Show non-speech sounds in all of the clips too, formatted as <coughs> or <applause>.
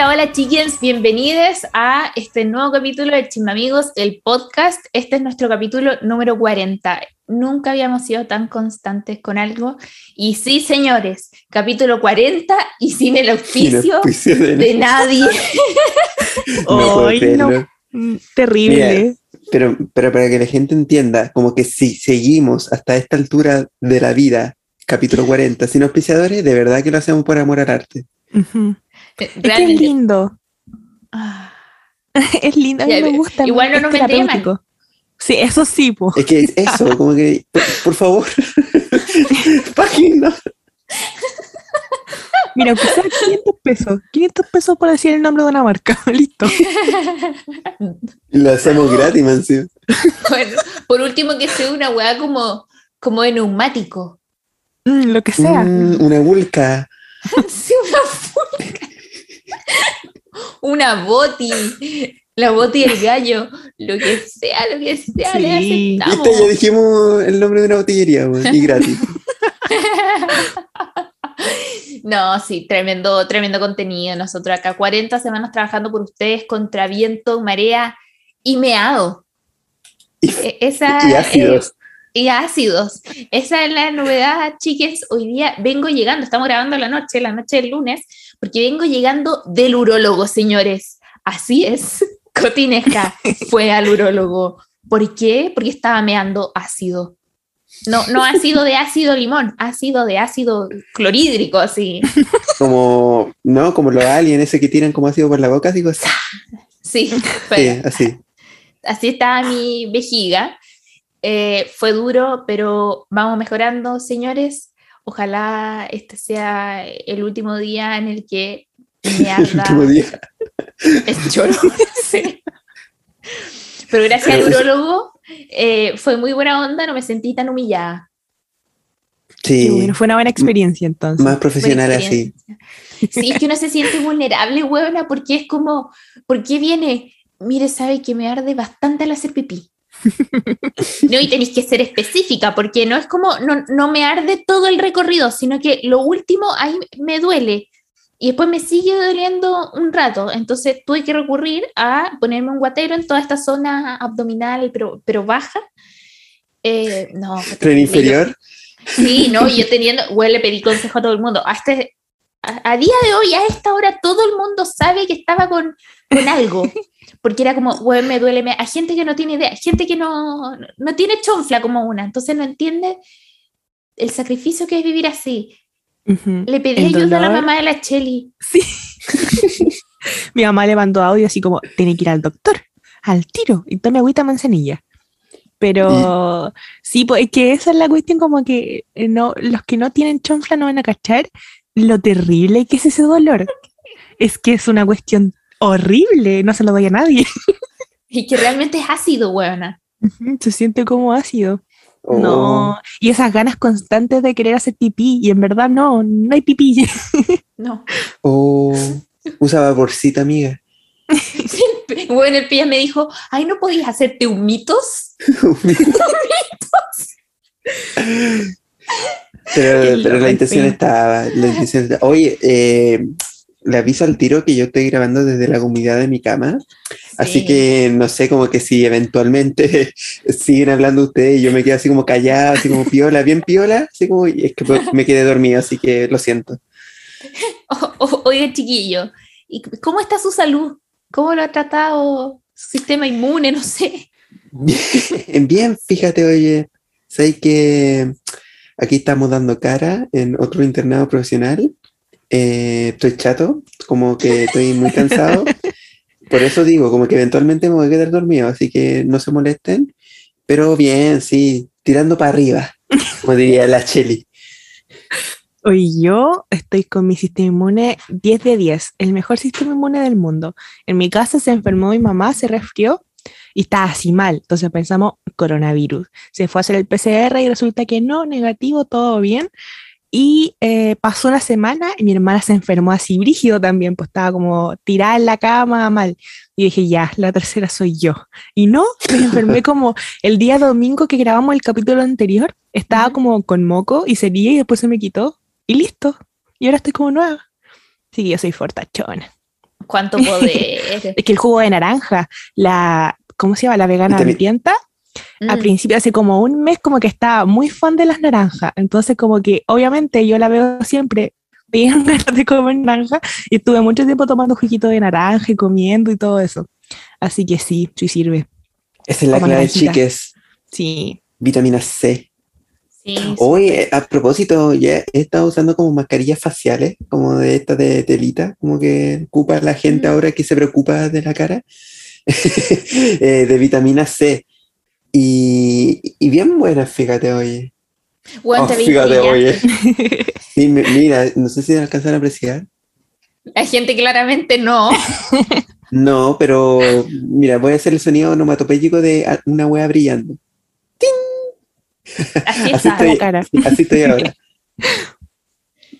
Hola, hola chickens, bienvenidos a este nuevo capítulo de Amigos, el podcast. Este es nuestro capítulo número 40. Nunca habíamos sido tan constantes con algo. Y sí, señores, capítulo 40 y sin el auspicio, de, nadie. <laughs> no, mm, terrible. pero, pero para que la gente entienda, como que si seguimos hasta esta altura de la vida, capítulo 40, sin auspiciadores, de verdad que lo hacemos por amor al arte. Es, lindo. Ah. <laughs> es lindo, a mí me gusta. Igual no nos vendría mal. Sí, eso sí, po. Es que eso, <laughs> como que, por, favor, <laughs> página. Mira, sea 500 pesos, 500 pesos para decir el nombre de una marca, listo. Lo hacemos gratis, man. Bueno, por último que sea una weá como, como de neumático. Mm, lo que sea. Mm, una vulca. sí, una vulca una boti, la boti del gallo, lo que sea, lo que sea, le aceptamos. ya dijimos el nombre de una botillería, y gratis. <laughs> No, sí, tremendo, tremendo contenido. Nosotros acá 40 semanas trabajando por ustedes contra viento, marea y meado. Y, e, Esa, y ácidos. y ácidos. Esa es la novedad, chiques. Hoy día vengo llegando, estamos grabando la noche, la noche del lunes, porque vengo llegando del urólogo, señores. Así es, <laughs> Cotinesca fue al urólogo. ¿Por qué? Porque estaba meando ácido. No, no ácido de ácido limón, ácido de ácido clorhídrico, así. Como, ¿no? Como los aliens, ese que tiran como ácido por la boca, digo. Sí, sí así. Así estaba mi vejiga. Eh, fue duro, pero vamos mejorando, señores. Ojalá este sea el último día en el que <laughs> me arda. el último día. <laughs> Es choro, <laughs> Pero gracias al urologo eh, fue muy buena onda, no me sentí tan humillada. Sí. fue una buena experiencia entonces. Más profesional así. Sí, es que uno se siente vulnerable, huevona, porque es como, ¿por qué viene? Mire, sabe que me arde bastante al hacer pipí. <laughs> No, y tenéis que ser específica, porque no es como, no, no me arde todo el recorrido, sino que lo último ahí me duele y después me sigue doliendo un rato. Entonces tuve que recurrir a ponerme un guatero en toda esta zona abdominal, pero, pero baja. Eh, no. ¿Tren inferior? Sí, no, yo teniendo, bueno, le pedí consejo a todo el mundo. A, este, a, día de hoy, a esta hora, todo el mundo sabe que estaba con, con algo <laughs> porque era como, güey, me duele, me... hay gente que no tiene idea, gente que no, no tiene chonfla como una, entonces no entiende el sacrificio que es vivir así. Le pedí ayuda a la mamá de la Cheli. Sí. <laughs> Mi mamá le mandó audio así como, tiene que ir al doctor, al tiro, y tome agüita manzanilla. Pero <laughs> sí, pues es que esa es la cuestión como que eh, no, los que no tienen chonfla no van a cachar lo terrible que es ese dolor. Es que es una cuestión horrible, no se lo doy a nadie. <laughs> Y que realmente es ácido, buena. Se siente como ácido. No, oh. y esas ganas constantes de querer hacer pipí, y en verdad no, no hay pipí. <laughs> No. Oh, usa vaporcita, amiga. <laughs> bueno, el pilla me dijo, ay, ¿no podías hacerte humitos? pero, pero la intención estaba, la intención estaba. Oye, eh, le aviso al tiro que yo estoy grabando desde la comunidad de mi cama. Así que no sé, como que si eventualmente <laughs> siguen hablando ustedes y yo me quedo así como callado, así como piola, bien piola, así como es que me quedé dormido, así que lo siento. <laughs> oye, chiquillo, ¿y cómo está su salud? ¿Cómo lo ha tratado su sistema inmune? No sé. Bien, <laughs> bien fíjate, oye, sé que aquí estamos dando cara en otro internado profesional eh, estoy chato, como que estoy muy cansado. <laughs> Por eso digo, como que eventualmente me voy a quedar dormido, así que no se molesten. Pero bien, sí, tirando para arriba, como diría la Cheli. Hoy yo estoy con mi sistema inmune 10 de 10, el mejor sistema inmune del mundo. En mi casa se enfermó mi mamá, se resfrió y estaba así mal. Entonces pensamos, coronavirus. Se fue a hacer el PCR y resulta que no, negativo, todo bien. Y eh, pasó una semana y mi hermana se enfermó así brígido también, pues estaba como tirada en la cama mal. Y dije, ya, la tercera soy yo. Y no, me enfermé <laughs> como el día domingo que grabamos el capítulo anterior, estaba como con moco y sería y después se me quitó y listo. Y ahora estoy como nueva. Sí, yo soy fortachona. cuánto <laughs> poder. Es que el jugo de naranja, la, ¿cómo se llama? La vegana Vitamin- hambrienta, al Mm. principio, hace como un mes, como que estaba muy fan de las naranjas. Entonces, como que obviamente yo la veo siempre, <laughs> bien de comer naranja, y estuve mucho tiempo tomando juguito de naranja y comiendo y todo eso. Así que sí, sí sirve. Esa es la clave, chiques. Sí. Vitamina C. Sí, Hoy, a propósito, ya he estado usando como mascarillas faciales, como de esta de telita, como que ocupa la gente Mm. ahora que se preocupa de la cara, <laughs> eh, de vitamina C. Y, y bien buenas, fíjate, oye. Bueno, Oh, fíjate, oye. <laughs> Sí, mi- mira, no sé si alcanzan a apreciar. La gente claramente no. <laughs> No, pero mira, voy a hacer el sonido onomatopéyico de una wea brillando. Así <laughs> Así está. estoy, cara. así estoy ahora.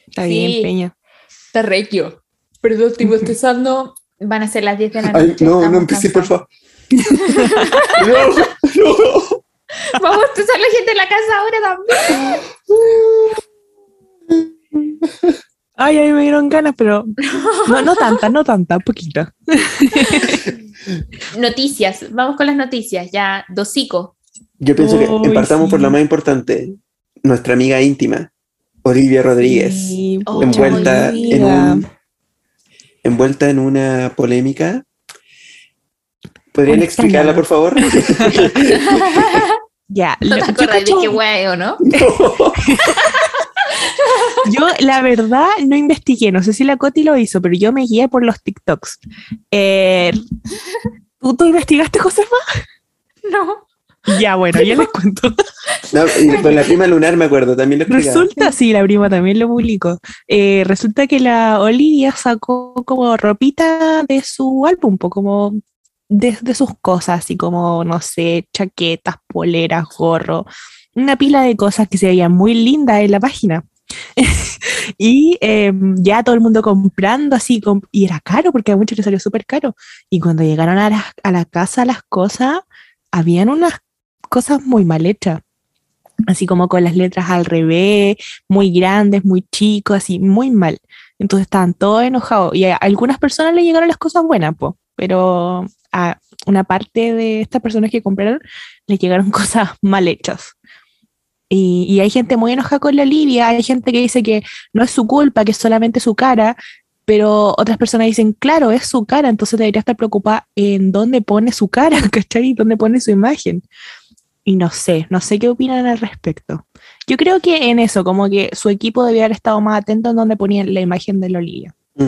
Está Sí. bien, Peña. Está regio. Perdón, estoy bostezando. Van a ser las 10 de la Ay, noche. no, no estamos empecé, por favor. No, no. Vamos a bostezar la gente en la casa ahora también. Ay, ay, me dieron ganas, pero no, no tanta, no tanta, poquita. Noticias. Vamos con las noticias. Ya, dosico. Yo pienso que partamos por sí. la más importante, nuestra amiga íntima, Olivia Rodríguez, Sí, Oh, envuelta en, un- envuelta en una polémica. ¿Podrían explicarla, por favor? <laughs> Ya, ¿No te yo, acuerdas de qué huevo, no? <laughs> No. <laughs> yo, la verdad no investigué, no sé si la Coti lo hizo, pero yo me guié por los TikToks. Eh, ¿tú, ¿Tú investigaste, Josefa? No. Ya, bueno, ya les cuento. No, con la prima lunar me acuerdo, también lo explicaba. Resulta, sí, la prima también lo publicó. Eh, resulta que la Olivia sacó como ropita de su álbum, como de, de sus cosas, así como, no sé, chaquetas, poleras, gorro, una pila de cosas que se veían muy lindas en la página. <laughs> y eh, ya todo el mundo comprando así, com- y era caro porque a muchos les salió súper caro. Y cuando llegaron a la, a la casa las cosas, habían unas cosas muy mal hechas así como con las letras al revés, muy grandes, muy chicos, así, muy mal. Entonces estaban todos enojados. Y a algunas personas le llegaron las cosas buenas, po, pero a una parte de estas personas que compraron les llegaron <laughs> cosas mal hechas. Y, y hay gente muy enojada con la Olivia, hay gente que dice que no es su culpa, que es solamente su cara, pero otras personas dicen, claro, es su cara, entonces debería estar preocupada en dónde pone su cara, <laughs> ¿cachai? ¿Dónde pone su imagen? Y no sé, no sé qué opinan al respecto. Yo creo que en eso, como que su equipo debía haber estado más atento en donde ponían la imagen de la Olivia. Mm.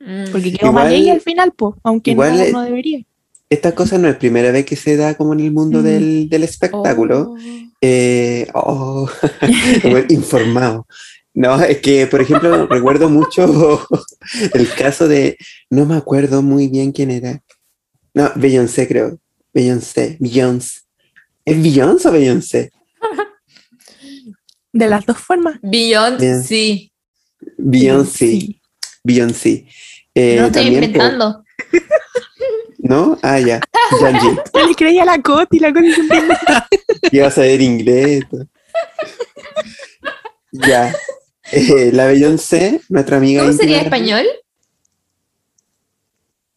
Mm. Porque quedó mal ella al final, po, aunque igual no, es- no debería. Esta cosa no es primera vez que se da como en el mundo Mm. del, del espectáculo. Oh. Eh, oh, <laughs> informado. No, es que, por ejemplo, <laughs> recuerdo mucho <laughs> el caso de, no me acuerdo muy bien quién era. No, Beyoncé creo. Beyoncé, Beyoncé. ¿Es Beyoncé o Beyoncé? De las dos formas. Beyond, Bien. sí. Beyoncé, Sí. Beyoncé. Eh, no lo estoy inventando. ¿No? Ah, ya. Yanji. <laughs> Yo le creía a la Coti, la Coti siempre. <laughs> Iba a saber inglés. Ya. Eh, la Beyoncé, nuestra amiga. ¿Cómo sería español?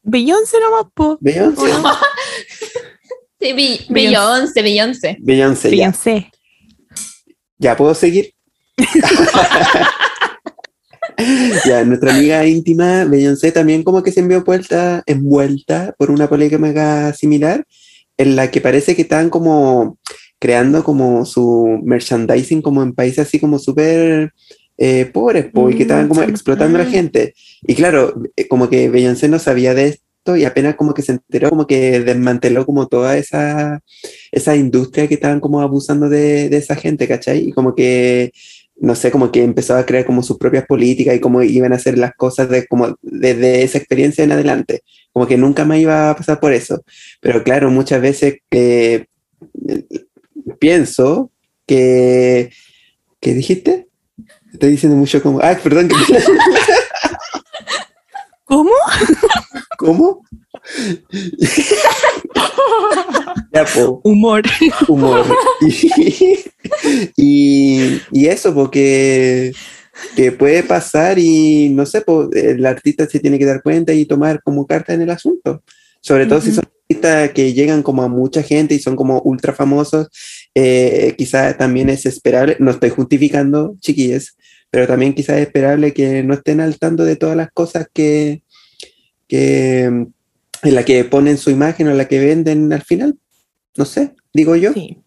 Beyoncé nomás, po. Beyoncé. <laughs> Sí, Be- Beyoncé. Beyoncé, Beyoncé. Beyoncé, ya. Beyoncé. ¿Ya puedo seguir? <laughs> ya, nuestra amiga íntima, Beyoncé, también como que se envió vuelta, envuelta por una polémica similar, en la que parece que estaban como creando como su merchandising como en países así como súper eh, pobres, po, y que estaban como explotando a la gente. Y claro, eh, como que Beyoncé no sabía de esto y apenas como que se enteró, como que desmanteló como toda esa, esa industria que estaban como abusando de, de esa gente, ¿cachai? Y como que, no sé, como que empezó a crear como sus propias políticas y cómo iban a hacer las cosas de, como desde esa experiencia en adelante. Como que nunca más iba a pasar por eso. Pero claro, muchas veces eh, pienso que... ¿Qué dijiste? Estoy diciendo mucho como... Ah, perdón. que- <laughs> ¿Cómo? ¿Cómo? Ya, po. Humor. humor. Y, <laughs> y, y eso, porque que puede pasar y no sé, pues, el artista se tiene que dar cuenta y tomar como carta en el asunto. Sobre todo si son artistas que llegan como a mucha gente y son como ultra famosos, eh, quizás también es esperable, no estoy justificando, chiquillos, pero también quizás es esperable que no estén al tanto de todas las cosas que, que en la que ponen su imagen o en la que venden al final. No sé, digo yo. Sí.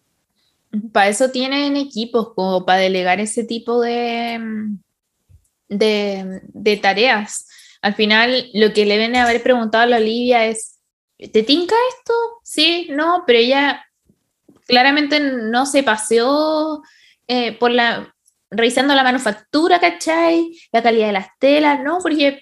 Para eso tienen equipos, como para delegar ese tipo de, de, tareas. Al final, lo que le viene a haber preguntado a la Olivia es, ¿te tinca esto? Sí, no, pero ella claramente no se paseó eh, por la, revisando la manufactura, ¿cachai? La calidad de las telas, ¿no? Porque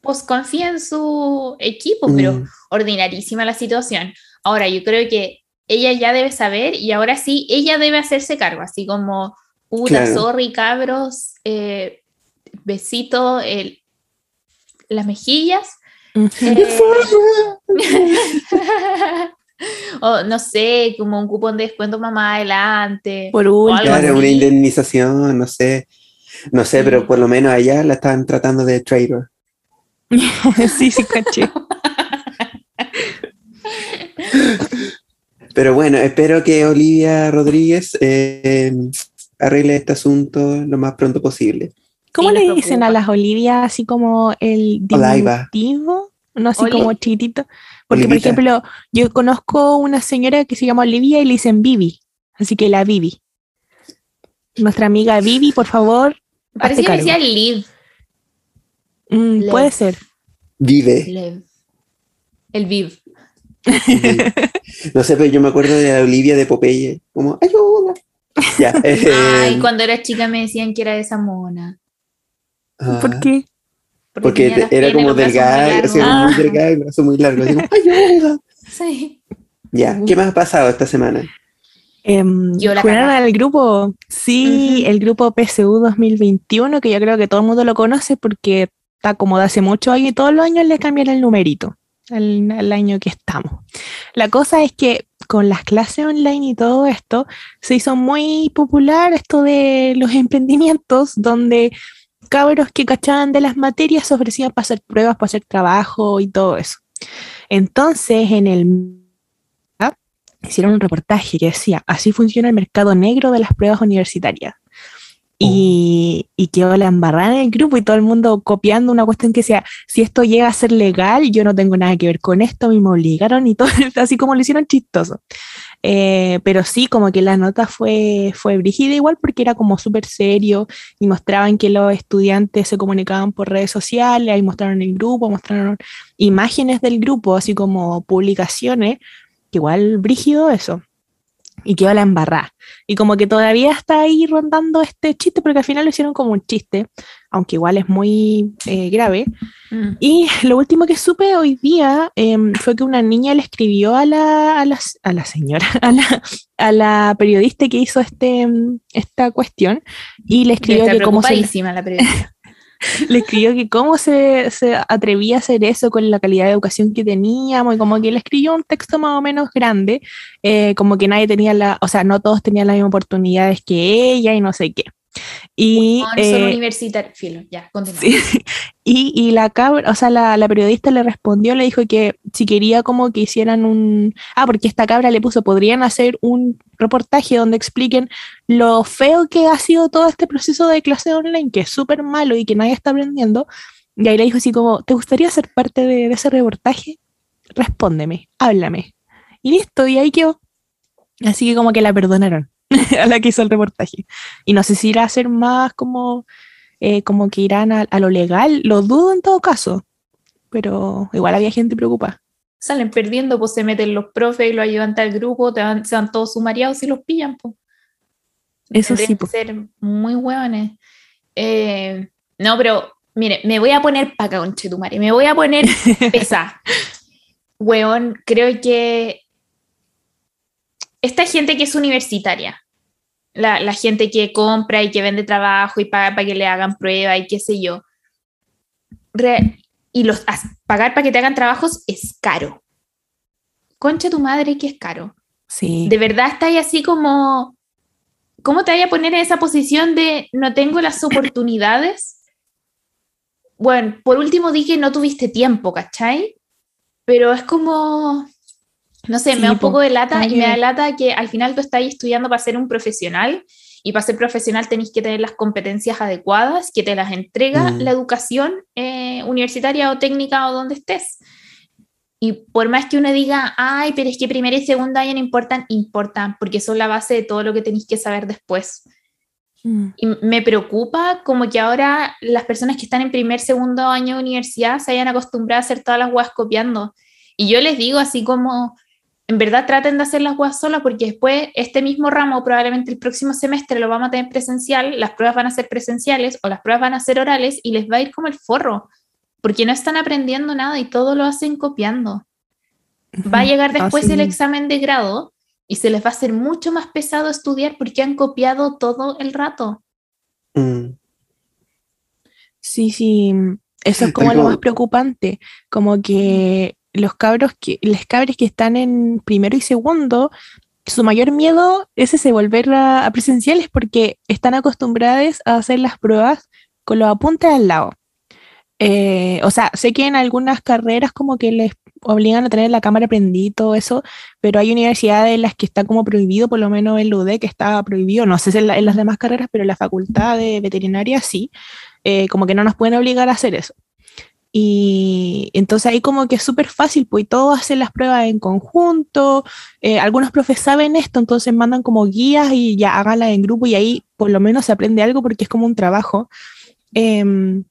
pues confía en su equipo, pero mm. ordinarísima la situación. Ahora, yo creo que ella ya debe saber y ahora sí, ella debe hacerse cargo, así como, puta, sorry, cabros, eh, besito, el, las mejillas. Eh, <laughs> <laughs> o no sé, como un cupón de descuento más adelante. Por último. Claro, una indemnización, no sé. No sé, pero por lo menos allá la están tratando de trader. <laughs> sí, sí, caché. <laughs> Pero bueno, espero que Olivia Rodríguez eh, arregle este asunto lo más pronto posible. ¿Cómo le dicen a las Olivias así como el diminutivo? No así como chiquitito. Porque, por ejemplo, yo conozco una señora que se llama Olivia y le dicen Vivi. Así que la Vivi. Nuestra amiga Vivi, por favor. Parece que decía Liv. Mm, puede ser. Vive. El Viv. <laughs> no sé, pero yo me acuerdo de la Olivia de Popeye, como ayuda. Ya, <laughs> Ay, em, cuando era chica me decían que era esa mona. Ah. ¿Por qué? Porque, era como delgada, así, muy delgada, el brazo muy largo. Así como, ayuda. Sí. Ya, ¿qué más ha pasado esta semana? Eh, al grupo, sí, el grupo PSU 2021, que yo creo que todo el mundo lo conoce porque está como de hace muchos años y todos los años le cambian el numerito al, año que estamos. La cosa es que con las clases online y todo esto, se hizo muy popular esto de los emprendimientos donde cabros que cachaban de las materias se ofrecían para hacer pruebas, para hacer trabajo y todo eso. Entonces, en el hicieron un reportaje que decía, así funciona el mercado negro de las pruebas universitarias. Y, y quedó la embarrada en el grupo y todo el mundo copiando una cuestión que decía, si esto llega a ser legal, yo no tengo nada que ver con esto, me obligaron y todo, <laughs> así como lo hicieron chistoso. Eh, pero sí, como que la nota fue, fue brígida igual porque era como súper serio y mostraban que los estudiantes se comunicaban por redes sociales, ahí mostraron el grupo, mostraron imágenes del grupo, así como publicaciones, igual brígido eso y quedó la embarrada. Y como que todavía está ahí rondando este chiste, porque al final lo hicieron como un chiste, aunque igual es muy eh, grave. Mm. Y lo último que supe hoy día em, fue que una niña le escribió a la, a la, a la señora, <laughs> a la, a la, periodista que hizo este, esta cuestión, y le escribió que como se... la periodista. Le escribió que cómo se, se, atrevía a hacer eso con la calidad de educación que teníamos y como que le escribió un texto más o menos grande, eh, como que nadie tenía la, o sea, no todos tenían las mismas oportunidades que ella y no sé qué. Y, eh, ya, <laughs> y, y, la cabra, o sea, la, la, periodista le respondió, le dijo que si quería como que hicieran un... Ah, porque esta cabra le puso, podrían hacer un reportaje donde expliquen lo feo que ha sido todo este proceso de clase online, que es súper malo y que nadie está aprendiendo. Y ahí le dijo así como, ¿te gustaría ser parte de, de ese reportaje? Respóndeme, háblame. Y listo, y ahí quedó. Así que como que la perdonaron. <laughs> a la que hizo el reportaje. Y no sé si irá a ser más como, eh, como que irán a, lo legal, lo dudo en todo caso, pero igual había gente preocupada. Salen perdiendo, pues se meten los profes y los ayudantes al grupo, te van, se van todos sumariados y los pillan, pues. Eso sí. Pues. ser muy hueones. Eh, no, pero mire, me voy a poner acá, madre me voy a poner <laughs> pesa. Hueón, creo que esta gente que es universitaria, la, gente que compra y que vende trabajo y paga para que le hagan prueba y qué sé yo, y los, pagar para que te hagan trabajos es caro. Concha tu madre que es caro. Sí. De verdad está ahí así como ¿cómo te vaya a poner en esa posición de no tengo las <coughs> oportunidades? Bueno, por último dije no tuviste tiempo, ¿cachai? Pero es como, no sé, me da un poco de lata y me da lata que al final tú estás estudiando para ser un profesional y para ser profesional tenéis que tener las competencias adecuadas que te las entrega mm. la educación eh, universitaria o técnica o donde estés. Y por más que uno diga, ay, pero es que primer y segundo año no importan, importan, porque son la base de todo lo que tenéis que saber después. Mm. Y me preocupa como que ahora las personas que están en primer, segundo año de universidad se hayan acostumbrado a hacer todas las guas copiando. Y yo les digo así como, en verdad traten de hacer las guas solas porque después este mismo ramo, probablemente el próximo semestre lo vamos a tener presencial, las pruebas van a ser presenciales o las pruebas van a ser orales y les va a ir como el forro porque no están aprendiendo nada y todo lo hacen copiando. Va a llegar después el examen de grado y se les va a hacer mucho más pesado estudiar porque han copiado todo el rato. Mm. Sí, sí, eso es como lo más preocupante, como que los cabros que, los cabros que están en primero y segundo, su mayor miedo es ese volver a, a presenciales porque están acostumbrados a hacer las pruebas con los apuntes al lado. Eh, o sea, sé que en algunas carreras como que les obligan a tener la cámara prendida y todo eso, pero hay universidades en las que está como prohibido, por lo menos el UD que está prohibido, no sé si en, las demás carreras, pero en la facultad de veterinaria sí, eh, como que no nos pueden obligar a hacer eso. Y entonces ahí como que es súper fácil, pues todos hacen las pruebas en conjunto, eh, algunos profes saben esto, entonces mandan como guías y ya háganla en grupo y ahí por lo menos se aprende algo porque es como un trabajo. Em,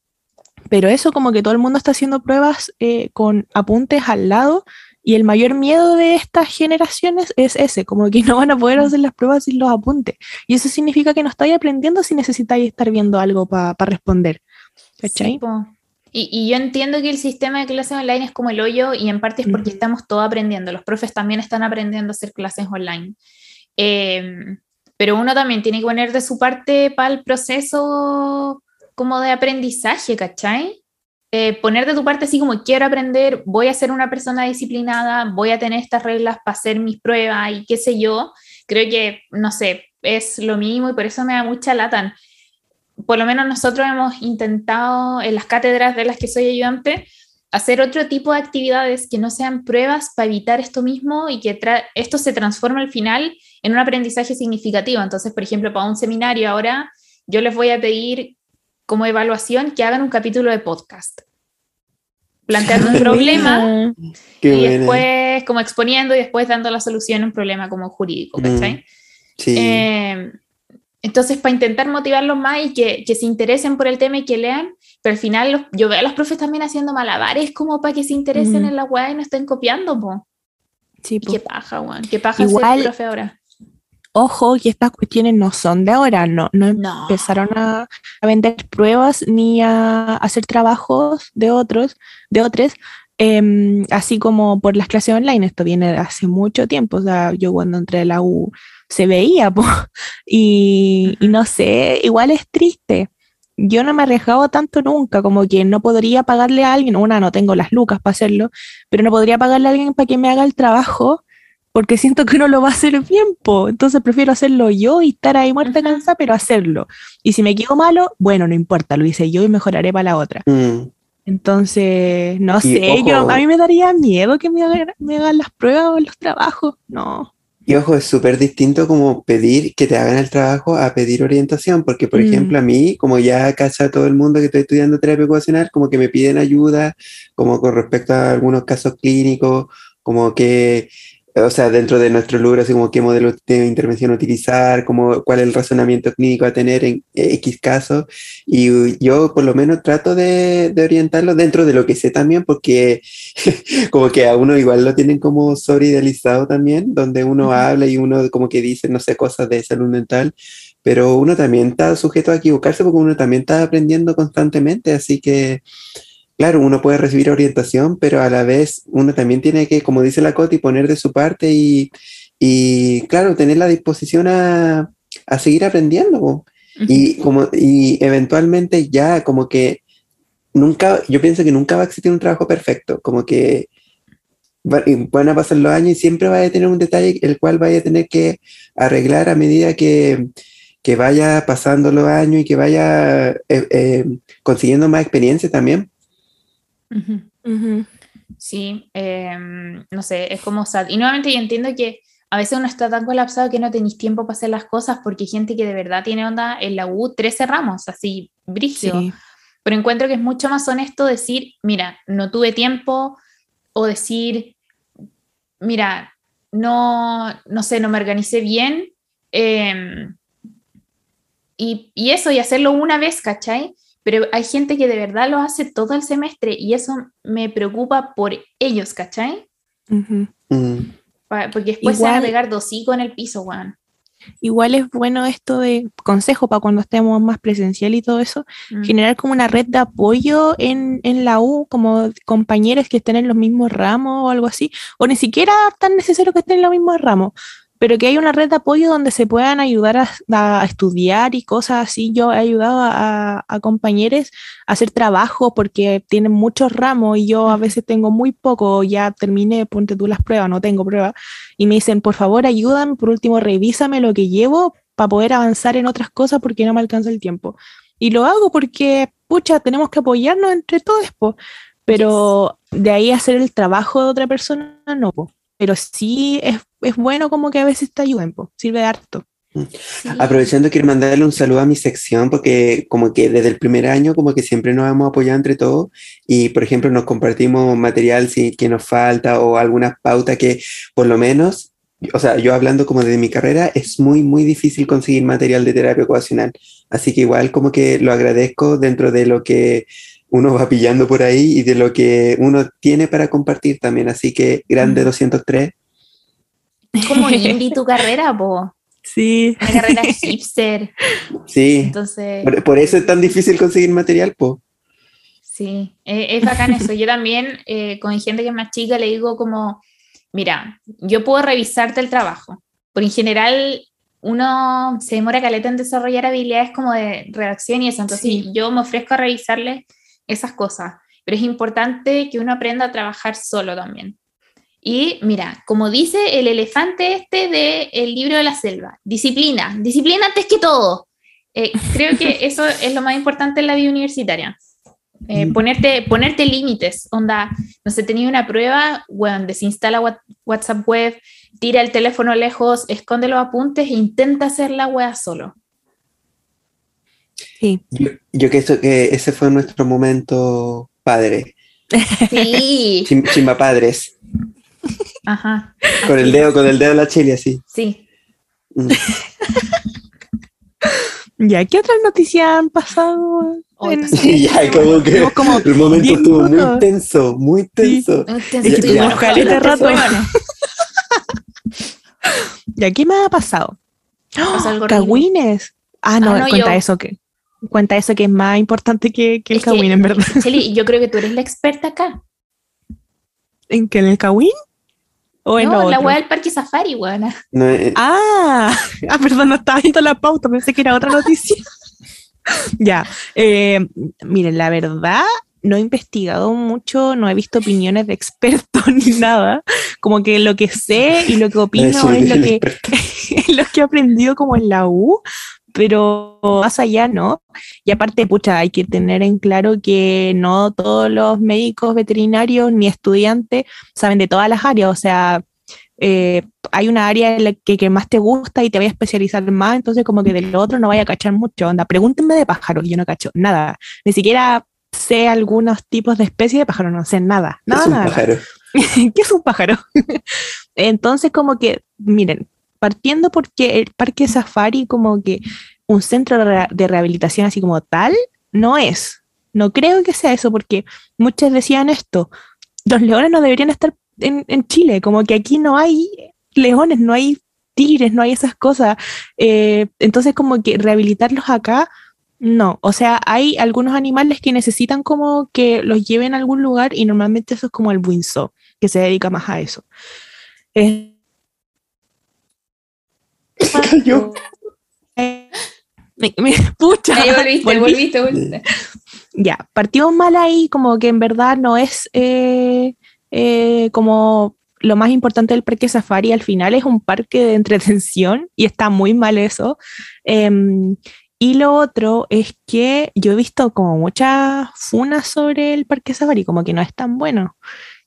pero eso como que todo el mundo está haciendo pruebas eh, con apuntes al lado y el mayor miedo de estas generaciones es ese, como que <laughs> no van a poder hacer las pruebas sin los apuntes. Y eso significa que no estáis aprendiendo si necesitáis estar viendo algo para responder. ¿Cachai? Y, y, yo entiendo que el sistema de clases online es como el hoyo y en parte es porque estamos todos aprendiendo. Los profes también están aprendiendo a hacer clases online. Em, pero uno también tiene que poner de su parte para el proceso como de aprendizaje, ¿cachai? Eh, poner de tu parte así como quiero aprender, voy a ser una persona disciplinada, voy a tener estas reglas para hacer mis pruebas y qué sé yo, creo que, no sé, es lo mismo y por eso me da mucha lata. Por lo menos nosotros hemos intentado en las cátedras de las que soy ayudante hacer otro tipo de actividades que no sean pruebas para evitar esto mismo y que esto se transforme al final en un aprendizaje significativo. Entonces, por ejemplo, para un seminario ahora yo les voy a pedir como evaluación que hagan un capítulo de podcast. Planteando un <laughs> problema y después como exponiendo y después dando la solución a un problema como jurídico, mm. eh, entonces, para intentar motivarlos más y que, que, se interesen por el tema y que lean, pero al final yo veo a los profes también haciendo malabares como para que se interesen en la web y no estén copiando, po. Sí, Qué paja, Juan. Qué paja Igual, ser profe ahora ojo que estas cuestiones no son de ahora, no, no, empezaron a, vender pruebas ni a hacer trabajos de otros, de otros, em, así como por las clases online, esto viene de hace mucho tiempo, o sea, yo cuando entré a la U se veía, <laughs> y, y, no sé, igual es triste. Yo no me arriesgaba tanto nunca, como que no podría pagarle a alguien, una, no tengo las lucas para hacerlo, pero no podría pagarle a alguien para que me haga el trabajo porque siento que no lo va a hacer bien, entonces prefiero hacerlo yo y estar ahí muerta cansada, pero hacerlo. Y si me quedo malo, bueno, no importa, lo hice yo y mejoraré para la otra. Mm. Entonces, no sé, yo, a mí me daría miedo que me hagan, me hagan las pruebas o los trabajos, no. Y ojo, es súper distinto como pedir que te hagan el trabajo a pedir orientación, porque por mm. ejemplo a mí, como ya cacha todo el mundo que estoy estudiando terapia ocupacional, como que me piden ayuda, como con respecto a algunos casos clínicos, como que o sea, dentro de nuestro logro, así como qué modelo de intervención utilizar, como, cuál es el razonamiento clínico a tener en X caso. Y yo por lo menos trato de, de orientarlo dentro de lo que sé también, porque <laughs> como que a uno igual lo tienen como sobreidealizado también, donde uno habla y uno como que dice, no sé, cosas de salud mental, pero uno también está sujeto a equivocarse porque uno también está aprendiendo constantemente, así que claro, uno puede recibir orientación, pero a la vez uno también tiene que, como dice la Coti, poner de su parte y, y claro, tener la disposición a, a seguir aprendiendo. y, como, y eventualmente ya como que nunca, yo pienso que nunca va a existir un trabajo perfecto, como que van a pasar los años y siempre va a tener un detalle el cual vaya a tener que arreglar a medida que, que vaya pasando los años y que vaya eh, eh, consiguiendo más experiencia también. Sí, em, no sé, es como sad. Y nuevamente yo entiendo que a veces uno está tan colapsado que no tenéis tiempo para hacer las cosas porque hay gente que de verdad tiene onda en la U 13 ramos, así, brígido. Sí. Pero encuentro que es mucho más honesto decir, mira, no tuve tiempo, o decir, mira, no, no sé, no me organicé bien. em, y, y eso, y hacerlo una vez, ¿cachai? Pero hay gente que de verdad lo hace todo el semestre y eso me preocupa por ellos, ¿cachai? Porque después se van a Igual- pegar dosico en el piso, weón. Igual es bueno esto de consejo para cuando estemos más presencial y todo eso, Mm. generar como una red de apoyo en, en la U, como compañeros que estén en los mismos ramos o algo así, o ni siquiera tan necesario que estén en los mismos ramos, pero que haya una red de apoyo donde se puedan ayudar a, a estudiar y cosas así. Yo he ayudado a, a compañeros a hacer trabajo porque tienen muchos ramos y yo a veces tengo muy poco, ya terminé, ponte tú las pruebas, no tengo pruebas, y me dicen, por favor, ayúdame, por último, revísame lo que llevo para poder avanzar en otras cosas porque no me alcanza el tiempo. Y lo hago porque, pucha, tenemos que apoyarnos entre todos, po. pero de ahí hacer el trabajo de otra persona, no, po. Pero sí es, es bueno como que a veces te ayuden, po. sirve de harto. Sí. Aprovechando, quiero mandarle un saludo a mi sección porque como que desde el primer año como que siempre nos hemos apoyado entre todos y por ejemplo nos compartimos material si, que nos falta o algunas pautas que por lo menos, o sea, yo hablando como de mi carrera, es muy, muy difícil conseguir material de terapia ocupacional. Así que igual como que lo agradezco dentro de lo que uno va pillando por ahí y de lo que uno tiene para compartir también. Así que grande Mm. 203. Es como <laughs> indie tu carrera, po. Sí, Una carrera hipster. Sí, Entonces, por, por eso es tan difícil conseguir material, po. sí, eh, es bacán eso. Yo también eh, con gente que es más chica le digo como, mira, yo puedo revisarte el trabajo, porque en general uno se demora caleta en desarrollar habilidades como de redacción y eso, entonces Sí. yo me ofrezco a revisarle esas cosas, pero es importante que uno aprenda a trabajar solo también. Y mira, como dice el elefante este del libro de la selva, disciplina, disciplina antes que todo. Eh, creo que <laughs> eso es lo más importante en la vida universitaria. Eh, Mm. ponerte, ponerte límites, onda, no sé, tenía una prueba, bueno, desinstala Wha- WhatsApp web, tira el teléfono lejos, esconde los apuntes e intenta hacer la wea solo. Sí. Yo, yo que, eso, que ese fue nuestro momento padre, Sí, <laughs> chim- chimba padres, ajá. con el dedo, con el dedo en la chile así. Sí. Mm. <laughs> Ya, ¿qué otras noticias han pasado? En-. Y ya, como que como el momento 10 estuvo muy minutos. tenso, muy tenso. Entonces, Es que ya, ojalá rato. <laughs> ¿Ya qué me ha pasado? <gasps> Horrible. Cagüines. Ah, no, Ah, no, cuenta yo. eso que cuenta eso que es más importante que, que el cagüín, en verdad. Cheli, <laughs> yo creo que tú eres la experta acá. ¿En que en el cagüín? ¿O en No, la wea del parque safari, weona. No, eh, <laughs> Ah, <laughs> ah, perdón, no estaba viendo la pauta, pensé que era otra noticia. ya, eh, miren, la verdad, no he investigado mucho, no he visto opiniones de expertos ni nada. Como que lo que sé y lo que opino lo que, es lo que he aprendido como en la U, pero más allá no. Y aparte, pucha, hay que tener en claro que no todos los médicos veterinarios ni estudiantes saben de todas las áreas, o sea, eh, hay una área en la que, que más te gusta y te vaya a especializar más, entonces como que del otro no vaya a cachar mucho. Onda, pregúntenme de pájaros, yo no cacho nada, ni siquiera sé algunos tipos de especies de pájaros, no sé nada, nada, es un nada. pájaro. <laughs> ¿Qué es un pájaro? <laughs> Entonces, como que, miren, partiendo porque el parque safari, como que un centro de re- de rehabilitación así como tal, no es. No creo que sea eso, porque muchos decían esto. Los leones no deberían estar en, en Chile, como que aquí no hay leones, no hay tigres, no hay esas cosas. Eh, entonces, como que rehabilitarlos acá, no. O sea, hay algunos animales que necesitan como que los lleven a algún lugar y normalmente eso es como el buinzo que se dedica más a eso. Cayó. <laughs> eh, me- me- pucha, Ahí volviste, volviste, volviste. Ya, partimos mal ahí, como que en verdad no es eh, eh, como lo más importante del parque safari al final es un parque de entretención y está muy mal eso. Em, y lo otro es que yo he visto como muchas funas sobre el parque safari, como que no es tan bueno.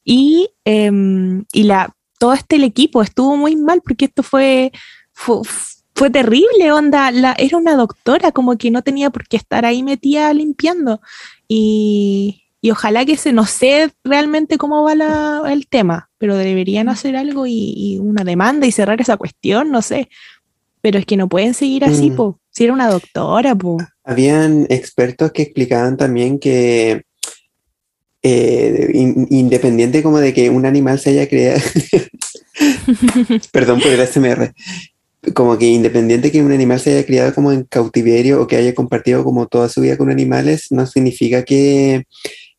Y, em, y la, todo este el equipo estuvo muy mal porque esto fue, fue, terrible, onda. La, era una doctora, como que no tenía por qué estar ahí metida limpiando. Y, y ojalá que se, no sé realmente cómo va el tema, pero deberían hacer algo y, una demanda y cerrar esa cuestión, no sé. Pero es que no pueden seguir así, mm. po. Si era una doctora, po. Habían expertos que explicaban también que eh, independiente como de que un animal se haya creado, <laughs> perdón por el SMR, como que independiente que un animal se haya criado como en cautiverio o que haya compartido como toda su vida con animales, no significa que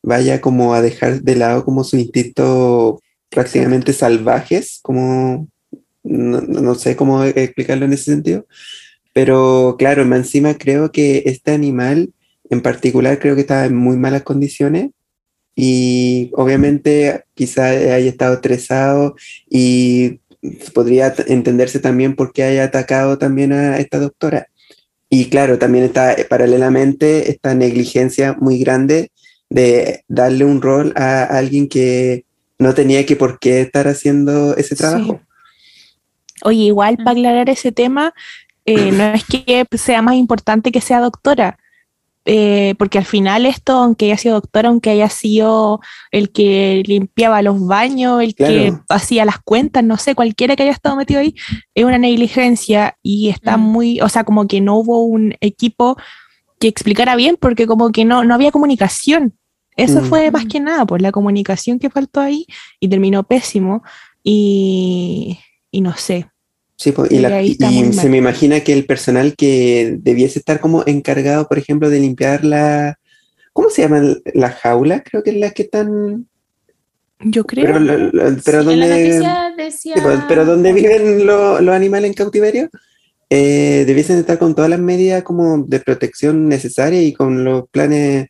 vaya como a dejar de lado como su instinto prácticamente salvajes, como no, sé cómo explicarlo en ese sentido, pero claro, encima creo que este animal en particular creo que estaba en muy malas condiciones y obviamente quizá haya estado estresado y podría entenderse también por qué haya atacado también a esta doctora. Y claro, también está eh, paralelamente esta negligencia muy grande de darle un rol a alguien que no tenía que por qué estar haciendo ese trabajo. Oye, igual para aclarar ese tema, eh, no es que sea más importante que sea doctora, eh, porque al final esto, aunque haya sido doctora, aunque haya sido el que limpiaba los baños, el que hacía las cuentas, no sé, cualquiera que haya estado metido ahí, es una negligencia y está mm. muy, o sea, como que no hubo un equipo que explicara bien, porque como que no, no había comunicación. Eso mm. fue más que nada, pues la comunicación que faltó ahí y terminó pésimo y, y no sé, Sí, y, se me imagina que el personal que debiese estar como encargado, por ejemplo, de limpiar la... ¿Cómo se llama? La jaula, creo que es la que están... Yo creo. Pero, pero donde, pues, pero donde viven los animales en cautiverio, eh, debiesen estar con todas las medidas como de protección necesarias y con los planes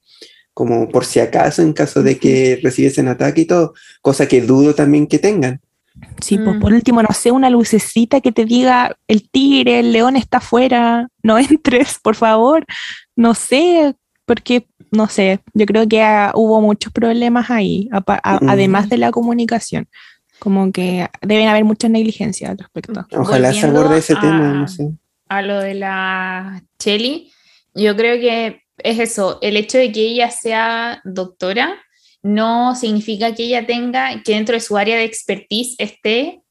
como por si acaso en caso de que recibiesen ataque y todo, cosa que dudo también que tengan. Sí, pues por mm. último, no sé, una lucecita que te diga el tigre, el león está afuera, no <laughs> entres, por favor. No sé, porque, no sé, yo creo que hubo muchos problemas ahí, mm. además de la comunicación. Como que deben haber muchas negligencias al respecto. Ojalá se aborde ese tema, no sé. A lo de la Chelly, yo creo que es eso, el hecho de que ella sea doctora no significa que ella tenga, que dentro de su área de expertise esté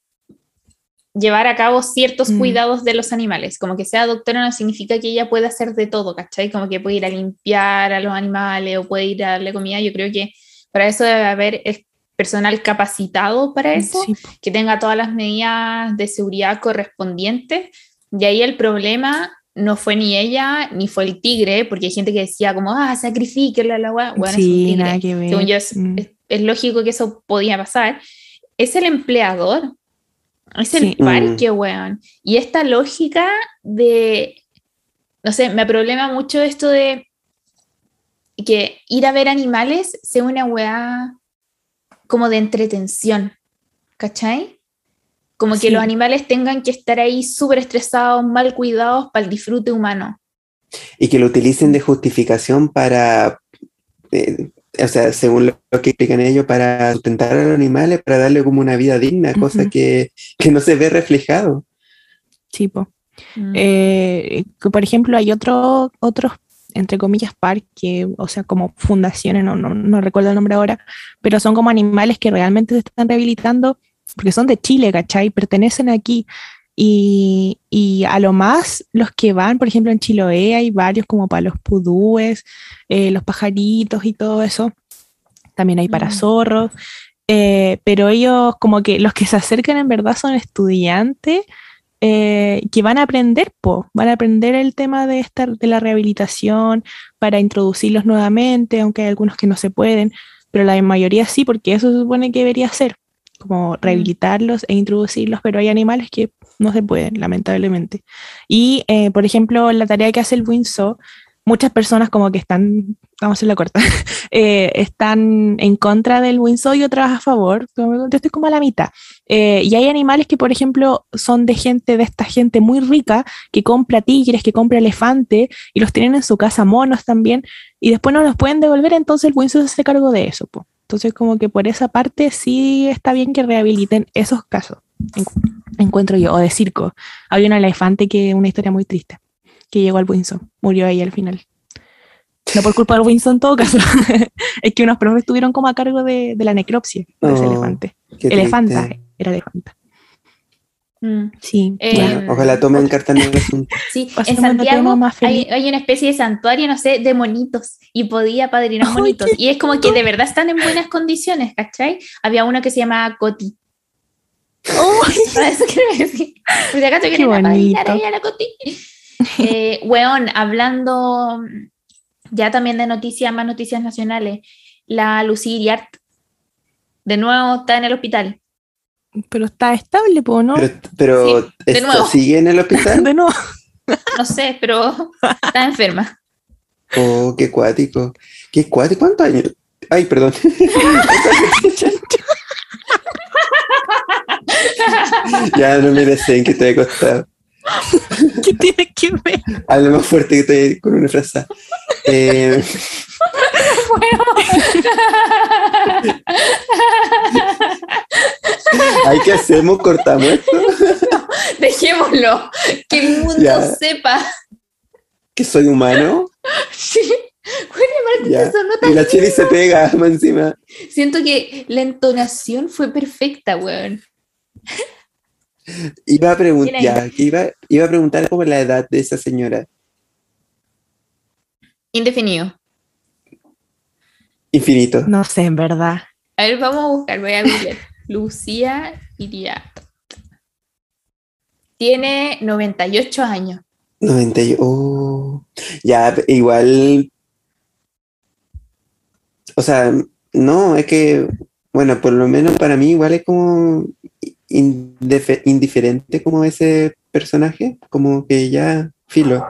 llevar a cabo ciertos mm. cuidados de los animales. Como que sea doctora no significa que ella pueda hacer de todo, ¿cachai? Como que puede ir a limpiar a los animales o puede ir a darle comida. Yo creo que para eso debe haber personal capacitado para eso, que tenga todas las medidas de seguridad correspondientes. Y ahí el problema no fue ni ella ni fue el tigre, porque hay gente que decía como, ah, sacrifíquela la agua. Bueno, sí, es que ver. Según yo, mm. es, lógico que eso podía pasar. Es el empleador, es el parque, mm. weón. Y esta lógica de, no sé, me problema mucho esto de que ir a ver animales sea una weá como de entretención, ¿cachai? Como que los animales tengan que estar ahí súper estresados, mal cuidados para el disfrute humano. Y que lo utilicen de justificación para, eh, o sea, según lo que explican ellos, para sustentar a los animales, para darle como una vida digna, cosa que, que, no se ve reflejado. Sí, mm. eh, por ejemplo, hay otro, otros, entre comillas, parques, o sea, como fundaciones, no, no, no recuerdo el nombre ahora, pero son como animales que realmente se están rehabilitando porque son de Chile, ¿cachai? Pertenecen aquí. Y, a lo más los que van, por ejemplo, en Chiloé hay varios como para los pudúes, eh, los pajaritos y todo eso. También hay para mm. zorros. Eh, pero ellos como que los que se acercan en verdad son estudiantes eh, que van a aprender, po, van a aprender el tema de, esta, de la rehabilitación para introducirlos nuevamente, aunque hay algunos que no se pueden, pero la mayoría sí, porque eso se supone que debería ser como rehabilitarlos e introducirlos, pero hay animales que no se pueden, lamentablemente. Y, eh, por ejemplo, la tarea que hace el WINSO muchas personas como que están, vamos a la corta, <laughs> eh, están en contra del Windsor y otras a favor. Yo estoy como a la mitad. Eh, y hay animales que, por ejemplo, son de gente, de esta gente muy rica, que compra tigres, que compra elefantes, y los tienen en su casa, monos también, y después no los pueden devolver, entonces el Windsor se hace cargo de eso. po. Entonces, como que por esa parte sí está bien que rehabiliten esos casos, encu- encuentro yo, o de circo. Había un elefante que, una historia muy triste, que llegó al Windsor, murió ahí al final. No por culpa del Winston en todo caso, <laughs> es que unos profes estuvieron como a cargo de, de la necropsia de ese Oh, elefante. Elefanta, era elefanta. Mm. Sí. Eh, bueno. Ojalá tomen carta en el asunto. <laughs> Sí, en Santiago más hay, una especie de santuario, no sé, de monitos y podía padrinar Ay, monitos. Y es como que de verdad están en buenas condiciones, ¿cachai? Había uno que se llamaba Coti. Para <laughs> eso quiero decir. Por si acaso quieren ahí a la Coti. Eh, weón, hablando ya también de noticias, más noticias nacionales, la Lucía Iriart de nuevo está en el hospital. Pero está estable, po, ¿no? Pero, pero Sí, de ¿esto nuevo. ¿sigue en el hospital? <laughs> de nuevo. No sé, pero está enferma. Oh, qué cuático. Qué cuático. ¿Cuántos años? Ay, perdón. <laughs> ya no me sé en qué estoy acostado. ¿Qué tiene que ver? Hablo más fuerte que estoy con una frase. Eh, <laughs> ¿Hay que hacemos? ¿Cortamos esto? <laughs> Dejémoslo, que el mundo Ya. sepa. ¿Que soy humano? Sí. Bueno, tan Y la chili se pega <laughs> más encima. Siento que la entonación fue perfecta, weón. Iba a preguntar, iba, iba a preguntar por la edad de esa señora. Indefinido. Infinito. No sé, en verdad. A ver, vamos a buscar, voy a googlear. <laughs> Lucía Iriart. Tiene 98 años. 90 y- oh. Ya, igual. O sea, no, es que, bueno, por lo menos para mí igual es como indife- indiferente como ese personaje, como que ya filo.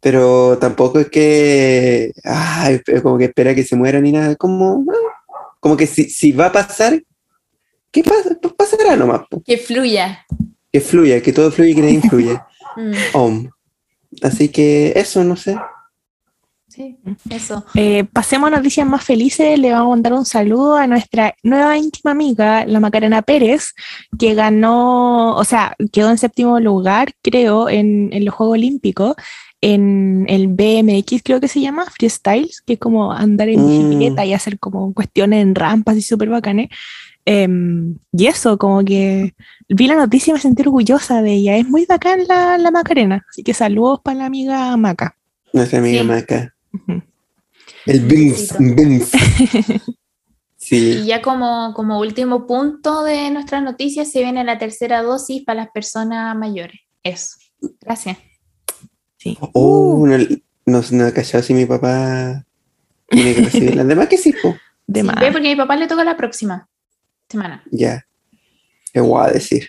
Pero tampoco es que, ay, como que espera que se muera ni nada, como, como que si, si va a pasar, ¿qué pasa? Pues pasará nomás, po. Que fluya. que fluya, que todo fluya y que nadie influya. <laughs> Mm, Om. Así que eso, no sé. sí, eso. Eh, pasemos a noticias más felices. Le vamos a mandar un saludo a nuestra nueva íntima amiga, la Macarena Pérez, que ganó, o sea, quedó en séptimo lugar, creo, en, en los Juegos Olímpicos, en el BMX, creo que se llama, Freestyles, que es como andar en Mm. bicicleta y hacer como cuestiones en rampas y súper bacanes. Em, y eso, como que vi la noticia y me sentí orgullosa de ella. Es muy bacán la, la Macarena. Así que saludos para la amiga Maca. Nuestra amiga Sí. Maca. Ujú. El Bins, <laughs> Bins. Sí. Y ya como, como último punto de nuestras noticias, se viene la tercera dosis para las personas mayores. Eso. Gracias. Sí. Oh, no, no, no he cachado si mi papá tiene que recibirla. Además que sí, po. De Sí, más. ve, porque a mi papá le toca la próxima semana. Ya. ¿Qué voy a decir?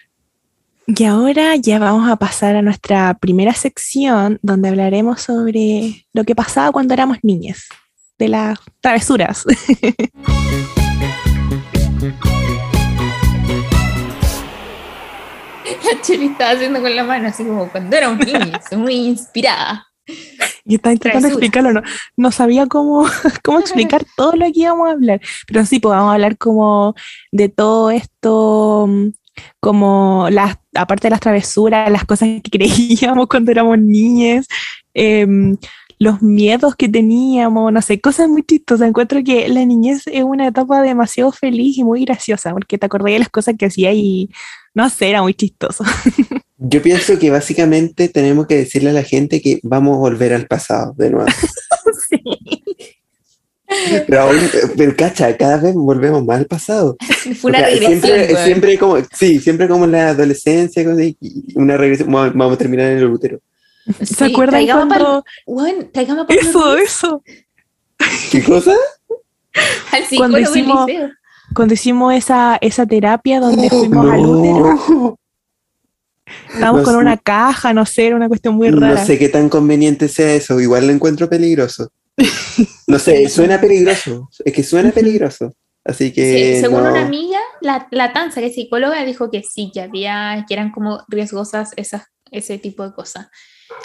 Y ahora ya vamos a pasar a nuestra primera sección donde hablaremos sobre lo que pasaba cuando éramos niñas, de las travesuras. <laughs> <laughs> Cheli estaba haciendo con la mano, así como cuando era un niño, <laughs> muy inspirada. y estaba intentando explicarlo, no, no sabía cómo, <laughs> cómo explicar todo lo que íbamos a hablar. Pero sí, pues vamos a hablar como de todo esto, mm, como las, aparte de las travesuras, las cosas que creíamos cuando éramos niñas, em, los miedos que teníamos, no sé, cosas muy chistosas. Encuentro que la niñez es una etapa demasiado feliz y muy graciosa, porque te acordás de las cosas que hacía y, no sé, era muy chistoso. <laughs> Yo pienso que básicamente tenemos que decirle a la gente que vamos a volver al pasado de nuevo. <laughs> Pero, aún- pero cacha, cada vez volvemos más al pasado. Fue una O sea, regresión. siempre, como, sí, siempre como en la adolescencia, una regresión, vamos, vamos a terminar en el útero. ¿Se Sí, acuerdan cuando... pa'l Eso, eso. ¿Qué cosa? al cuando del hicimos- liceo. Cuando hicimos esa, esa terapia donde fuimos al útero. No. Estábamos No con sé- una caja, no sé, era una cuestión muy No rara. sé qué tan conveniente sea eso, igual lo encuentro peligroso. No sé, <laughs> suena peligroso, es que suena peligroso. Así Sí, que según no. una amiga, la, la Tanza, que es psicóloga, dijo que sí, que había, que eran como riesgosas esas, ese tipo de cosas.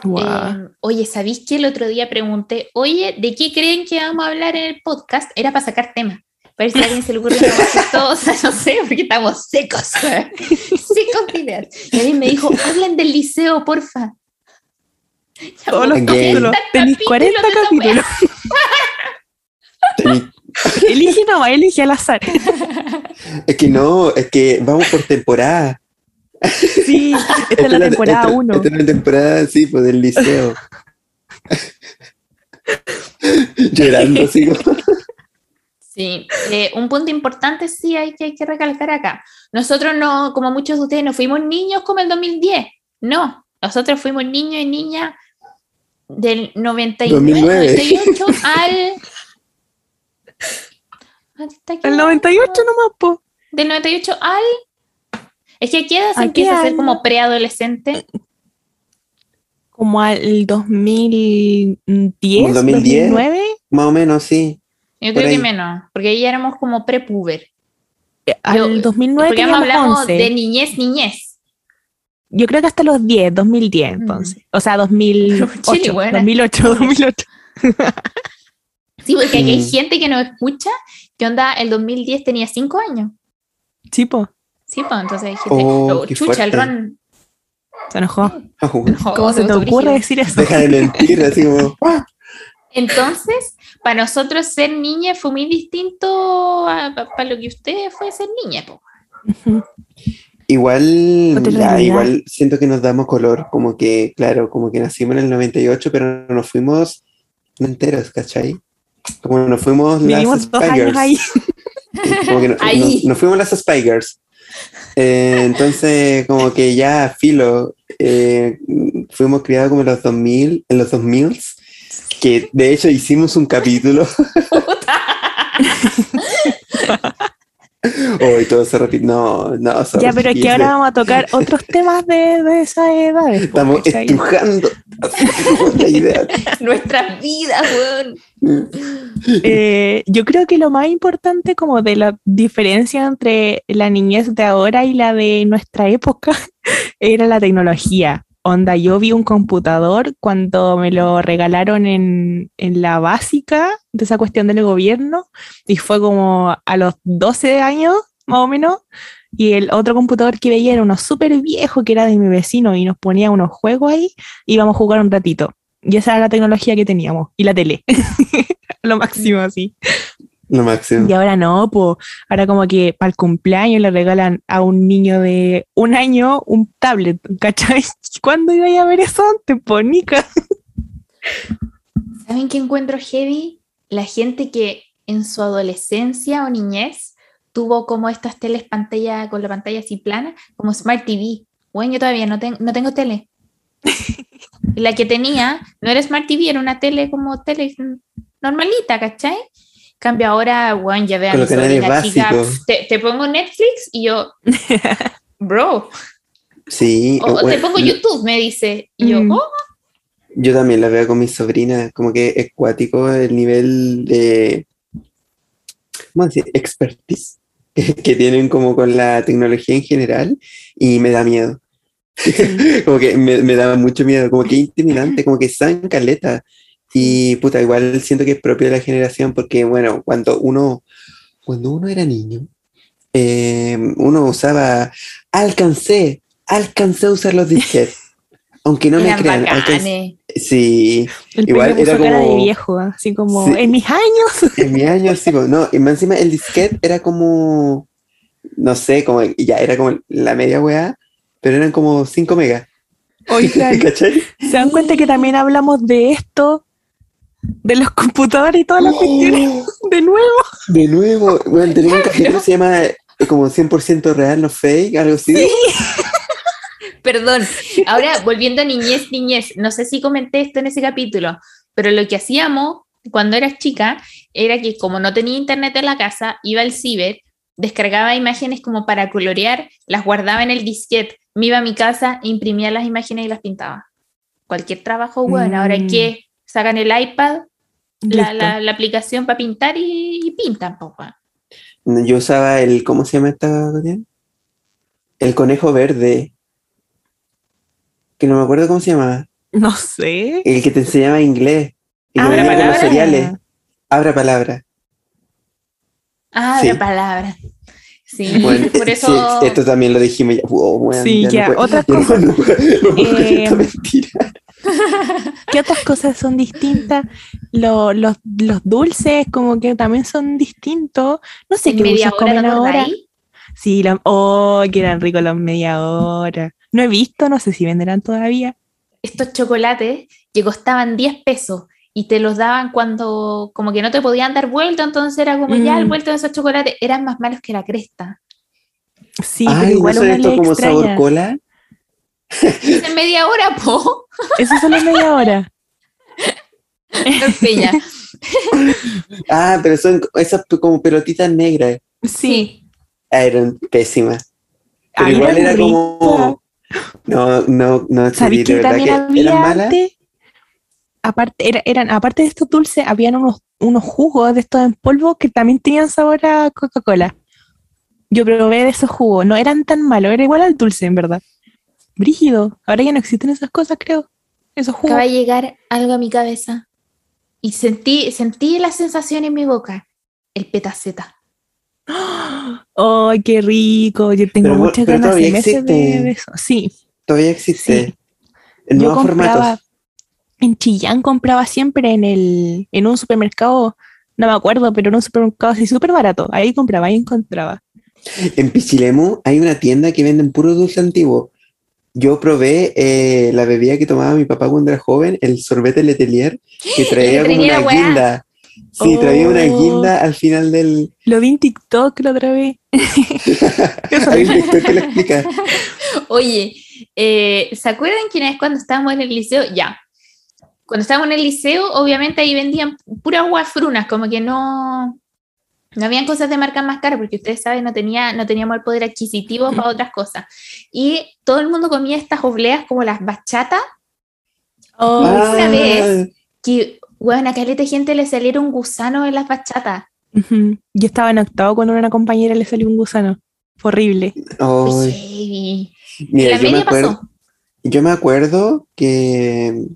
Guau. Eh, oye, ¿sabéis que el otro día pregunté, oye, ¿de qué creen que vamos a hablar en el podcast? Era para sacar tema. Ver si a alguien se le ocurre chistoso, <laughs> no sé, porque estamos secos, güey. secos de ideas. Y alguien me dijo, hablen del liceo, porfa. Todos los capítulos. Tenéis 40 de esa capítulos. <laughs> Elige nomás, elige al azar. Es que no, es que vamos por temporada. Sí, esta es la temporada esta- 1. Esta es la temporada, sí, pues del liceo. <laughs> Llorando, como- Sí, eh, un punto importante sí hay que, hay que recalcar acá. Nosotros no, como muchos de ustedes, no fuimos niños como el 2010. No, nosotros fuimos niños y niñas del 99, 2009. 98 al... ¿Hasta qué El edad? 98 nomás, po. Del 98 al... Es que aquí edad se ¿A qué empieza a ser como preadolescente. Como al 2010, Como 2010. 2009. Más o menos, sí. Yo creo que menos, porque ahí ya éramos como prepuber. eh, Al Yo- 2009 Porque teníamos hablamos 11. de niñez, niñez. Yo creo que hasta los 10, 2010 entonces. O sea, 2008, Chile, buena. 2008, 2008. Sí, porque aquí hay Mm. gente que nos escucha que onda el 2010 tenía 5 años. Sí, po, Sí, pues entonces hay gente. Oh, oh, chucha, el. Ron. se enojó. Bueno. <laughs> oh, ¿Cómo se te ocurre decir eso? Deja de mentir, así como. <laughs> Entonces, para nosotros ser niña fue muy distinto a, para lo que ustedes fue ser niña. po. Igual, ya, igual siento que nos damos color, como que, claro, como que nacimos en el 98, pero nos fuimos no enteros, ¿cachai? Como nos fuimos las Vivimos Girls. ahí. <laughs> Como que no- Ahí. nos, nos fuimos las Spy Girls. Eh, entonces, como que ya, filo, eh, fuimos criados como en los 2000, en los 2000, que de hecho hicimos un capítulo, <laughs> hoy todo se repite, no, no, Ya, pero es que ahora vamos a tocar otros temas de, de esas edades. po, Estamos estrujando la idea. <laughs> Nuestras vidas, weón. Eh, yo creo que lo más importante como de la diferencia entre la niñez de ahora y la de nuestra época <laughs> era la tecnología. Onda, yo vi un computador cuando me lo regalaron en, en la básica de esa cuestión del gobierno y fue como a los 12 años más o menos y el otro computador que veía era uno súper viejo que era de mi vecino y nos ponía unos juegos ahí y íbamos a jugar un ratito. Y esa era la tecnología que teníamos y la tele. <laughs> lo máximo así. Lo máximo. Y ahora no, pues ahora como que para el cumpleaños le regalan a un niño de un año un tablet, ¿cachai? <laughs> ¿Cuándo iba a ver eso antes, po, Nica? ¿Saben qué encuentro heavy? La gente que en su adolescencia o niñez tuvo como estas teles pantalla con la pantalla así plana, como Smart TV. Bueno, yo todavía no, ten- no tengo tele. <laughs> La que tenía no era Smart TV, era una tele como tele mm, normalita, ¿cachai? Cambio ahora, bueno, ya vean sobrina te, te pongo Netflix y yo, bro, Sí. o, o te pongo YouTube, me dice. Y yo, Mm. oh, Yo también la veo con mis sobrinas, como que es cuático el nivel de, ¿cómo decir? Expertise que, <laughs> que tienen como con la tecnología en general y me da miedo. <laughs> como que me, me da mucho miedo, como que intimidante, como que saben caleta. Y puta, igual siento que es propio de la generación porque, bueno, cuando uno, cuando uno era niño, eh, uno usaba, alcancé, alcancé a usar los disquetes. <laughs> Aunque no me eran crean, alcancé-. Sí, El Igual era cara de como- viejo, así como Sí. en mis años. <laughs> en mi año sí, pues, no, y más encima el disquete era como, no sé, como, ya era como la media weá, pero eran como 5 megas, Oigan, <laughs> ¿cachai? ¿se dan cuenta que también hablamos de esto? De los computadores y todas las cuestiones. <laughs> De nuevo. De nuevo, bueno, tenía un capítulo que se llama eh, como 100% real, no fake, algo así. <laughs> Perdón. Ahora, volviendo a niñez, niñez, no sé si comenté esto en ese capítulo, pero lo que hacíamos cuando eras chica era que como no tenía internet en la casa, iba al ciber, descargaba imágenes como para colorear, las guardaba en el disquete, me iba a mi casa, imprimía las imágenes y las pintaba. Cualquier trabajo, bueno, ahora Mm. que sacan el iPad, la, la- la aplicación para pintar y, y pintan, po, weón. Yo usaba el, ¿cómo se llama esta cuestión? El conejo verde. Que no me acuerdo cómo se llamaba. No sé. El que te enseñaba inglés. Que Abra venía con los cereales. Abra palabra. Ah, Sí. la palabra. Sí, Bueno, por sí, eso. esto también lo dijimos ya. Wow, Sí, ya no ya, puedo- otra <laughs> ya no puedo- <laughs> no puedo con Eh, mentira. ¿Qué otras cosas son distintas? Lo- los, los dulces como que también son distintos. No sé qué dulces comen ¿te ahora. Sí, la- oh, que eran ricos los media hora. No he visto, no sé si venderán todavía. Estos chocolates que costaban 10 pesos y te los daban cuando como que no te podían dar vuelta, entonces era como ya el Mm. vuelto de esos chocolates eran más malos que la cresta. Sí, Ay, pero ¿no igual son una estos le como extraña. sabor cola? En media hora, po. Eso son las media hora. Peña. <laughs> Ah, pero son esas como pelotitas negras. Sí. Ah, eran pésimas. Pero Ay, igual era como. No, no, no, sí, ¿Sabéis de que verdad también que había eran malas. antes? Aparte, era- eran, aparte de estos dulces, habían unos, unos jugos de estos en polvo que también tenían sabor a Coca-Cola. Yo probé de esos jugos, no eran tan malos, era igual al dulce, en verdad. Brígido, ahora ya no existen esas cosas, creo. Esos jugos. Acaba de llegar algo a mi cabeza y sentí, sentí la sensación en mi boca. El petaceta. <gasps> ¡Ay, qué rico! Yo tengo Pero- muchas pero ganas de existe. eso. Sí, Todavía existe. Sí. En yo nuevos compraba, formatos. en Chillán compraba siempre en el, en un supermercado, no me acuerdo, pero en un supermercado así súper barato. Ahí compraba, ahí encontraba. En Pichilemu hay una tienda que venden puro dulce antiguo. Yo probé eh, la bebida que tomaba mi papá cuando era joven, el sorbete Letelier, que <gasps> traía como una weá. guinda. Sí, traía una Oh. guinda al final del. Lo vi en TikTok la otra vez. <laughs> Hay un TikTok que lo explica. <laughs> Oye, eh, ¿se acuerdan una vez cuando estábamos en el liceo? Ya. Cuando estábamos en el liceo, obviamente ahí vendían puras guafrunas, como que no, no habían cosas de marca más caras, porque ustedes saben, no, tenía, no teníamos el poder adquisitivo para otras cosas. Y todo el mundo comía estas obleas como las bachatas, Oh, esa Ah, vez. que, bueno, a caleta gente le salieron gusanos en las bachatas. Yo estaba en octavo cuando a una compañera le salió un gusano. Fue horrible. mira, la yo me acuerdo. pasó. Yo me acuerdo que.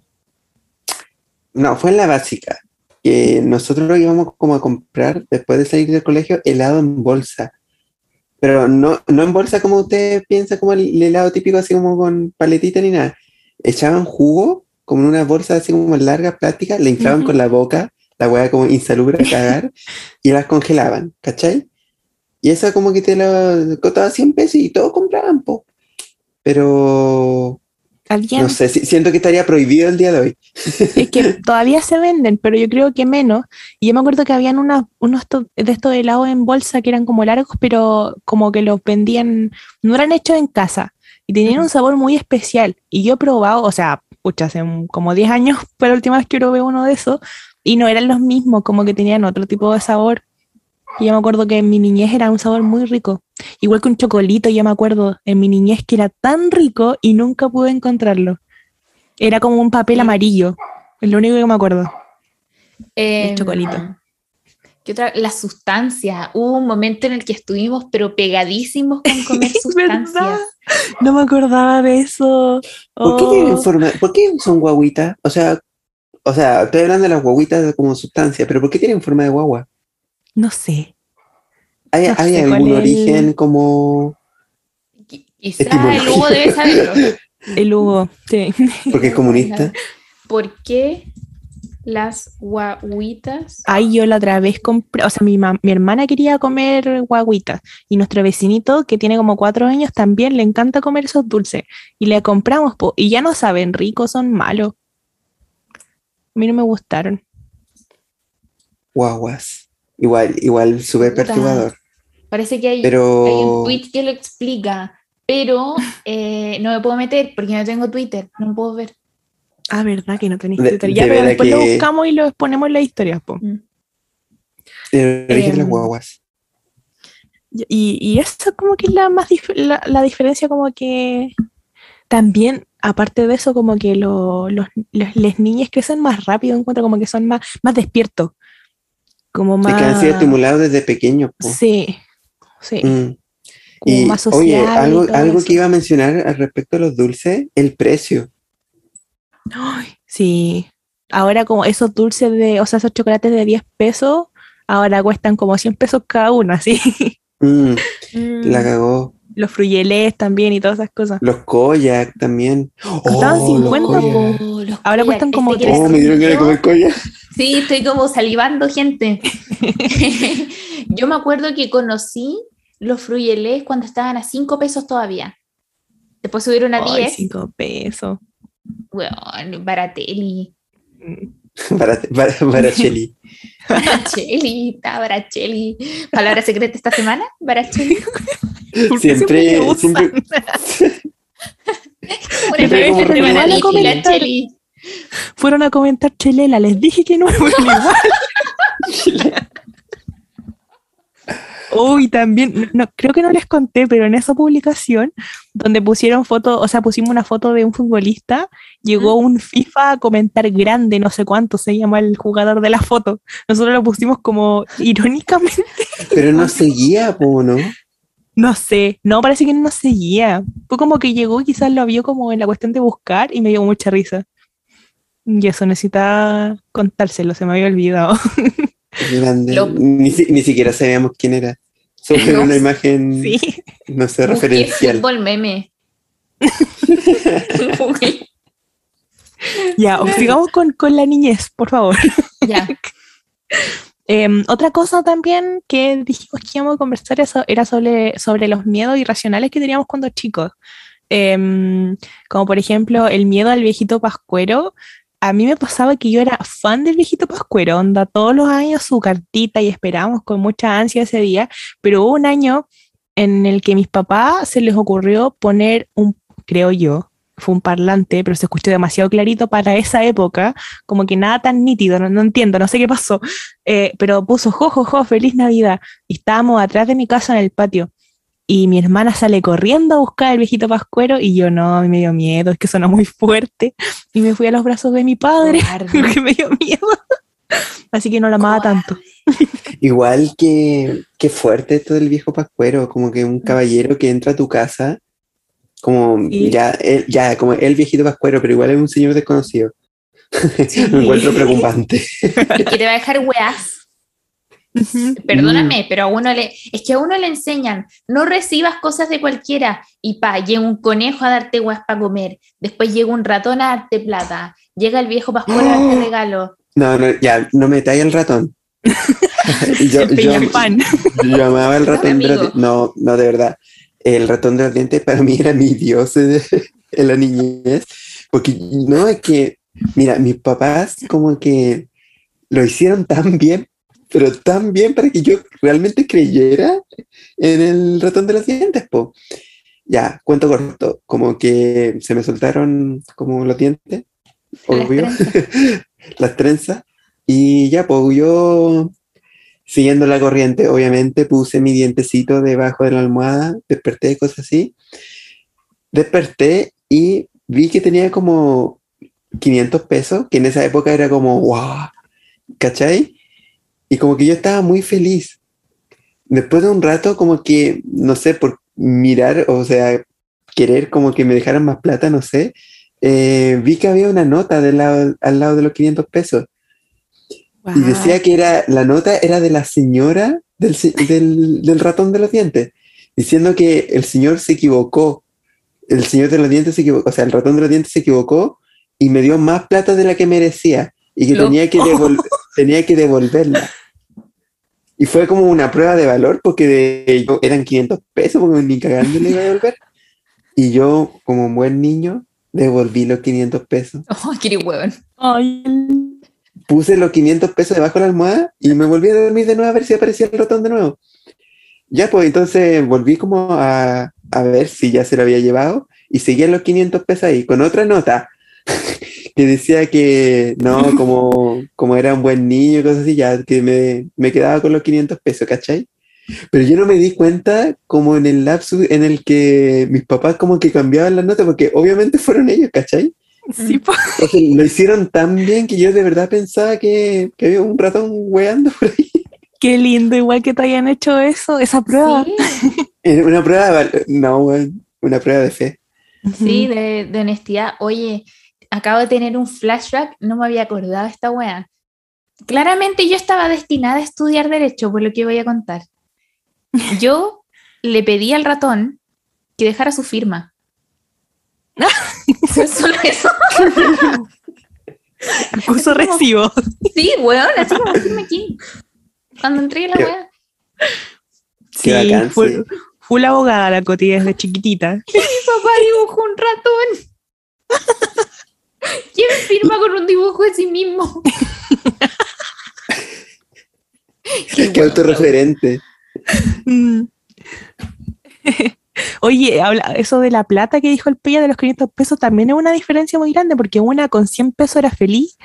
No, fue en la básica. Que nosotros íbamos como a comprar, después de salir del colegio, helado en bolsa. Pero no, no en bolsa como usted piensa, como el, el helado típico, así como con paletita ni nada. Echaban jugo, como en una bolsa así como larga, plástica, le inflaban Ujú. con la boca, la hueá como insalubre a cagar, y las congelaban, ¿cachai? Y eso como que te lo costaba 100 pesos y todos compraban, po. Pero Alguien, no sé, si- siento que estaría prohibido el día de hoy. es que <laughs> todavía se venden, pero yo creo que menos. Y yo me acuerdo que habían unas- unos de estos helados en bolsa que eran como largos, pero como que los vendían, no eran hechos en casa. Y tenían un sabor muy especial. Y yo he probado, o sea, pucha, hace como 10 años fue la última vez que probé uno de esos. Y no eran los mismos, como que tenían otro tipo de sabor. Y yo me acuerdo que en mi niñez era un sabor muy rico. Igual que un chocolito, yo me acuerdo en mi niñez que era tan rico y nunca pude encontrarlo. Era como un papel amarillo. Es lo único que me acuerdo. Em, chocolito. ¿Qué otra? La sustancia. Hubo un momento en el que estuvimos, pero pegadísimos con <laughs> comer Es verdad. sustancias. No me acordaba de eso. ¿Por qué, Oh, tienen forma- ¿Por qué son guaguitas? O sea, o sea, estoy hablando de las guaguitas como sustancia, pero ¿por qué tienen forma de guagua? No sé. ¿Hay, No hay sé cuál algún el- origen como Qui- Quizá el. Hugo debe saberlo. <laughs> El Hugo, sí. porque es comunista? ¿Por qué las guaguitas? Ay, yo la otra vez compré, o sea, mi, mi hermana quería comer guaguitas y nuestro vecinito, que tiene como cuatro años, también le encanta comer esos dulces. Y le compramos, po, y ya no saben ricos, son malos. A mí no me gustaron. Guaguas. Igual, igual súper perturbador. Parece que hay, hay Pero un tweet que lo explica, pero eh, no me puedo meter porque no tengo Twitter, no puedo ver. Ah, ¿verdad que no tenéis De- Twitter? Ya, de pero después lo buscamos y lo ponemos en las historias, po. origen de las Em, guaguas. Y, y eso como que es la más dif- la, la diferencia como que también, aparte de eso, como que lo- los, los, las niñas crecen más rápido, encuentro como que son más, más despiertos. Como Sí, más... que han sido estimulados desde pequeños. po. Sí, sí. Mm. Y, más oye, y algo, algo eso. que iba a mencionar al respecto de los dulces, el precio. Ay, sí. Ahora como esos dulces de, o sea, esos chocolates de 10 pesos, ahora cuestan como 100 pesos cada uno, así. Mm, <laughs> la cagó. Los frugelés también y todas esas cosas. Los koyak también. Costaban Oh, 50, los. Oh, los Ahora koyak, cuestan como este que Oh, les me dieron ganas de comió. comer koyak. Sí, estoy como salivando, gente. <laughs> Yo me acuerdo que conocí los frugelés cuando estaban a 5 pesos todavía. Después subieron a Ay, 10. 5 pesos. Weón, Baratelli. Mm. <laughs> Baracheli, está Baracheli. Palabra secreta esta semana, Baracheli. ¿Por qué Siempre, siempre, <laughs> como Baracheli, comentar. Baracheli. Fueron a comentar Chelela, les dije que no me fueron <laughs> igual. Uy, también, no, creo que no les conté, pero en esa publicación donde pusieron foto, o sea, pusimos una foto de un futbolista, llegó un FIFA a comentar grande, no sé cuánto se llama el jugador de la foto. Nosotros lo pusimos como irónicamente, pero no <laughs> seguía, ¿no? no sé, no, parece que no seguía. Fue como que llegó, quizás lo vio como en la cuestión de buscar y me dio mucha risa. Y eso necesitaba contárselo, se me había olvidado. Grande. Lo- Ni, si- ni siquiera sabíamos quién era. Solo era una imagen, Sí. no sé, Busqué referencial. fútbol meme. <laughs> Ya, <laughs> sigamos con, con la niñez, por favor. ya. <laughs> Em, otra cosa también que dijimos que íbamos a conversar era sobre, sobre los miedos irracionales que teníamos cuando chicos. Em, como por ejemplo el miedo al viejito pascuero. A mí me pasaba que yo era fan del viejito pascuero, onda todos los años su cartita y esperábamos con mucha ansia ese día, pero hubo un año en el que mis papás se les ocurrió poner un, creo yo, fue un parlante, pero se escuchó demasiado clarito para esa época, como que nada tan nítido, no, no entiendo, no sé qué pasó, eh, pero puso jo, jo, jo, feliz Navidad, y estábamos atrás de mi casa en el patio, y mi hermana sale corriendo a buscar al viejito pascuero, y yo no, a mí me dio miedo, es que sonó muy fuerte, y me fui a los brazos de mi padre, Cobarde. <laughs> porque me dio miedo, así que no la amaba tanto. <laughs> Igual que, que fuerte esto del viejo pascuero, como que un caballero que entra a tu casa, como Sí. ya, él- ya, como el viejito pascuero, pero igual es un señor desconocido. Sí. <laughs> Lo encuentro preocupante. Y que te va a dejar weas. Perdóname, pero a uno le. Es que a uno le enseñan, no recibas cosas de cualquiera. Y pa, llega un conejo a darte weas para comer. Después llega un ratón a darte plata. Llega el viejo pascuero a darte regalo. No, no, ya, no me metáis el ratón. <laughs> yo, El yo- yo amaba el ratón No, no, de verdad. El ratón de los dientes para mí era mi dios en la niñez. Porque no es que, mira, mis papás como que lo hicieron tan bien, pero tan bien para que yo realmente creyera en el ratón de los dientes, po. Ya, cuento corto, como que se me soltaron como los dientes, Las obvio, trenzas. <laughs> las trenzas, y ya, pues yo, siguiendo la corriente, obviamente puse mi dientecito debajo de la almohada, desperté, cosas así, desperté y vi que tenía como 500 pesos, que en esa época era como, wow, ¿cachai? Y como que yo estaba muy feliz. Después de un rato, como que, no sé, por mirar, o sea, querer como que me dejaran más plata, no sé, eh, vi que había una nota al lado de los 500 pesos. Y decía que era, la nota era de la señora del, del, del ratón de los dientes, diciendo que el señor se equivocó. El señor de los dientes se equivocó, o sea, el ratón de los dientes se equivocó y me dio más plata de la que merecía y que tenía que, devol- <laughs> tenía que devolverla. Y fue como una prueba de valor porque de, yo- eran 500 pesos, porque ni cagando le iba a devolver. Y yo, como un buen niño, devolví los 500 pesos. <laughs> Oh, qué huevón. Ay, puse los 500 pesos debajo de la almohada y me volví a dormir de nuevo a ver si aparecía el ratón de nuevo. Ya, pues entonces volví como a, a ver si ya se lo había llevado y seguían los 500 pesos ahí con otra nota <laughs> que decía que no, <laughs> como, como era un buen niño cosas así, ya que me, me quedaba con los 500 pesos, ¿cachai? Pero yo no me di cuenta como en el lapsus en el que mis papás como que cambiaban las notas, porque obviamente fueron ellos, ¿cachai? Sí, lo hicieron tan bien que yo de verdad pensaba que, que había un ratón weando por ahí. Qué lindo, igual que te hayan hecho eso, esa prueba. Sí, Una prueba, de no, weón, una prueba de fe. sí, de, de honestidad. Oye, acabo de tener un flashback, no me había acordado de esta wea. Claramente yo estaba destinada a estudiar Derecho, por lo que voy a contar. Yo le pedí al ratón que dejara su firma. Solo eso. Acuso recibo. Sí, weón, así como firma aquí. Cuando entregué la Qué- wea. Sí, Qué bacán, sí. full abogada la Coti desde chiquitita. Mi papá dibujó un ratón. ¿Quién firma con un dibujo de sí mismo? Qué, autorreferente. Mm. Oye, habla, eso de la plata que dijo el Pella de los 500 pesos también es una diferencia muy grande porque una con 100 pesos era feliz,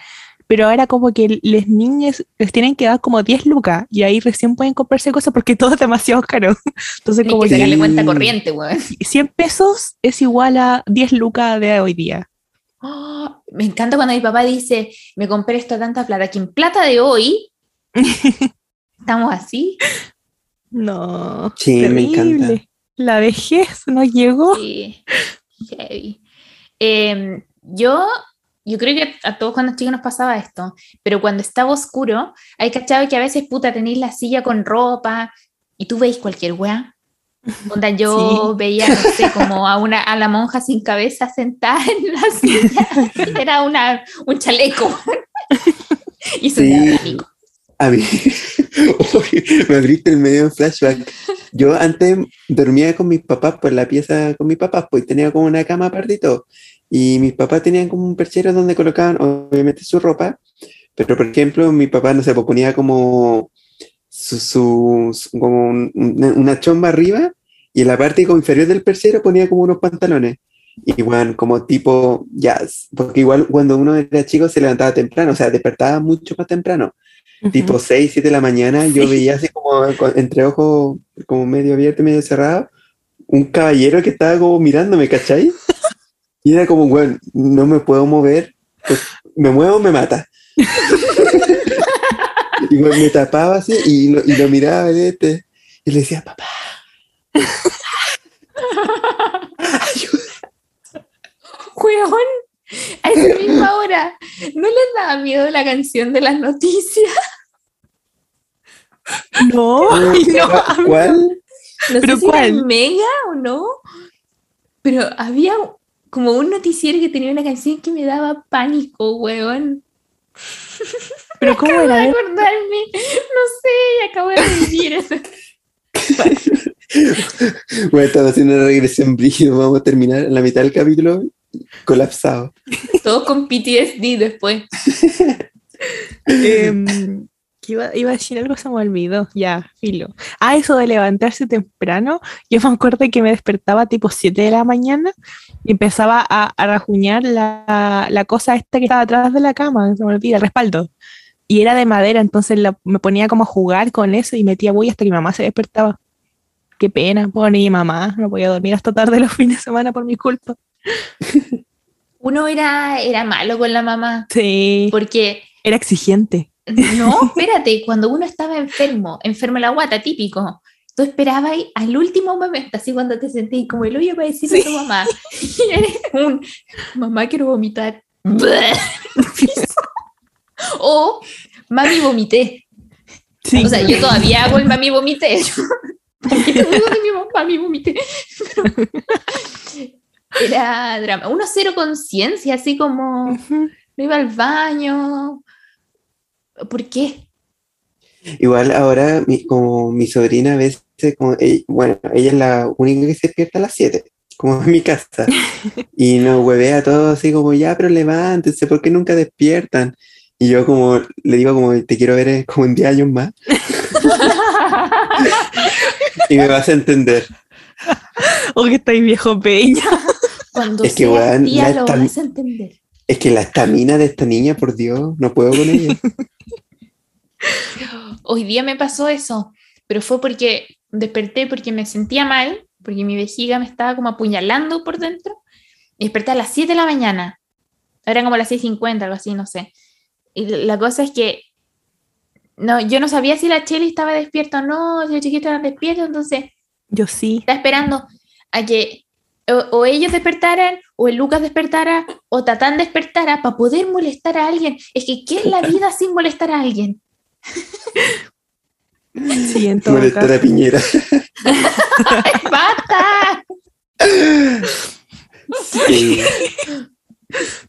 pero ahora como que les niños les tienen que dar como 10 lucas y ahí recién pueden comprarse cosas porque todo es demasiado caro. Entonces Ni como que sacarle cuenta Sí. corriente, weón. 100 pesos es igual a 10 lucas de hoy día. Oh, me encanta cuando mi papá dice, me compré esto a tanta plata, que en plata de hoy <laughs> estamos así. No, Sí, me encanta. La vejez nos llegó. Sí, heavy. Em, yo, yo creo que a todos cuando chicos nos pasaba esto, pero cuando estaba oscuro, hay cachado que a veces, puta, tenéis la silla con ropa y tú veis cualquier weá. <laughs> Onda, yo Sí. veía, no sé, como a, una, a la monja sin cabeza sentada en la silla. <laughs> Era una, un chaleco. <laughs> y eso Sí. A mí, <laughs> me abriste el medio en flashback. Yo antes dormía con mis papás por la pieza con mis papás, pues tenía como una cama aparte y mis papás tenían como un perchero donde colocaban obviamente su ropa, pero por ejemplo mi papá, no sé, pues ponía como, su, su- su- como un- una, chomba arriba y en la parte inferior del perchero ponía como unos pantalones. Bueno, como tipo, ya, porque igual cuando uno era chico se levantaba temprano, o sea, despertaba mucho más temprano tipo 6, 7 de la mañana, yo Sí. veía así como entre ojos como medio abierto y medio cerrado, un caballero que estaba como mirándome, ¿cachai? Y era como, bueno, no me puedo mover, pues, me muevo, me mata. <laughs> y bueno, me tapaba así y lo, y lo miraba el este, y le decía, papá. ayuda". <laughs> Weón, a esa misma hora, ¿no les daba miedo la canción de las noticias? No, ay, no, ¿Cuál? No ¿Pero sé si era cuál? en Mega o no, pero había como un noticiero que tenía una canción que me daba pánico, weón. pero <laughs> ¿cómo Acabo de era? Ver, acordarme, no sé, acabo de vivir eso. <laughs> Bueno, estaba haciendo una regresión brígida, vamos a terminar en la mitad del capítulo colapsado. Todos con PTSD después. <laughs> em, iba, iba a decir algo, se me olvidó. Ya, filo. Ah, eso de levantarse temprano. Yo me acuerdo que me despertaba tipo 7 de la mañana y empezaba a, a rajuñar la, la cosa esta que estaba atrás de la cama, se me olvida, el respaldo. Y era de madera, entonces la- me ponía como a jugar con eso y metía bulla hasta que mi mamá se despertaba. Qué pena, pobre mi mamá, no podía dormir hasta tarde los fines de semana por mi culpa. Uno era, era malo con la mamá, Sí, porque era exigente. No, <laughs> espérate, cuando uno estaba enfermo, enfermo la guata, típico, tú esperabas al último momento, así cuando te sentís como el hoyo para decirle a tu mamá, <laughs> y eres un, mamá quiero vomitar, <laughs> o mami vomité, Sí. o sea, yo todavía hago el mami vomité, porque te digo de mi mamá, mami vomité, Pero era drama, uno cero conciencia, así como, Ujú. no iba al baño, ¿por qué? Igual ahora, mi- como mi sobrina a veces, como, ella- bueno, ella es la única que se despierta a las 7, como en mi casa, <laughs> y nos huevea todo así como, ya, pero levántense, ¿por qué nunca despiertan? Y yo como, le digo como, te quiero ver eh, como en 10 años más, <laughs> <laughs> y me vas a entender. O que estáis viejo peña. Cuando Es que, seas weón, tía la lo estam- vas a entender. Es que la estamina de esta niña, por Dios, no puedo con ella. <laughs> Hoy día me pasó eso, pero fue porque desperté porque me sentía mal, porque mi vejiga me estaba como apuñalando por dentro. Y desperté a las 7 de la mañana. Eran como las 6.50, algo así, no sé. Y la cosa es que no, yo no sabía si la Cheli estaba despierta o no, si los chiquitos estaban despiertos, entonces Yo sí. está esperando a que o, o ellos despertaran, o el Lucas despertara, o Tatán despertara para poder molestar a alguien. Es que, ¿qué es la <laughs> vida sin molestar a alguien? <laughs> Sí, en todo Molestar caso. a Piñera. <laughs> ¡Basta! Sí.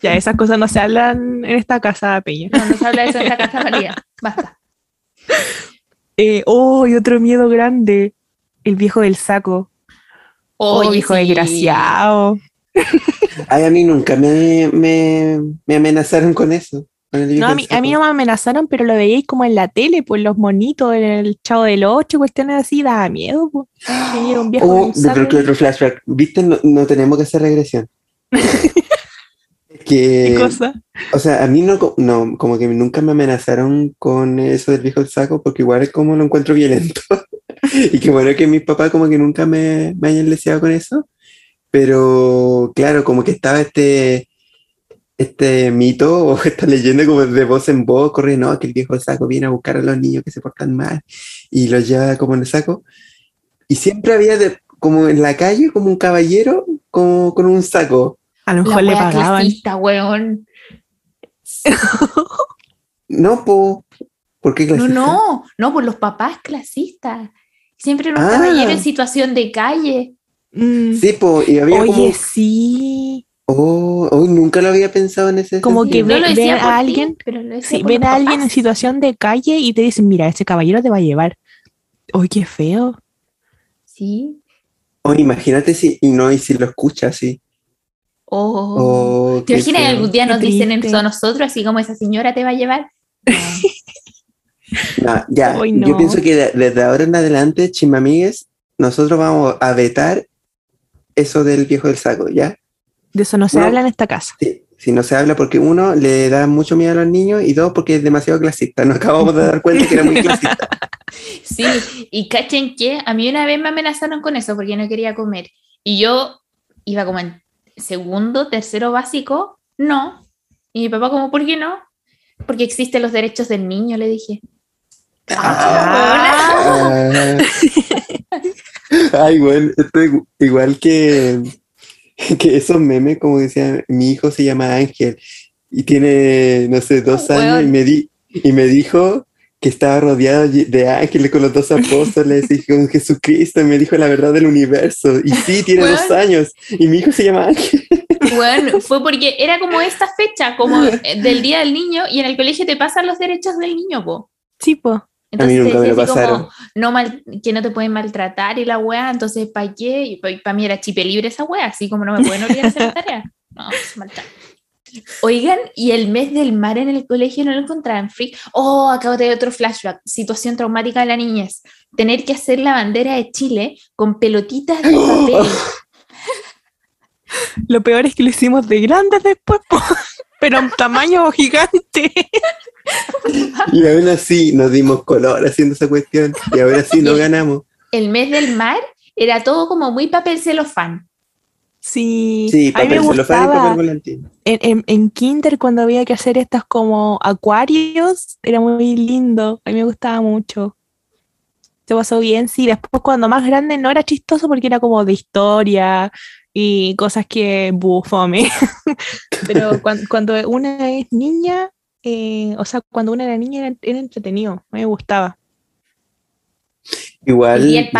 Ya, esas cosas no se hablan en esta casa, Peña. No, no se habla de eso en esta casa, María. Basta. Eh, oh, y otro miedo grande. El viejo del saco. Oh, sí. desgraciado. <laughs> Ay, a mí nunca me, me, me amenazaron con eso. con No, a mí, a mí no me amenazaron, pero lo veíais como en la tele, pues los monitos, en el chavo del 8, cuestiones así, daba miedo. Pues. Un viejo Oh, yo creo que otro flashback. ¿Viste? No, no tenemos que hacer regresión. <laughs> Es ¿Qué cosa? o sea, a mí no, no, como que nunca me amenazaron con eso del viejo del saco, porque igual es como lo encuentro violento. <laughs> <laughs> y que bueno que mis papás como que nunca me, me hayan leseado con eso. Pero claro, como que estaba este, este mito o <laughs> esta leyenda como de voz en voz, corre, no, que el viejo saco viene a buscar a los niños que se portan mal y los lleva como en el saco. Y siempre había de- como en la calle como un caballero como con un saco. A lo La mejor le wea pagaban. clasista, weón. No, po, ¿por qué <laughs> No, clasista? no, no, por los papás clasistas. Siempre era un Ah. caballero en situación de calle. Mm. Sí, po, y había Oye, como, sí. oh, oh, nunca lo había pensado en ese Como sentido. que no ven a ti, alguien- pero lo decía Sí, por ven a alguien en situación de calle y te dicen, mira, ese caballero te va a llevar. Uy, qué feo. Sí. Oh, imagínate si, y no, y si lo escuchas, sí. Oh. Oh, ¿Te imaginas algún día nos dicen eso a nosotros, así como esa señora te va a llevar? No. <laughs> No, ya, <laughs> yo pienso que de- desde ahora en adelante, chimamigues, nosotros vamos a vetar eso del viejo del saco, ¿ya? De eso no se No. habla en esta casa. Sí, si no se habla porque uno le da mucho miedo a los niños y dos porque es demasiado clasista. Nos acabamos de dar cuenta que era muy clasista. <laughs> Sí, y cachen que a mí una vez me amenazaron con eso porque no quería comer. Y yo iba como en segundo, tercero básico, no. Y mi papá como, ¿por qué no? Porque existen los derechos del niño, le dije. Ah. Ay, bueno, esto es igual que, que esos memes, como decía, mi hijo se llama Ángel y tiene, no sé, dos Oh, años y me, di, y me dijo que estaba rodeado de ángeles con los dos apóstoles y con Jesucristo y me dijo la verdad del universo. Y sí, tiene dos años y mi hijo se llama Ángel. Bueno, fue porque era como esta fecha, como eh, del Día del Niño, y en el colegio te pasan los derechos del niño, po. Sí, pues. Entonces nunca te me decía lo así como, pasaron. no mal, que no te pueden maltratar y la weá, entonces ¿para qué? Y para mí era chipe libre esa weá, así como no me pueden obligar a hacer la tarea. No, es maltrato. Oigan, y el mes del mar en el colegio no lo encontraban free. Oh, acabo de ver otro flashback. Situación traumática de la niñez. Tener que hacer la bandera de Chile con pelotitas de <gasps> papel. Lo peor es que lo hicimos de grandes después, po. Pero en tamaño <laughs> gigante. Y aún así nos dimos color haciendo esa cuestión y ahora sí no <laughs> ganamos. El mes del mar era todo como muy papel celofán. Sí, Sí, mí me papel celofán y gustaba. papel volantín. En, en, en Kinder, cuando había que hacer estas como acuarios, era muy lindo. A mí me gustaba mucho. Se pasó bien, sí. Después, cuando más grande, no era chistoso porque era como de historia y cosas que bufome. <laughs> Pero cuan- cuando, una es niña, eh, o sea, cuando una era niña era, era entretenido. Me gustaba. Igual, Y el.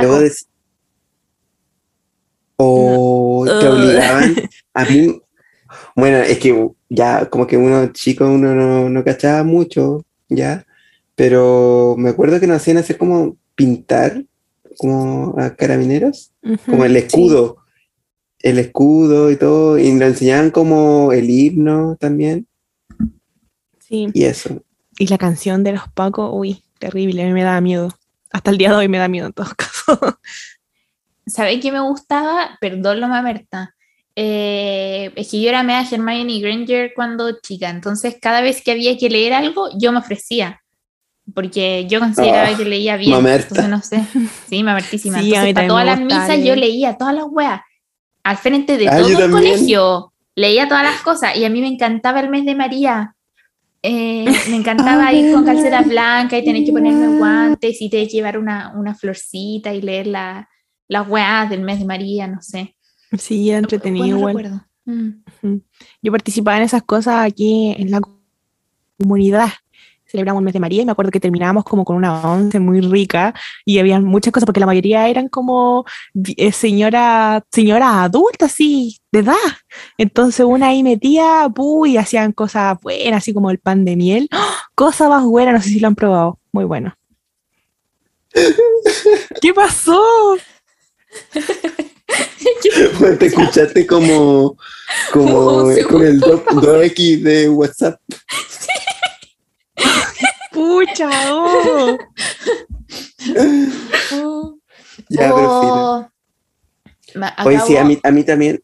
O te Ugh. obligaban. A mí, <laughs> bueno, es que ya como que uno chico, uno no, no cachaba mucho, ya. Pero me acuerdo que nos hacían hacer como pintar, como a carabineros, como el escudo. El escudo y todo. Y nos enseñaban como el himno también. Sí. Y eso. Y la canción de los Pacos, uy, terrible, a mí me daba miedo. Hasta el día de hoy me da miedo en todo <laughs> caso. ¿Sabéis qué me gustaba? Perdón, lo mamerta. Eh, es que yo era media Hermione Granger cuando chica, entonces cada vez que había que leer algo, yo me ofrecía. porque yo consideraba Ah, que leía bien, mamerta. entonces no sé. Sí, mamertísima. Sí, entonces, para todas las misas yo leía todas las weas, al frente de Ah, todo el también. colegio, leía todas las cosas, y a mí me encantaba el mes de María. Eh, me encantaba Ave ir con calcetas María. blancas y tener que ponerme guantes y tener que llevar una, una florcita y leer la- las weas del mes de María, no sé. Sí, era entretenido Bueno igual. Mm. Yo participaba en esas cosas aquí en la comunidad. Celebramos el mes de María y me acuerdo que terminábamos como con una once muy rica y había muchas cosas porque la mayoría eran como eh, señora, señoras adultas, así, de edad. Entonces una ahí metía, pu, y hacían cosas buenas, así como el pan de miel. ¡Ah! Cosa más buena, no sé si lo han probado. Muy bueno. <laughs> ¿Qué pasó? <laughs> Te escuchaste como, como <laughs> con el 2X de WhatsApp. Pucha, oh. Oh. <laughs> Ya, pero Oh. Ma- sí. Oye, sí, a mí, a mí también.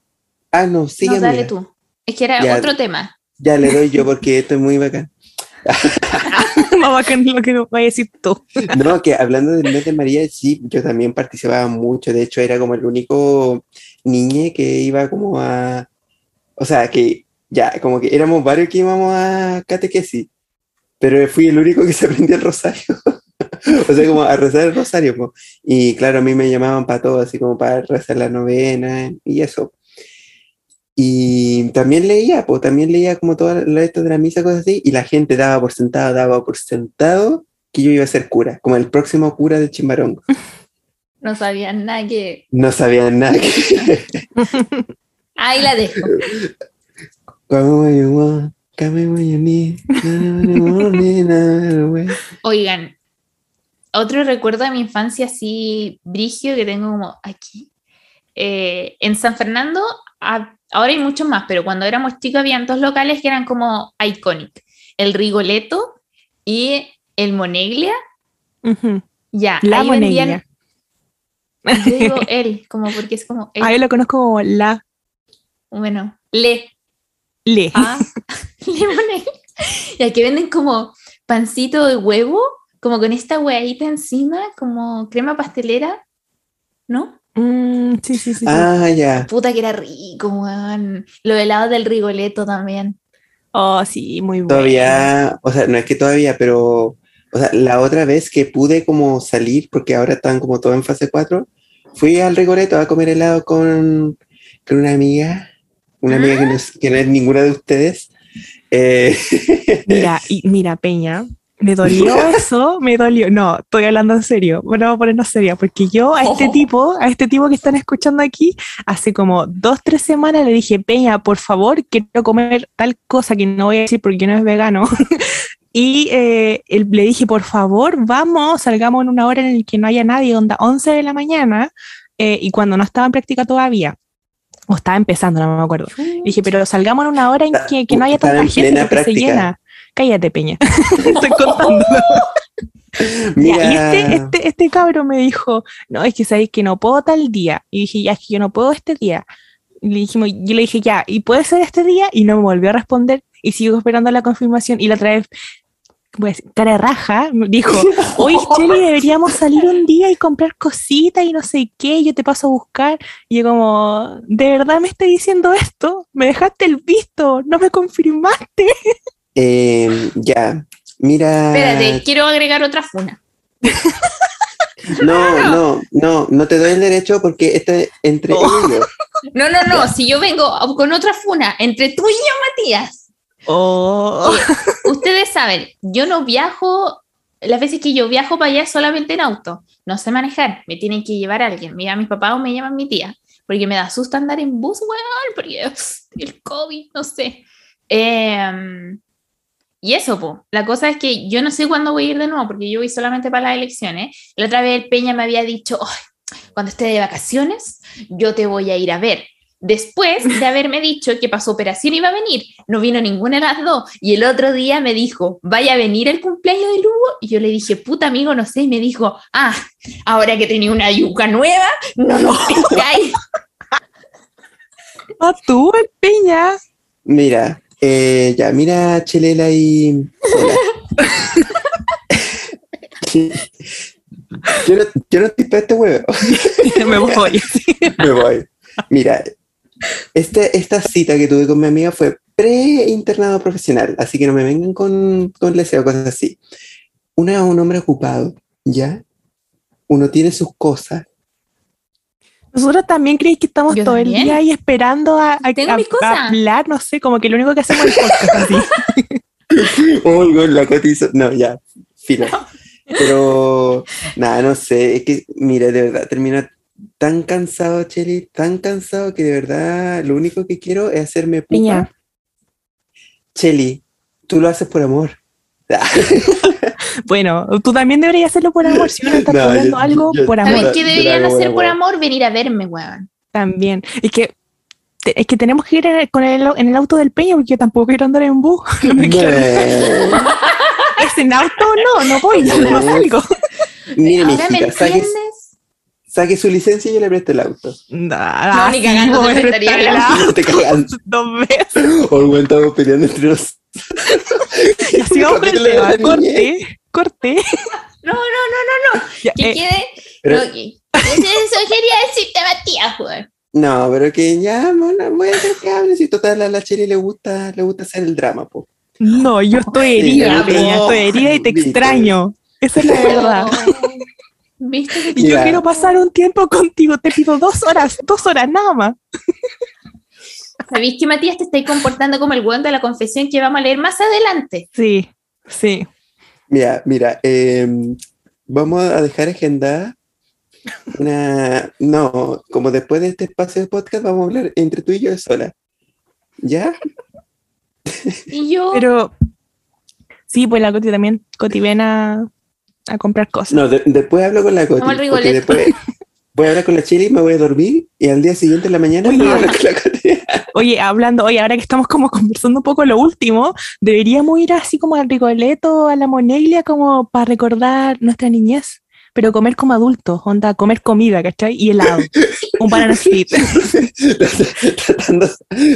Ah, no, sigue No, dale tú. Es que era Ya. otro tema. Ya le doy yo porque esto es muy bacán. <laughs> Más bacán lo que me vaya a decir tú. No, que hablando del mes de María, sí, yo también participaba mucho. De hecho, era como el único niñe que iba como a. O sea, que ya, como que éramos varios que íbamos a catequesis, pero fui el único que se aprendía el rosario. <laughs> o sea, como a rezar el rosario. po. Y claro, a mí me llamaban para todo, así como para rezar la novena y eso. Y también leía, pues también leía como todas las letras de la misa, cosas así, y la gente daba por sentado, daba por sentado que yo iba a ser cura, como el próximo cura de Chimbarongo. <laughs> No sabían nada que. No sabían nada que... <laughs> Ahí la dejo. Oigan, otro recuerdo de mi infancia así brigio que tengo como aquí. Eh, en San Fernando, a- ahora hay muchos más, pero cuando éramos chicos habían dos locales que eran como iconic. El Rigoletto y el Moneglia. Ya, La ahí vendían- moneglia. Yo digo él, como porque es como <laughs> él. Ah, yo lo conozco como la Bueno, le. Le. Ah, <laughs> limone. Y aquí venden como pancito de huevo, como con esta hueadita encima, como crema pastelera, ¿no? Mm, sí, sí, sí. sí. Ah, ya. Puta que era rico, weón. Los helados del Rigoletto también. Oh, sí, muy bueno. Todavía, o sea, no es que todavía, pero, o sea, la otra vez que pude como salir, porque ahora están como todo en fase 4, fui al Rigoletto a comer helado con, con una amiga, una amiga que no, es, que no es ninguna de ustedes. Eh, <laughs> Mira, y mira, Peña, me dolió <laughs> eso, me dolió. No, estoy hablando en serio. Bueno, vamos a ponernos serio, porque yo a este Oh. tipo, a este tipo que están escuchando aquí, hace como dos, tres semanas le dije, Peña, por favor, quiero comer tal cosa que no voy a decir porque no es vegano. <laughs> Y eh, él- le dije, por favor, vamos, salgamos en una hora en la que no haya nadie, onda 11 de la mañana, eh, y cuando no estaba en práctica todavía, o estaba empezando, no me acuerdo. Le dije, pero salgamos en una hora en que, que no haya tanta en gente porque se llena. Cállate, Peña. <laughs> Estoy contando. <laughs> Ya, y este, este, este cabro me dijo, no, es que sabéis que no puedo tal día. Y dije, ya, es que yo no puedo este día. Y le dijimos, yo le dije, ya, ¿y puede ser este día? Y no me volvió a responder. Y sigo esperando la confirmación. Y la otra vez, pues, cara raja, dijo, <laughs> oye, Cheli, deberíamos salir un día y comprar cositas y no sé qué, yo te paso a buscar. Y yo como, ¿de verdad me estás diciendo esto? Me dejaste el visto, no me confirmaste. <laughs> eh, ya, mira. Espérate, quiero agregar otra funa. <laughs> No, no, no, no te doy el derecho porque este entre Oh. yo. No, no, no, si yo vengo con otra funa entre tú y yo, Matías. Oh. Ustedes saben, yo no viajo, las veces que yo viajo para allá solamente en auto. No sé manejar, me tienen que llevar alguien. Me llaman mis papás o me llaman mi tía. Porque me da susto andar en bus, weón, porque <laughs> el COVID, no sé. Em, y eso, po. La cosa es que yo no sé cuándo voy a ir de nuevo, porque yo voy solamente para las elecciones. La otra vez Peña me había dicho, "Ay, cuando esté de vacaciones, yo te voy a ir a ver. Después de haberme dicho que para su operación iba a venir, no vino ninguna de las dos. Y el otro día me dijo, vaya a venir el cumpleaños de Lugo. Y yo le dije, puta amigo, no sé. Y me dijo, ah, ahora que tenía una yuca nueva, no nos <laughs> pescáis. Ah, tú, el Peña. Mira, eh, ya, mira, Chelela y. <laughs> Yo no, yo no estoy para este huevo. <laughs> Me voy. Me voy. Mira, este, esta cita que tuve con mi amiga fue pre-internado profesional, así que no me vengan con, con leseo, cosas así. Uno es un hombre ocupado, ¿ya? Uno tiene sus cosas. Nosotros también creéis que estamos Yo todo el día ahí esperando a, a- Tengo a- mis a cosas. hablar, no sé, como que lo único que hacemos es podcast así. <laughs> Oh, la cotizo. No, ya, filo. Pero, nada, no sé, es que, mira, de verdad, termina tan cansado, Cheli, tan cansado que de verdad lo único que quiero es hacerme pupa. Piña. Cheli, tú lo haces por amor. <laughs> Bueno, tú también deberías hacerlo por amor. Si uno está No, yo- algo yo- por ¿Sabes amor, Yo qué deberían hacer por amor? Venir a verme, weón. también. Es que, es que tenemos que ir en el, con el, en el auto del peña porque yo tampoco quiero andar en bus. <laughs> No me quiero. ¿Es en auto? No, no voy, no, no salgo. Mire, ¿Ahora me mijita, saque, entiendes? Saque su licencia y yo le presto el auto. No, ni cagando te prestaría el No te cagan. Dos veces. O bueno, estamos peleando entre nosotros. <laughs> Y así con el tema. Corte, corte. No, no, no, no, no. Ya, Que eh, quede. Pero- no, que- Eso quería decirte, Matías, weón. No, pero que ya, bueno, voy a hacer que hable. Si total a la Cheli le gusta, le gusta hacer el drama, po. no, yo estoy herida, Sí, peña, estoy herida y te extraño. Esa es la verdad. <laughs> ¿Viste que Y yo quiero pasar un tiempo contigo, te pido dos horas, dos horas nada más. ¿Sabéis que Matías te estáis comportando como el weón de la confesión que vamos a leer más adelante? Sí, sí. Mira, mira, eh, vamos a dejar agendada una. No, como después de este espacio de podcast, vamos a hablar entre tú y yo sola. ¿Ya? Y yo. Pero sí, pues la Coti también, Coti ven a, comprar cosas. No, de- después hablo con la Coti. Porque después voy a hablar con la Cheli, me voy a dormir y al día siguiente en la mañana Oye. voy a hablar con la Coti. <laughs> Oye, hablando, oye, ahora que estamos como conversando un poco lo último, deberíamos ir así como al Rigoletto, a la Moneglia, como para recordar nuestra niñez, pero comer como adultos, onda, comer comida, ¿cachai? Y helado, un banana split. <laughs> tratando,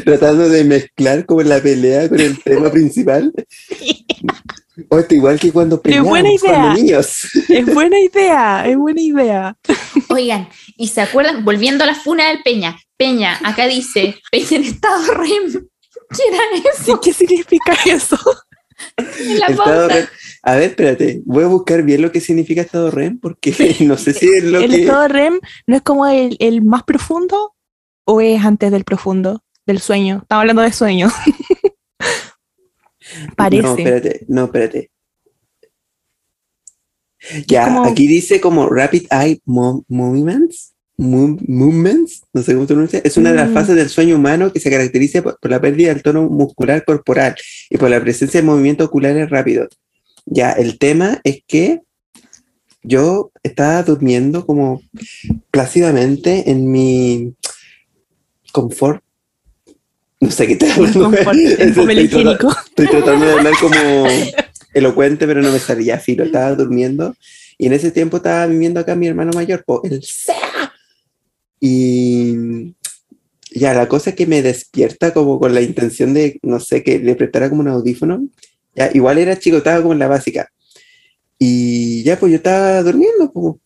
tratando de mezclar como la pelea con el tema principal. <laughs> O esto igual que cuando peleamos buena idea. cuando niños. <laughs> Es buena idea, es buena idea. Oigan, ¿y se acuerdan? Volviendo a la funa del Peña. Peña, acá dice, Peña en estado REM. ¿Qué era eso? ¿Qué significa eso? En la Estado. REM. A ver, espérate, voy a buscar bien lo que significa estado REM porque <laughs> no sé si es lo ¿El que... estado REM no es como el, el más profundo o es antes del profundo, del sueño? Estamos hablando de sueño. <laughs> Parece. No, espérate, no, espérate. Ya, como- aquí dice como Rapid Eye Mo- Movements. Mo- movements, no sé cómo se pronuncia, es una de las Mm. fases del sueño humano que se caracteriza por, por la pérdida del tono muscular corporal y por la presencia de movimientos oculares rápidos. Ya, el tema es que yo estaba durmiendo como plácidamente en mi confort. No sé qué estoy hablando. Estoy. Estoy tratando de hablar como <laughs> elocuente, pero no me salía filo. Estaba durmiendo y en ese tiempo estaba viviendo acá mi hermano mayor, po, el SEA. Y ya, la cosa es que me despierta como con la intención de, no sé, que le prestara como un audífono. Ya, igual era chico, estaba como en la básica. Y ya, pues yo estaba durmiendo.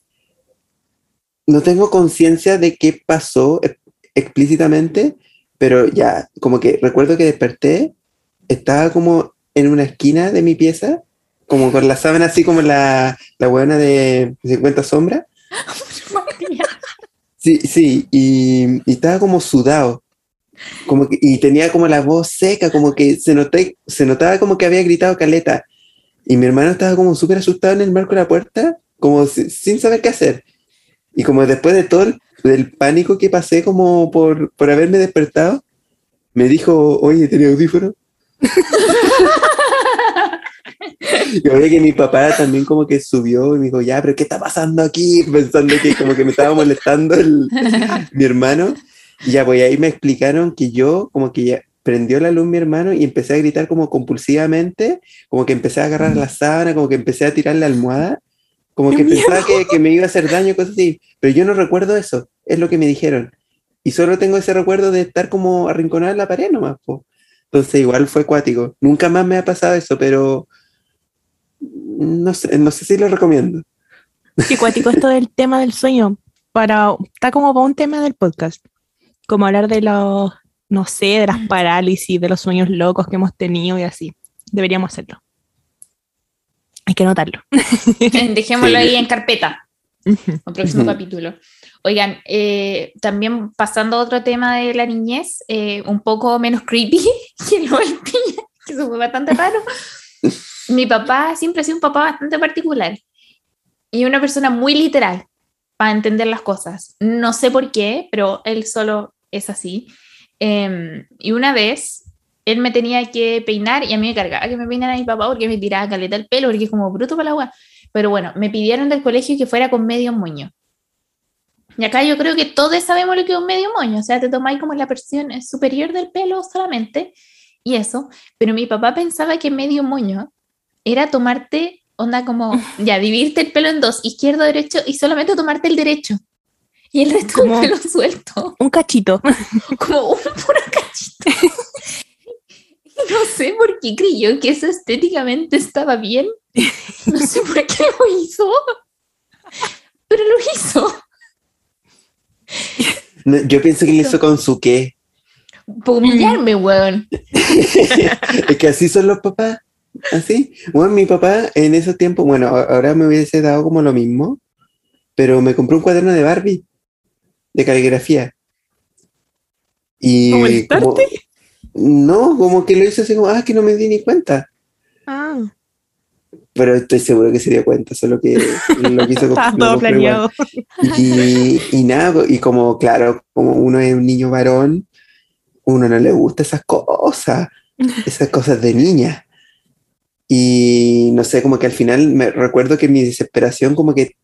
No tengo conciencia de qué pasó eh, explícitamente, pero ya, como que recuerdo que desperté, estaba como en una esquina de mi pieza, como con la sábana así como la, la buena de 50 sombras. <laughs> Sí, sí, y, y estaba como sudado. Como que, y tenía como la voz seca, como que se, noté, se notaba como que había gritado caleta. Y mi hermano estaba como súper asustado en el marco de la puerta, como si- sin saber qué hacer. Y como después de todo el, del pánico que pasé como por, por haberme despertado, me dijo, oye, ¿tenía audífono? <laughs> Y oye que mi papá también como que subió y me dijo, ya, pero ¿qué está pasando aquí? Pensando que como que me estaba molestando el- <laughs> mi hermano. Y ya, pues ahí me explicaron que yo como que ya prendió la luz mi hermano y empecé a gritar como compulsivamente, como que empecé a agarrar la sábana, como que empecé a tirar la almohada, como ¡Qué que pensaba que, que me iba a hacer daño, cosas así. Pero yo no recuerdo eso, es lo que me dijeron. Y solo tengo ese recuerdo de estar como arrinconado en la pared nomás. po. Entonces igual fue cuático. Nunca más me ha pasado eso, pero no sé, no sé si lo recomiendo. Qué cuático esto del <laughs> tema del sueño. Para, está como para un tema del podcast. Como hablar de los, no sé, de las parálisis, de los sueños locos que hemos tenido y así. Deberíamos hacerlo. Hay que anotarlo. <laughs> Dejémoslo Sí. ahí en carpeta. El próximo Ujú. capítulo. Oigan, eh, también pasando a otro tema de la niñez, eh, un poco menos creepy <laughs> que lo del piña, que eso fue bastante raro. <laughs> Mi papá siempre ha sido un papá bastante particular y una persona muy literal para entender las cosas. No sé por qué, pero él solo es así. Em, y una vez él me tenía que peinar y a mí me cargaba que me peinara mi papá porque me tiraba caleta el pelo porque es como bruto para la agua. Pero bueno, me pidieron del colegio que fuera con medio moño. Y acá yo creo que todos sabemos lo que es un medio moño, o sea, te tomáis como la versión superior del pelo solamente y eso, pero mi papá pensaba que medio moño era tomarte, onda como, <laughs> ya, dividirte el pelo en dos, izquierdo, derecho, y solamente tomarte el derecho. Y el resto Como- pelo suelto, Un cachito. <laughs> como un puro cachito. <laughs> <laughs> No sé por qué creyó que eso estéticamente estaba bien. No sé por qué lo hizo. Pero lo hizo. No, yo pienso que lo hizo con su qué. Por humillarme, weón. <laughs> es que así son los papás. Así. Bueno, mi papá en esos tiempos, bueno, ahora me hubiese dado como lo mismo, pero me compró un cuaderno de Barbie, de caligrafía. Y ¿Para como, molestarte? No, como que lo hizo así como, ah, que no me di ni cuenta. Ah, Pero estoy seguro que se dio cuenta, solo que lo quiso <laughs> estaba todo planeado. Y, y nada, y como, claro, como uno es un niño varón, uno no le gusta esas cosas, <laughs> esas cosas de niña. Y no sé, como que al final me recuerdo que mi desesperación como que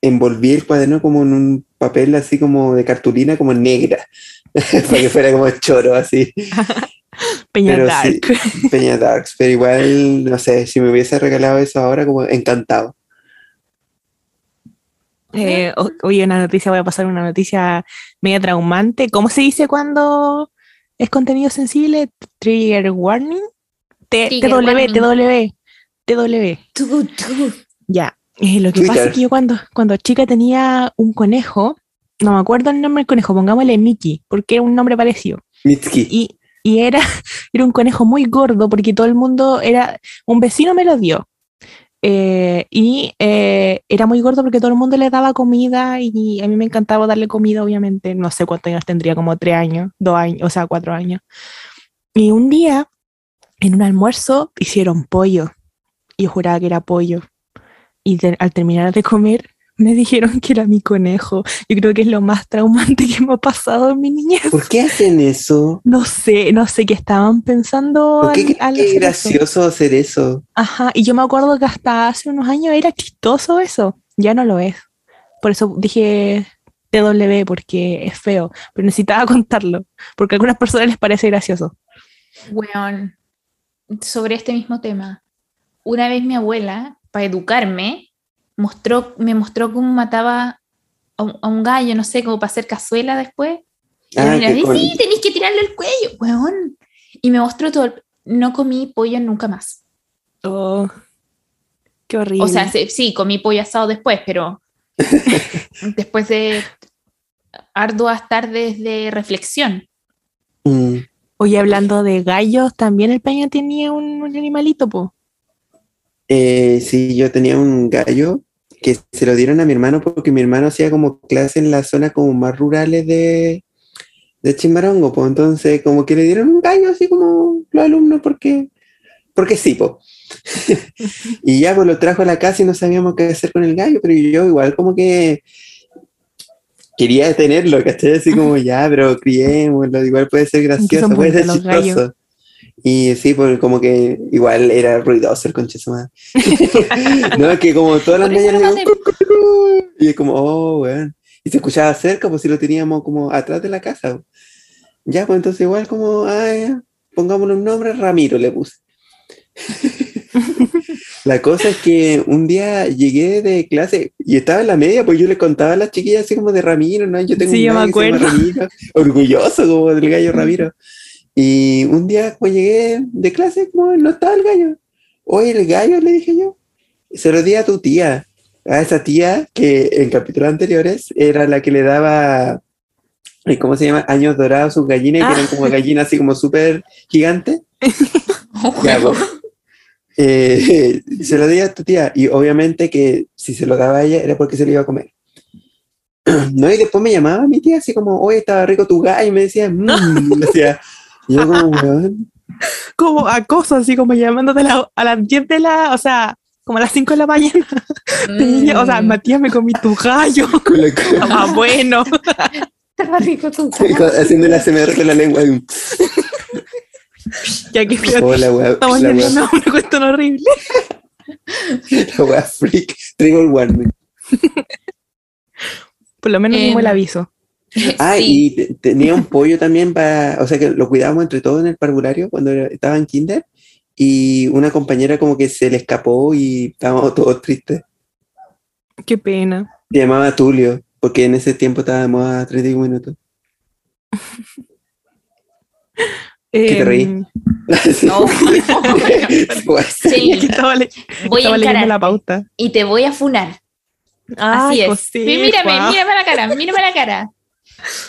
envolví el cuaderno como en un papel así como de cartulina como negra, <laughs> para que fuera como choro así, <laughs> Peña Pero Dark. Peña Darks, pero igual, no sé, si me hubiese regalado eso ahora como encantado. Eh, oye, una noticia, voy a pasar una noticia media traumante. ¿Cómo se dice cuando es contenido sensible? Trigger warning. T- Trigger TW, warning. TW, TW. Tú, tú. Ya. Eh, lo que pasa Twitter. es que yo cuando, cuando chica tenía un conejo, no me acuerdo el nombre del conejo, pongámosle Mickey, porque era un nombre parecido. Mitski. Y, y era, <laughs> era un conejo muy gordo porque todo el mundo era, un vecino me lo dio. Eh, y eh, era muy gordo porque todo el mundo le daba comida y a mí me encantaba darle comida, obviamente. No sé cuántos años tendría, como tres años, dos años, o sea, cuatro años. Y un día, en un almuerzo, hicieron pollo. Y yo juraba que era pollo. Y de- al terminar de comer, me dijeron que era mi conejo. Yo creo que es lo más traumante que me ha pasado en mi niñez. ¿Por qué hacen eso? No sé, no sé qué estaban pensando. ¿Por qué al- crees al que es hacer eso. gracioso hacer eso? Ajá, y yo me acuerdo que hasta hace unos años era chistoso eso. Ya no lo es. Por eso dije TW, porque es feo. Pero necesitaba <laughs> contarlo, porque a algunas personas les parece gracioso. Weón, sobre este mismo tema. Una vez mi abuela, para educarme, mostró, me mostró cómo mataba a un, a un gallo, no sé, como para hacer cazuela después. Y Ah, "Y con- sí, tenéis que tirarle el cuello, weón. Y me mostró todo. el- No comí pollo nunca más. Oh, qué horrible. O sea, se- sí, comí pollo asado después, pero <laughs> después de arduas tardes de reflexión. Mm, Oye, hablando de gallos, también el Peña tenía un, un animalito, po. Eh, sí, yo tenía un gallo que se lo dieron a mi hermano porque mi hermano hacía como clase en las zonas como más rurales de, de Chimbarongo, pues entonces como que le dieron un gallo así como los alumnos porque, porque sí, pues. <laughs> y ya pues lo trajo a la casa y no sabíamos qué hacer con el gallo, pero yo igual como que quería tenerlo, ¿cachai? Así como ya, pero criémoslo, igual puede ser gracioso, puede ser los gallos. Y sí, pues como que igual era ruidoso el conche madre. <laughs> no, es que como todas las mañanas lo digo, y es como, oh, weón. Y se escuchaba cerca, pues si lo teníamos como atrás de la casa. Ya, pues entonces igual como, ah, ya, pongámosle un nombre, Ramiro le puse. <laughs> la cosa es que un día llegué de clase y estaba en la media, pues yo le contaba a las chiquillas así como de Ramiro, ¿no? Yo tengo Sí, un yo me acuerdo. Ramiro, orgulloso como del gallo <laughs> Ramiro. Y un día, pues llegué de clase, como no estaba el gallo. Oye, el gallo, le dije yo. se lo di a tu tía, a esa tía que en capítulos anteriores era la que le daba, eh, ¿cómo se llama? Años dorados a sus gallinas, que eran como gallinas así como súper gigantes. <laughs> Pues. Eh, se lo di a tu tía y obviamente que si se lo daba a ella era porque se lo iba a comer. <clears throat> No, y después me llamaba mi tía así como, oye, estaba rico tu gallo, y me decía, mmm, decía, yo como, weón, <laughs> Como acoso, así como llamándote a, la- a las 10 de la, o sea, como a las 5 de la mañana. <laughs> Mm, O sea, Matías, me comí tu gallo. <laughs> la- Ah, bueno. estaba rico tu con- haciendo la CMR con la lengua. Ya que fíjate, Oh, la wea, estamos la yendo wea, a una cuestión horrible. la wea freak, trigger warning. Por lo menos Em, dimos el aviso. <laughs> Ah, Sí. y te- tenía un pollo también para, o sea que lo cuidábamos entre todos en el parvulario cuando estaba en kinder y una compañera como que se le escapó y estábamos <laughs> todos tristes. Qué pena. Se llamaba Tulio, porque en ese tiempo estábamos a 31 minutos. <laughs> ¿Qué te reí? Em, No. Sí, aquí estaba, le- voy a leyendo la pauta. y te voy a funar. Ay, Así es. José, Sí, mírame, guau. mírame la cara, mírame la cara.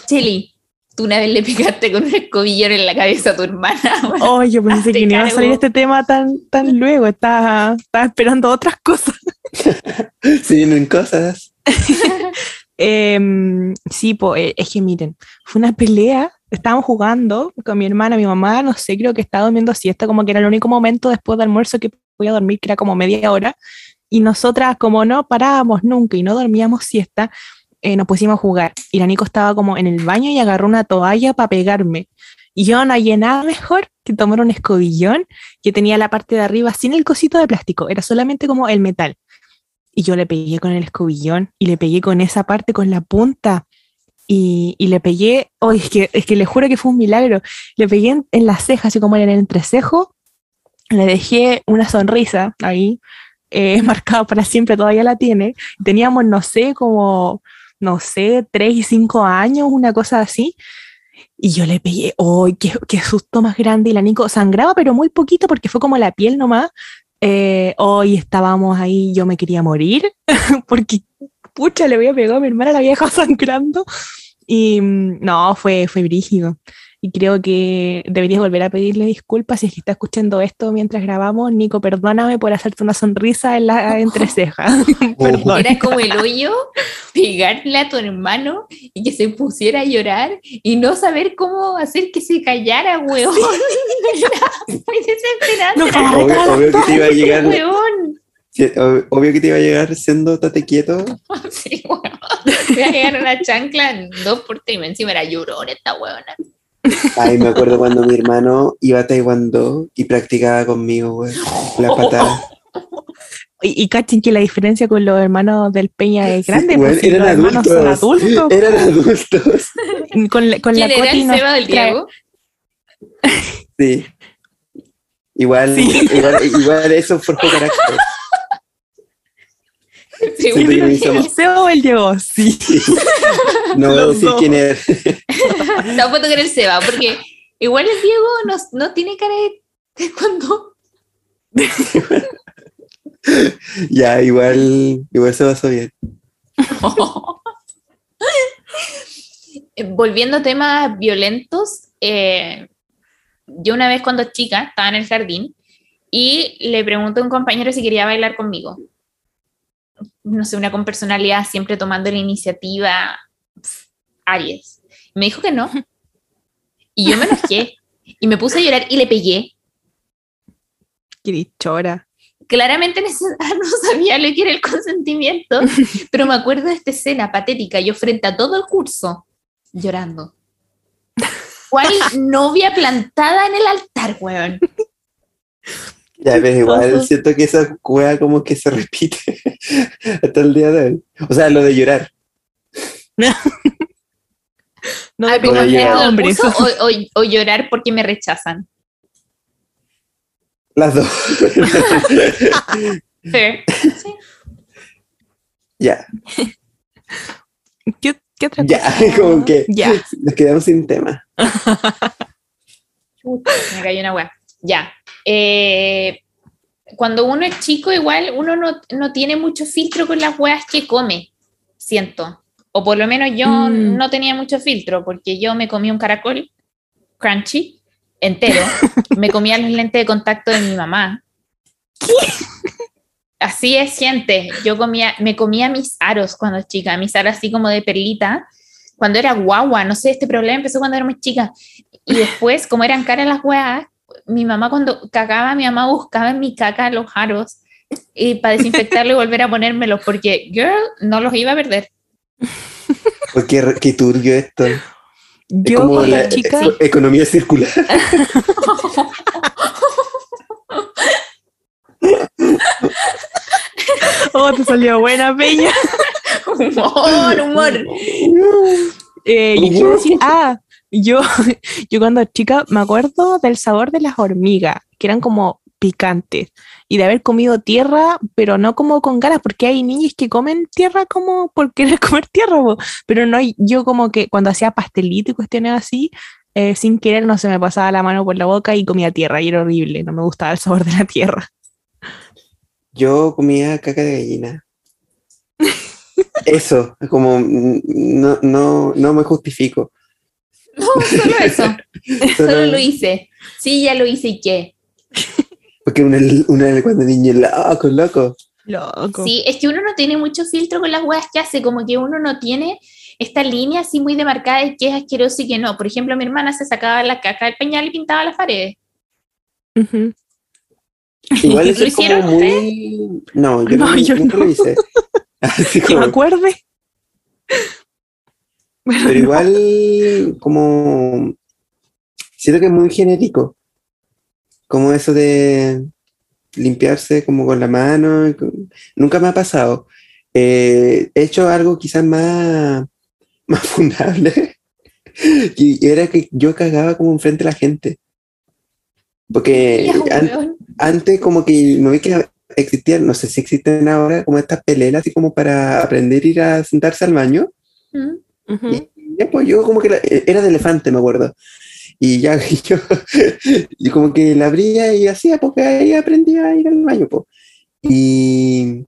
Cheli, tú una vez le picaste con un escobillón en la cabeza a tu hermana. <laughs> Oh, yo pensé que no iba a salir este tema tan, tan luego. Estaba, estaba esperando otras cosas. <laughs> Se vienen cosas. <laughs> Em, sí, po, eh, es que miren, fue una pelea. Estábamos jugando con mi hermana, mi mamá, no sé, creo que estaba durmiendo siesta, como que era el único momento después del almuerzo que podía dormir, que era como media hora. Y nosotras, como no parábamos nunca y no dormíamos siesta, eh, nos pusimos a jugar. Y la Nico estaba como en el baño y agarró una toalla para pegarme. Y yo no hallé nada mejor que tomar un escobillón que tenía la parte de arriba sin el cosito de plástico, era solamente como el metal. Y yo le pegué con el escobillón y le pegué con esa parte, con la punta. Y, le pegué, oh, es, que, es que le juro que fue un milagro. Le pegué en, en la ceja, así como en el entrecejo. Le dejé una sonrisa ahí, eh, <laughs> marcada para siempre, todavía la tiene. Teníamos, no sé, como, no sé, tres y cinco años, una cosa así. Y yo le pegué, ¡oh, qué, qué susto más grande! Y la Nico sangraba, pero muy poquito porque fue como la piel nomás. Eh, hoy estábamos ahí, yo me quería morir <laughs> porque, pucha, le había pegado a mi hermana, la había dejado sangrando. Y mm, no, fue, fue brígido. Y creo que deberías volver a pedirle disculpas si es que está escuchando esto mientras grabamos. Nico, perdóname por hacerte una sonrisa en la <laughs> entreceja. <laughs> <laughs> Perdón. Era como el hoyo, pegarle a tu hermano y que se pusiera a llorar y no saber cómo hacer que se callara, weón. No, Obvio, obvio que te iba a llegar, Weón. obvio que te iba a llegar siendo tate quieto. Sí, weón. Voy a llegar a una chancla en dos por tres. y Encima era llorón esta weona. Ay, me acuerdo cuando mi hermano iba a Taekwondo y practicaba conmigo, güey. Las patadas. <laughs> Y, y cachen que la diferencia con los hermanos del Peña es grande, Sí, pues güey, si eran los hermanos son adultos. adultos. Eran adultos. Con, la- con la ¿Quién era el Seba del Diego? Sí. Igual, Sí. igual, igual eso forjó carácter. Que hizo era. ¿El Seba o el Diego? Sí. <laughs> No voy a decir quién es. <laughs> Apuesto que era el Seba, porque igual el Diego no, no tiene cara de cuando. <laughs> Ya, igual, igual se pasó bien. Volviendo a temas violentos, eh, yo una vez cuando chica estaba en el jardín y le pregunté a un compañero si quería bailar conmigo. No sé, una con personalidad siempre tomando la iniciativa, Aries. Me dijo que no. Y yo me enojé y me puse a llorar y le pegué. Qué dichora. claramente no sabía lo que era el consentimiento, <laughs> pero me acuerdo de esta escena patética, yo frente a todo el curso, llorando. ¿Cuál <laughs> novia plantada en el altar, weón? Ya, pero igual siento que esa cueva como que se repite <laughs> hasta el día de hoy. O sea, lo de llorar. No de como hombre, eso. o, o- o llorar porque me rechazan. Las dos. <laughs> Fair. Sí. ya, ¿Qué, qué otra ya, cosa? <laughs> como que Ya. nos quedamos sin tema. Me cayó una weá. Ya. Eh, cuando uno es chico, igual uno no, no tiene mucho filtro con las hueas que come, siento. O por lo menos yo Mm. no tenía mucho filtro, porque yo me comí un caracol crunchy entero, <laughs> me comía los lentes de contacto de mi mamá. Así es, gente. Yo comía, me comía mis aros cuando chica, mis aros así como de perlita, cuando era guagua, no sé, este problema empezó cuando era muy chica. Y después, como eran caras las hueas, mi mamá cuando cagaba, mi mamá buscaba en mi caca los aros y para desinfectarlo y volver a ponérmelos, porque girl, no los iba a perder. <laughs> Porque qué, qué turbio esto. Es Yo como cuando la chica, economía circular. <laughs> oh, te salió buena, Peña. <laughs> humor, humor. Eh, ¿y qué iba a decir? Ah, yo, <laughs> yo cuando chica me acuerdo del sabor de las hormigas, que eran como picantes, y de haber comido tierra, pero no como con ganas, porque hay niños que comen tierra como por querer <laughs> comer tierra, po. pero no, yo como que cuando hacía pastelito y cuestiones así, eh, sin querer no se me pasaba la mano por la boca y comía tierra, y era horrible, no me gustaba el sabor de la tierra. Yo comía caca de gallina. <laughs> Eso, como no, no, no me justifico. No, solo eso. <laughs> Solo Solo- lo hice. Sí, ya lo hice y qué. Porque una, una cuando niño loco, loco. Loco. Sí, es que uno no tiene mucho filtro con las huevas que hace, como que uno no tiene esta línea así muy demarcada de qué es asqueroso y qué no. Por ejemplo, mi hermana se sacaba la caca del pañal y pintaba las paredes. Ujú. Igual eso ¿Lo es como hicieron muy. No, yo No, no, yo nunca no. lo hice. <laughs> Así Que me como- acuerde. Bueno, pero igual, como. Siento que es muy genérico. Como eso de limpiarse como con la mano. Nunca me ha pasado. Eh, he hecho algo quizás más, <laughs> más fundable. Y era que yo cagaba como enfrente de la gente. Porque <laughs> an- antes como que no vi que existían, no sé si existen ahora como estas pelelas así como para aprender a ir a sentarse al baño. ¿Mm? Ujú. Y ya, pues yo como que la- era de elefante, me acuerdo. Y ya <laughs> y yo, y como que la abría y hacía, porque ahí aprendía a ir al baño, pues. Y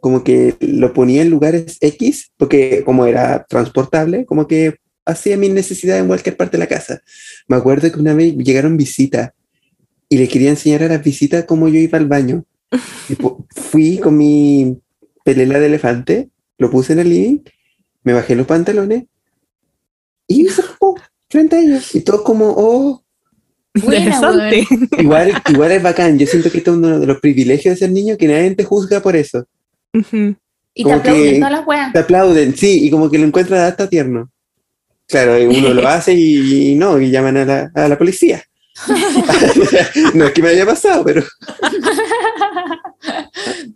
como que lo ponía en lugares X, porque como era transportable, como que hacía mis necesidades en cualquier parte de la casa. Me acuerdo que una vez llegaron visitas y le quería enseñar a las visitas cómo yo iba al baño. <laughs> Y fui con mi pelela de elefante, lo puse en el living, me bajé los pantalones y hice popó frente a ellos. Y todos como, oh, Interesante. igual, igual es bacán. Yo siento que esto es uno de los privilegios de ser niño, que nadie te juzga por eso. Y te aplauden que- todas las weas. Te aplauden, sí, y como que lo encuentran hasta tierno. Claro, y uno lo hace y, y no, y llaman a la, a la policía. <laughs> no es que me haya pasado, pero <laughs>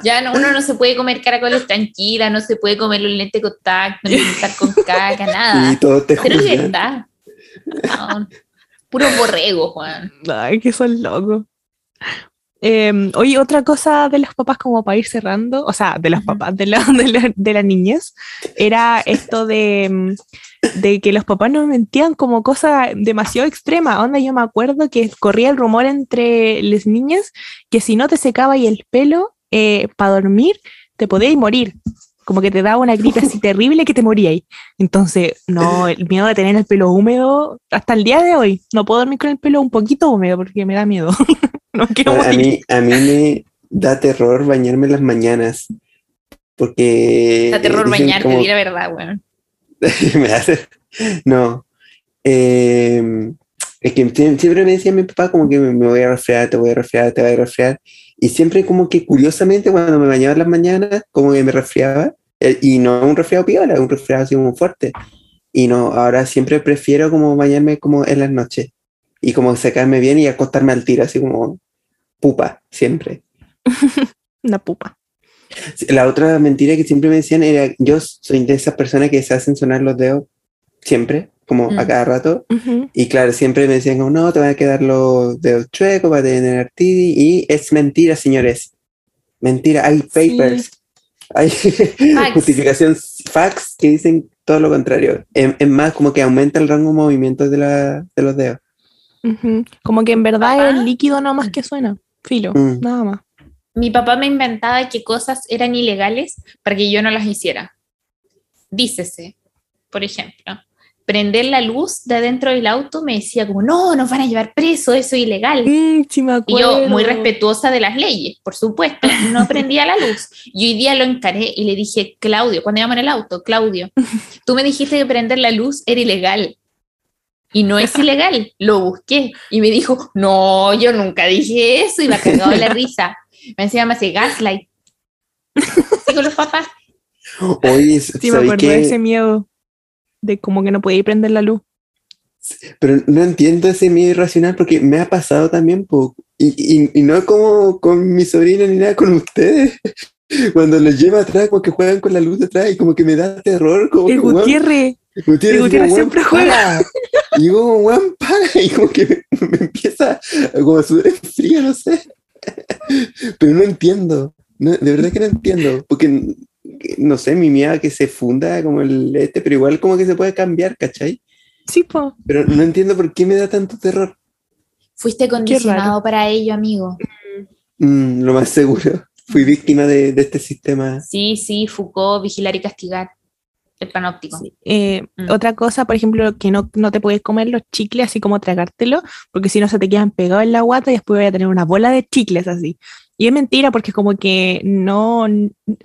Ya no, uno no se puede comer caracoles tranquila, no se puede comer los lentes de contacto, ni pintar con <laughs> caca, nada. y todos te Pero es verdad. No, puro borrego, Juan. Ay, que son locos. Eh, oye, otra cosa de los papás como para ir cerrando, o sea, de los papás, <laughs> de, la- de, la- de las niñas, era esto de, mm, de que los papás nos mentían como cosa demasiado extrema. Onda, yo me acuerdo que corría el rumor entre las niñas que si no te secabas el pelo para dormir, te podías morir. Como que te daba una gripe así <laughs> terrible que te morías. Entonces, no, el miedo de tener el pelo húmedo, hasta el día de hoy, no puedo dormir con el pelo un poquito húmedo porque me da miedo. <laughs> <laughs> no quiero A morir. mí, a mí me da terror bañarme en las mañanas. Porque. Da terror eh, dicen bañarte, como- di la verdad, weón. <laughs> me hace. No. Eh, es que sie- siempre me decía mi papá como que me, voy a resfriar, te voy a resfriar, te voy a resfriar. Y siempre como que curiosamente cuando me bañaba en las mañanas, como que me resfriaba. eh, Y no un resfriado piola, un resfriado así como fuerte. Y no, ahora siempre prefiero como bañarme como en las noches. Y como secarme bien y acostarme al tiro, así como pupa, siempre. <laughs> Una pupa. Sí, La otra mentira que siempre me decían era, yo soy de esas personas que se hacen sonar los dedos siempre, como a Mm. cada rato. Ujú. Y claro, siempre me decían, como, no, te van a quedar los dedos chuecos, va a tener artritis. Y es mentira, señores. Mentira, hay papers, hay <laughs> justificación fax que dicen todo lo contrario. Es, es más, como que aumenta el rango de movimiento de, la, de los dedos. Ujú. Como que en verdad Papá. es el líquido nomás que suena. Filo, Mm. nada más. mi papá me inventaba qué cosas eran ilegales para que yo no las hiciera. Dícese, por ejemplo, prender la luz de adentro del auto me decía como, no, nos van a llevar preso, eso es ilegal. Mm, sí me Y yo, muy respetuosa de las leyes, por supuesto, no prendía la luz. Y hoy día lo encaré y le dije, Claudio, cuando íbamos en el auto, Claudio, <laughs> tú me dijiste que prender la luz era ilegal. Y no es ilegal, lo busqué. Y me dijo, no, yo nunca dije eso. Y me ha cagado de la risa. Me decía, me hace gaslight. Con los papás. Oye, Sí, me ¿sabes acuerdo de qué? ese miedo de como que no podía prender la luz. Pero no entiendo ese miedo irracional porque me ha pasado también, po, y, y, y no como con mi sobrina ni nada, con ustedes. <laughs> Cuando los lleva atrás, como que juegan con la luz de atrás y como que me da terror. Como El que, Gutiérrez, Gutiérrez, Gutiérrez como, siempre "Weón, juega". para". Y como, weón, para. Y como que me, <laughs> me empieza a como a sudar el frío, no sé. Pero no entiendo. No, de verdad que no entiendo. Porque, no sé, mi miedo a que se funda como el este, pero igual como que se puede cambiar, ¿cachai? sí, po. Pero no entiendo por qué me da tanto terror. Fuiste condicionado para ello, amigo. Mm, lo más seguro. Fui víctima de, de este sistema. Sí, sí, Foucault, vigilar y castigar. El panóptico. Eh, Mm. Otra cosa, por ejemplo, que no, no te puedes comer los chicles así como tragártelo, porque si no se te quedan pegados en la guata y después voy a tener una bola de chicles así. Y es mentira porque como que no,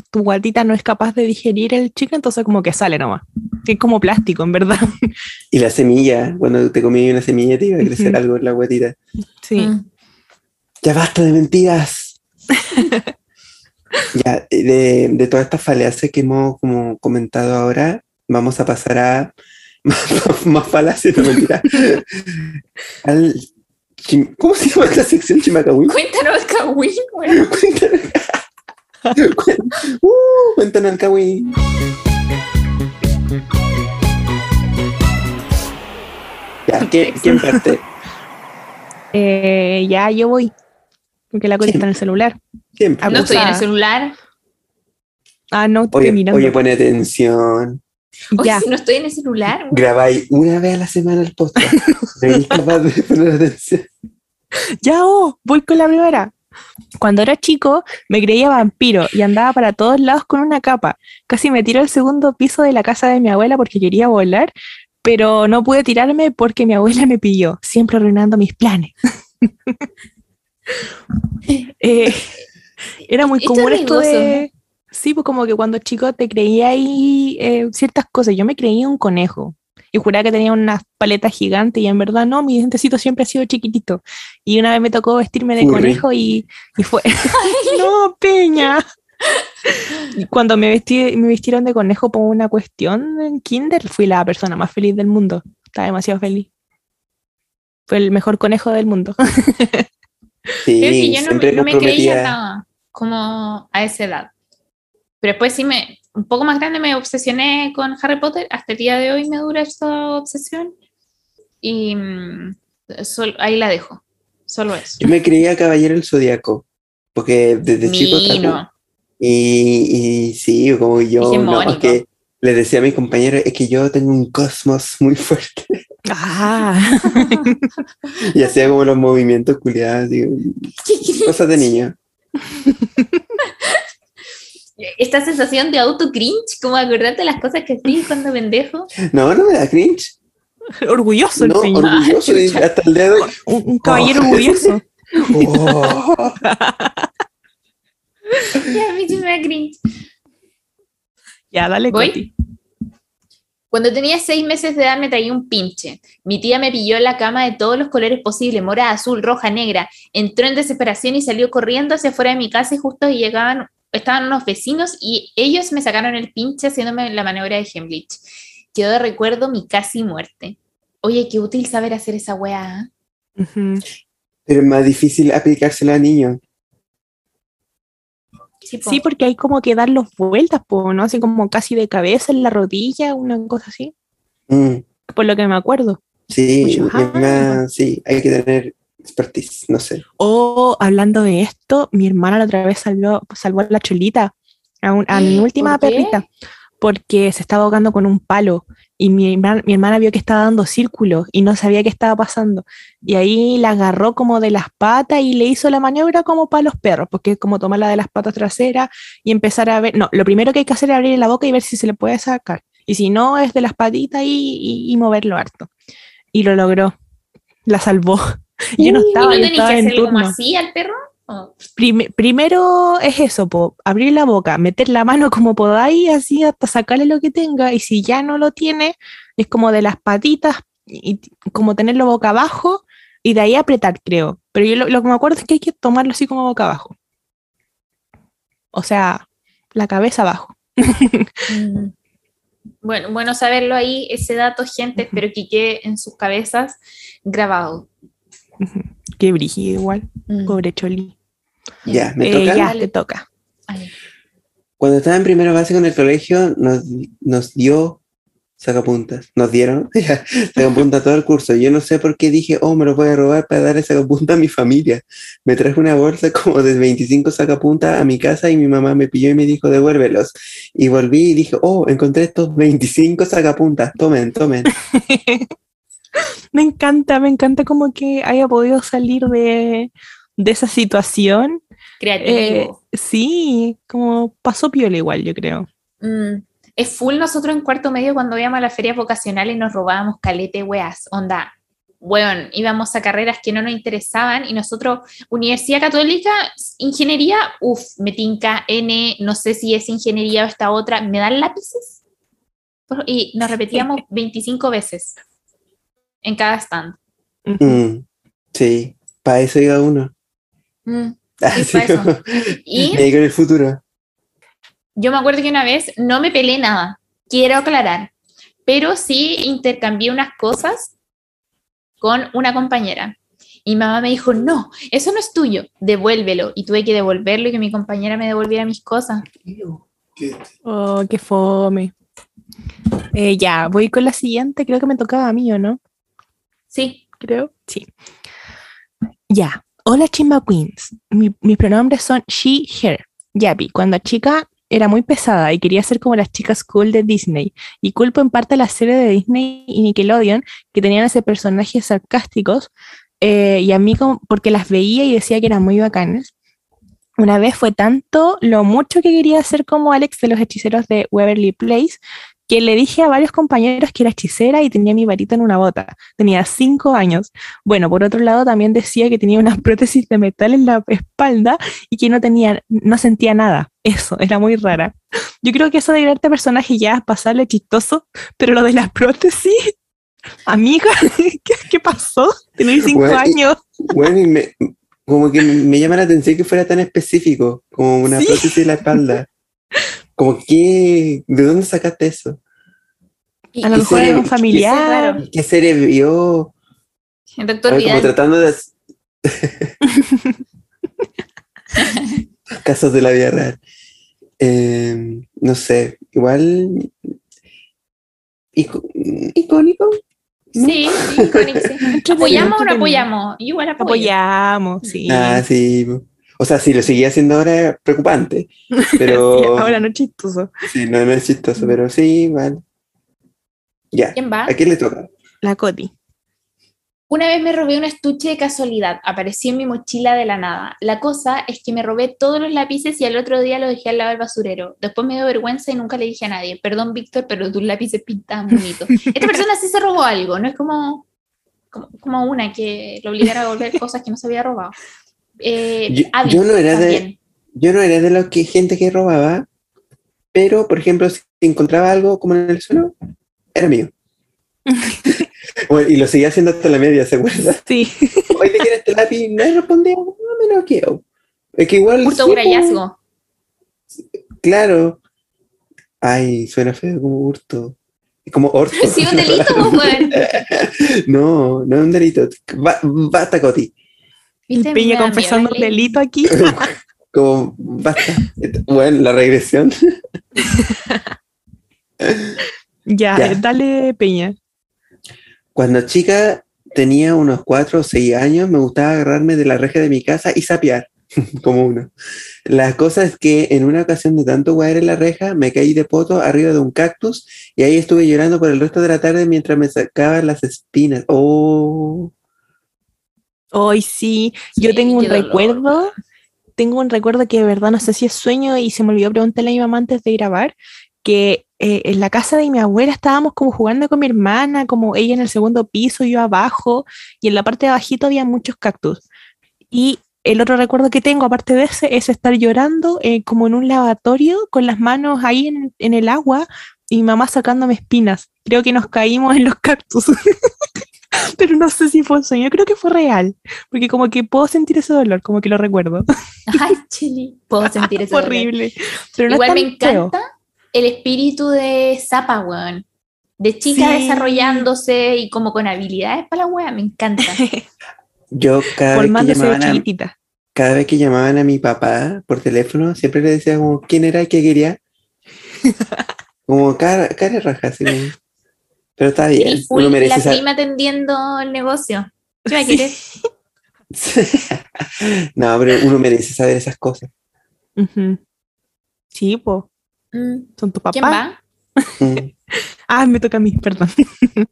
tu guatita no es capaz de digerir el chicle, entonces como que sale nomás. Es como plástico, en verdad. Y la semilla, cuando te comí una semilla te iba a crecer algo en la guatita. Sí. Mm. Ya basta de mentiras. <laughs> ya, de, de todas estas falacias que hemos como comentado ahora, vamos a pasar a <laughs> más, más falacias, no mentira. <laughs> Al ¿Cómo se llama esta sección Chimacahuí? Cuéntanos, Kawin, güey. <laughs> Cuéntanos. Uh, cuéntanos Kawi. Ya, ¿quién, quién parte? Eh, ya yo voy, porque la cosa está en el celular. ¿Quién Ah, No estoy en el celular. Ah, no, estoy Oye, mirando. oye, pone atención. Oye, ya, si no estoy en el celular. Grabáis una vez a la semana el podcast. <laughs> Eres capaz de poner atención. ya, oh, voy con la primera. Cuando era chico, me creía vampiro y andaba para todos lados con una capa. Casi me tiró al segundo piso de la casa de mi abuela porque quería volar, pero no pude tirarme porque mi abuela me pilló, siempre arruinando mis planes. <laughs> <laughs> Eh, era muy Esto es común esto de... Sí, pues como que cuando chico te creía ahí eh, ciertas cosas. Yo me creía un conejo y juraba que tenía unas paletas gigantes y en verdad no, mi dientecito siempre ha sido chiquitito. Y una vez me tocó vestirme de conejo y, y fue... <laughs> <laughs> no, peña. Y cuando me, vestí, me vistieron de conejo por una cuestión en kinder, fui la persona más feliz del mundo. Estaba demasiado feliz. Fue el mejor conejo del mundo. Sí, que yo no, me- no me creía nada como a esa edad. Pero después sí me, un poco más grande me obsesioné con Harry Potter. Hasta el día de hoy me dura esa obsesión. Y mm, ahí la dejo. Solo eso. Yo me creía caballero del zodiaco. Porque desde chico. Mino. Y, y sí, como yo. No, es que les decía a mis compañeros, es que yo tengo un cosmos muy fuerte. Ah, <laughs> Y hacía como los movimientos culiados, digo, cosas de niño. Esta sensación de auto cringe, como acordarte de las cosas que hacía cuando pendejo. No, no me da cringe. orgulloso el No, orgulloso. y chucha. hasta el día de hoy. Un, un caballero Oh. orgulloso. <laughs> Oh. <laughs> Ya, a mí sí me da cringe. Ya, dale, ¿Voy? Coti. Cuando tenía seis meses de edad me traía un pinche. Mi tía me pilló en la cama de todos los colores posibles, morada, azul, roja, negra. Entró en desesperación y salió corriendo hacia afuera de mi casa y justo llegaban, estaban unos vecinos y ellos me sacaron el pinche haciéndome la maniobra de Heimlich. Quedó de recuerdo mi casi muerte. Oye, qué útil saber hacer esa weá. ¿eh? Ujú. Pero es más difícil aplicársela a niños. Sí, po. Sí, porque hay como que dar los vueltas, po, ¿no? Así como casi de cabeza en la rodilla, una cosa así. Mm, Por lo que me acuerdo. sí, es Ah. sí, hay que tener expertise, no sé. O hablando de esto, mi hermana la otra vez salvó, salvó a la cholita, a, un- a mi <gasps> última perrita, porque se estaba ahogando con un palo. Y mi, hermana- mi hermana vio que estaba dando círculos y no sabía qué estaba pasando. Y ahí la agarró como de las patas y le hizo la maniobra como para los perros, porque es como tomarla de las patas traseras y empezar a ver. No, lo primero que hay que hacer es abrir la boca y ver si se le puede sacar. Y si no, es de las patitas y, y- y moverlo harto. Y lo logró. La salvó. <laughs> Yo no ¿Y estaba, no yo tenéis que estaba en como así al perro? Primero es eso, po, abrir la boca, meter la mano como podáis, así hasta sacarle lo que tenga, y si ya no lo tiene, es como de las patitas, y como tenerlo boca abajo, y de ahí apretar, creo. Pero yo lo, lo que me acuerdo es que hay que tomarlo así como boca abajo. O sea, la cabeza abajo. Mm. Bueno, bueno saberlo ahí, ese dato, gente, espero que quede en sus cabezas grabado. Qué brígido igual, Mm. pobre Choli. Ya, me Eh, toca. ya, te toca. Cuando estaba en primera base con el colegio, nos, nos dio sacapuntas. Nos dieron <laughs> sacapuntas todo el curso. Yo no sé por qué dije, oh, me lo voy a robar para darle sacapuntas a mi familia. Me traje una bolsa <laughs> como de 25 sacapuntas a mi casa y mi mamá me pilló y me dijo, devuélvelos. Y volví y dije, oh, encontré estos 25 sacapuntas. Tomen, tomen. <laughs> Me encanta, me encanta como que haya podido salir de, de esa situación. Eh, Creativo. sí, como pasó piola igual, yo creo. Mm. Es full nosotros en cuarto medio cuando íbamos a las ferias vocacionales y nos robábamos calete weas, onda. Bueno, íbamos a carreras que no nos interesaban y nosotros, Universidad Católica, Ingeniería, uff, me tinca N, no sé si es ingeniería o esta otra, ¿me dan lápices? Y nos repetíamos <laughs> 25 veces en cada stand. Mm, sí, para eso iba uno. Mm. <laughs> Así como- Y me digo en el futuro. Yo me acuerdo que una vez no me peleé nada, quiero aclarar, pero sí intercambié unas cosas con una compañera. Y mi mamá me dijo, no, eso no es tuyo, devuélvelo. Y tuve que devolverlo y que mi compañera me devolviera mis cosas. Oh, qué fome. Eh, ya, voy con la siguiente. Creo que me tocaba a mí, ¿o no? Sí, Creo. Sí. Ya. Hola, Chimba Queens. Mi- mis pronombres son she, her. Yapi, cuando chica era muy pesada y quería ser como las chicas cool de Disney. Y culpo en parte a la serie de Disney y Nickelodeon que tenían ese personajes sarcásticos. eh, y a mí, como, porque las veía y decía que eran muy bacanas. Una vez fue tanto lo mucho que quería ser como Alex de los hechiceros de Waverly Place que le dije a varios compañeros que era hechicera y tenía mi varita en una bota. Tenía cinco años. Bueno, por otro lado, también decía que tenía una <laughs> prótesis de metal en la espalda y que no tenía, no sentía nada. Eso, era muy rara. Yo creo que eso de crearte personaje ya es pasarle chistoso, pero lo de la prótesis, <laughs> amiga, <laughs> ¿qué, qué pasó? Tenía cinco Bueno, y- años. Bueno, y me, como que me llama la atención que fuera tan específico, como una Sí. prótesis en la espalda. Como que, ¿de dónde sacaste eso? Y- A lo mejor era un familiar. ¿Qué serie vio? El doctor ver, como Vidal. tratando de... <laughs> Casos de la vida real. Eh, no sé, igual... ico- ¿Icónico? ¿no? Sí, sí, icónico, sí. <laughs> ¿Apoyamos o no apoyamos? Igual apoyo. Apoyamos, sí. Ah, sí. O sea, si lo seguía haciendo ahora es preocupante. <laughs> Sí, Pero... ahora no es chistoso. Sí, no, no es chistoso, pero sí, vale. Ya, ¿Quién va? ¿a quién le toca? La Coti. Una vez me robé un estuche de casualidad, apareció en mi mochila de la nada. La cosa es que me robé todos los lápices y al otro día los dejé al lado del basurero. Después me dio vergüenza y nunca le dije a nadie, perdón Víctor, pero tus lápices pintaban bonito. Esta persona sí se robó algo, no es como, como, como una que lo obligara a devolver cosas que no se había robado. Eh, Yo- yo no era de- también. Yo no era de los que gente que robaba, pero, por ejemplo, si encontraba algo como en el suelo, era mío. <laughs> Bueno, y lo seguía haciendo hasta la media, ¿se acuerda? Sí. <laughs> Hoy te quieres este lápiz, no respondía, no me lo quiero. Es que igual. Hurto un hallazgo. Claro. Ay, suena feo como hurto. Como orto. <laughs> Sí, un delito, pues. No, no es un delito. Ba- basta, Coti. Y ¿Viste? Miedo confesando ley. delito aquí. <laughs> Como, basta. Bueno, la regresión. <laughs> Ya, Ya. dale Peña. Cuando chica tenía unos 4 o 6 años, me gustaba agarrarme de la reja de mi casa y sapear. <laughs> como uno. La cosa es que en una ocasión de tanto guayar en la reja, me caí de poto arriba de un cactus y ahí estuve llorando por el resto de la tarde mientras me sacaban las espinas. Oh. Hoy sí, yo tengo un dolor. recuerdo, tengo un recuerdo que de verdad no sé si es sueño y se me olvidó preguntarle a mi mamá antes de grabar, que eh, en la casa de mi abuela estábamos como jugando con mi hermana, como ella en el segundo piso, yo abajo, y en la parte de abajito había muchos cactus. Y el otro recuerdo que tengo, aparte de ese, es estar llorando eh, como en un lavatorio con las manos ahí en, en el agua y mi mamá sacándome espinas. Creo que nos caímos en los cactus. <laughs> <laughs> Pero no sé si fue un sueño, creo que fue real, porque como que puedo sentir ese dolor, como que lo recuerdo. <laughs> Ay, Chili. Puedo sentir eso. Fue <laughs> horrible. Pero no Igual me feo. encanta el espíritu de Zapa, weón. De chica Sí. desarrollándose y como con habilidades para la wea, me encanta. Yo cada vez, que llamaban a, chiquitita. cada vez que llamaban a mi papá por teléfono, siempre le decía como quién era y qué quería. Como cara, cara raja, así Pero está bien, Y full uno merece la esa- prima atendiendo el negocio. ¿Qué va a querer? no, pero uno merece saber esas cosas. Ujú. Sí, pues, Mm, son tu ¿Quién papá. va? Mm. <laughs> Ah, me toca a mí, perdón. <laughs>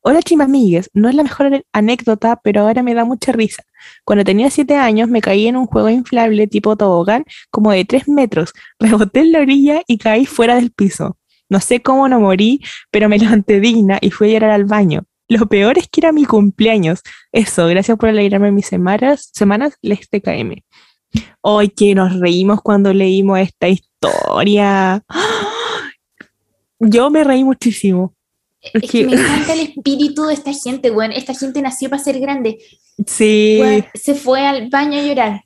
Hola, chimamigues. No es la mejor anécdota, pero ahora me da mucha risa. Cuando tenía siete años me caí en un juego inflable tipo tobogán como de tres metros. Reboté en la orilla y caí fuera del piso. No sé cómo no morí, pero me <laughs> levanté digna y fui a llorar al baño. Lo peor es que era mi cumpleaños. Eso, gracias por alegrarme mis semanas, semanas, les TKM. Hoy que nos reímos cuando leímos esta historia. <gasps> Yo me reí muchísimo. Es que que- me <laughs> encanta el espíritu de esta gente, weón. Esta gente nació para ser grande. Sí, se fue al baño a llorar.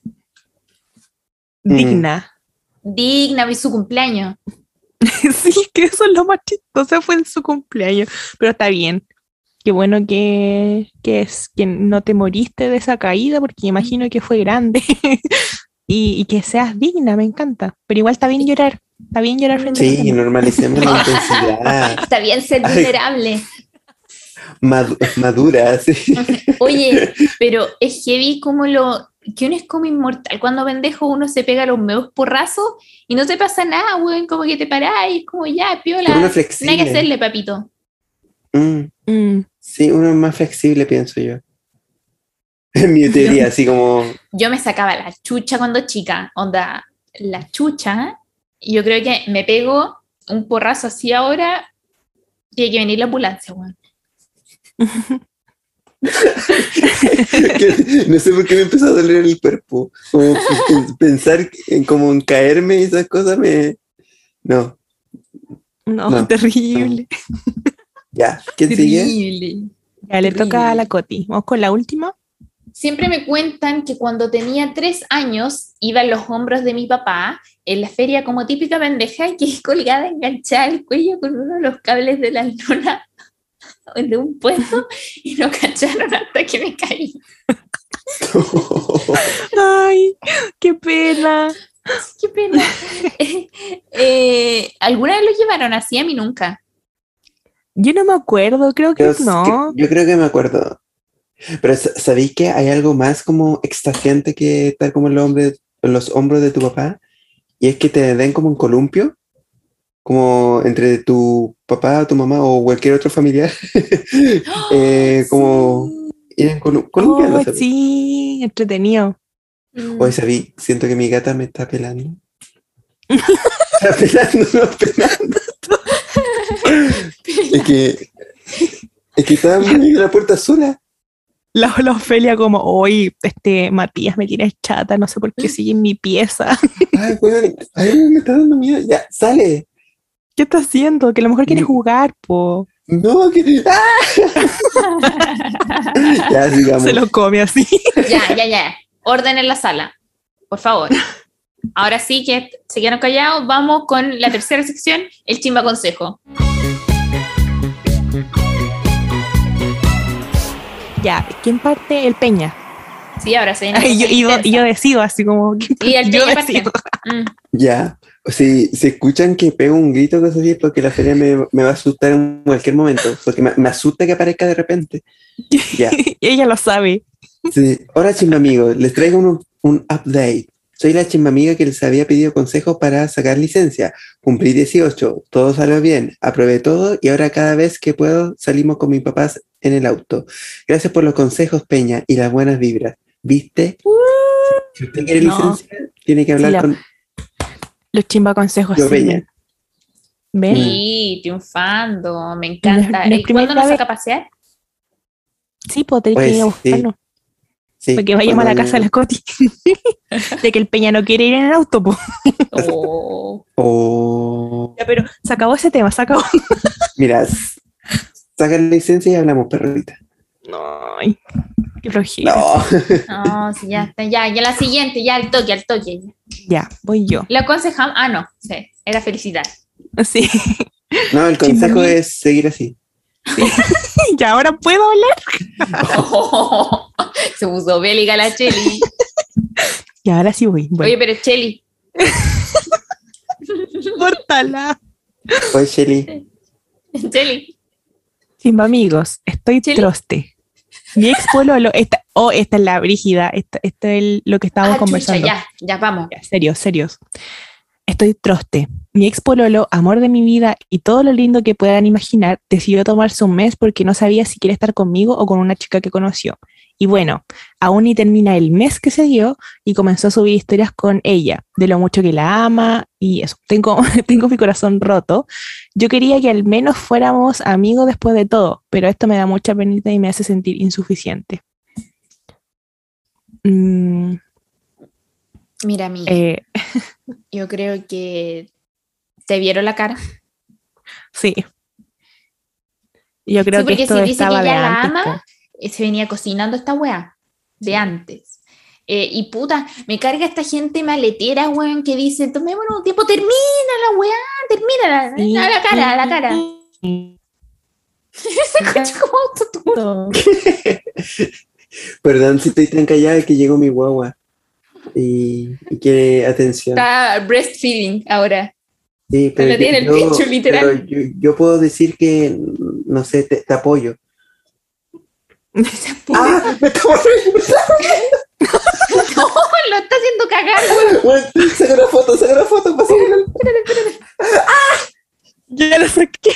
Mm. digna. Digna de su cumpleaños. <laughs> Sí, que eso es lo más chistoso, fue en su cumpleaños. Pero está bien. Qué bueno que, que es que no te moriste de esa caída, porque imagino que fue grande. <laughs> y, y que seas digna, me encanta. Pero igual está bien llorar. Está bien llorar frente a los Sí, normalicemos la <laughs> intensidad. Está bien ser Ay. vulnerable. Mad- madura, sí. Oye, pero es heavy como lo. Que uno es como inmortal. Cuando pendejo uno se pega los meos porrazos y no te pasa nada, weón. Como que te parás y es como ya, Uno piola. es Nada que flexible. hacerle, papito. Mm, Mm, sí, uno es más flexible, pienso yo. <laughs> En mi teoría, así como. Yo me sacaba la chucha cuando chica. Onda, la chucha. Y yo creo que me pego un porrazo así ahora. Tiene que venir la ambulancia, weón. <laughs> no sé por qué me empezó a doler el cuerpo. Como p- pensar en como en caerme y esas cosas me. No, no, No. terrible. ya. ¿Quién sigue? Terrible. Ya le toca a la Coti. Vamos con la última. Siempre me cuentan que cuando tenía tres años iba en los hombros de mi papá en la feria como típica pendeja que <laughs> es colgada, enganchada al cuello con uno de los cables de la luna de un puesto <laughs> y no cacharon hasta que me caí. Ay, qué pena. Qué pena. <laughs> Eh, ¿Alguna vez lo llevaron así? A mí nunca. Yo no me acuerdo, creo que Yo, no. yo creo que me acuerdo. Pero sa- ¿sabéis que hay algo más como extasiante que estar como hombres, en los hombros de tu papá? Y es que te den como un columpio, como entre tu papá, tu mamá o cualquier otro familiar. <laughs> Eh, como ir en colu- Oh, sí, entretenido. Mm. Hoy sabí, siento que mi gata me está pelando. está pelando, no pelando. <laughs> es que, es que estaba muy la puerta sola. La, la Ofelia como, hoy este Matías me tiene chata, no sé por qué sigue en mi pieza. Ay, weón, ay, me está dando miedo. Ya, sale. ¿Qué está haciendo? Que a lo mejor quiere Mm. jugar, po. No, que. ¡Ah! <laughs> <laughs> ya, sigamos. Se lo come así. ya, ya, ya. Orden en la sala, por favor. Ahora sí que se quedaron callados, vamos con la tercera sección, el chimba consejo. Ya, ¿quién parte? El Peña. Sí, ahora Ay, yo, yo- yo decido así como. Y el yo Peña parte. decido. Mm. Ya. Si, si escuchan que pego un grito, cosas así, porque la feria me, me va a asustar en cualquier momento. Porque me, me asusta que aparezca de repente. Ya. <laughs> Ella lo sabe. Sí. Ahora, chimba amigos, les traigo unos un update. Soy la chimba amiga que les había pedido consejos para sacar licencia. Cumplí 18, todo salió bien, aprobé todo y ahora cada vez que puedo salimos con mis papás en el auto. Gracias por los consejos, Peña, y las buenas vibras. ¿Viste? Si usted quiere No. licencia, tiene que hablar la- con Los chimba consejos. yo. Peña. ¿Ven? Sí, triunfando, me encanta. no es ¿Y ¿Cuándo nos vez. saca a pasear? Sí, pues tenés Pues, que ir a sí. buscarlo. Sí, Para que vayamos a la casa de la Coti. <laughs> de que el Peña no quiere ir en el auto, po. Oh, O, Ya, pero se acabó ese tema, se acabó. mira, saca la licencia y hablamos, perrita. Ay, qué flojera. No. <laughs> no, sí, ya está, ya, ya la siguiente, ya al toque, al toque. Ya, voy yo. Le aconsejamos, ah, no, sí, era felicidad. Sí. No, el consejo es seguir así. <laughs> ya ahora puedo hablar. <laughs> Se puso bélica la Cheli. Y ahora sí voy. Bueno, Oye, pero Cheli, córtala. Oye, Shelly, Cheli, Simba amigos, estoy troste. Mi ex pololo, esta, oh, esta es la brígida, esta, esto es el- lo que estábamos ah, chucha, conversando. ya, ya vamos. Ya, serios, serios. Estoy troste. Mi ex pololo, amor de mi vida y todo lo lindo que puedan imaginar, decidió tomarse un mes porque no sabía si quiere estar conmigo o con una chica que conoció. Y bueno, aún ni termina el mes que se dio y comenzó a subir historias con ella, de lo mucho que la ama y eso. Tengo, <laughs> tengo mi corazón roto. Yo quería que al menos fuéramos amigos después de todo, pero esto me da mucha penita y me hace sentir insuficiente. Mm, Mira, mi, eh, <laughs> yo creo que te vieron la cara. Sí. Yo creo Sí, que porque esto si dice estaba que de ella la antes, ama. Eh, se venía cocinando esta weá de antes. Eh, y puta, me carga esta gente maletera, weón, que dice, tomémonos un tiempo, termina la weá, termina Sí. a la cara, a la cara. Sí. Se escucha como <laughs> perdón si estoy tan callada es que llegó mi guagua y, y quiere atención. Está breastfeeding ahora. Sí, pero la tiene en el yo- pecho, literal. pero Yo, yo puedo decir que, no sé, te, te apoyo. ¡Ah! ¡Me está volviendo! <laughs> No, lo está haciendo cagar. Bueno, Saca una foto, saca una foto. pasa Ya lo saqué.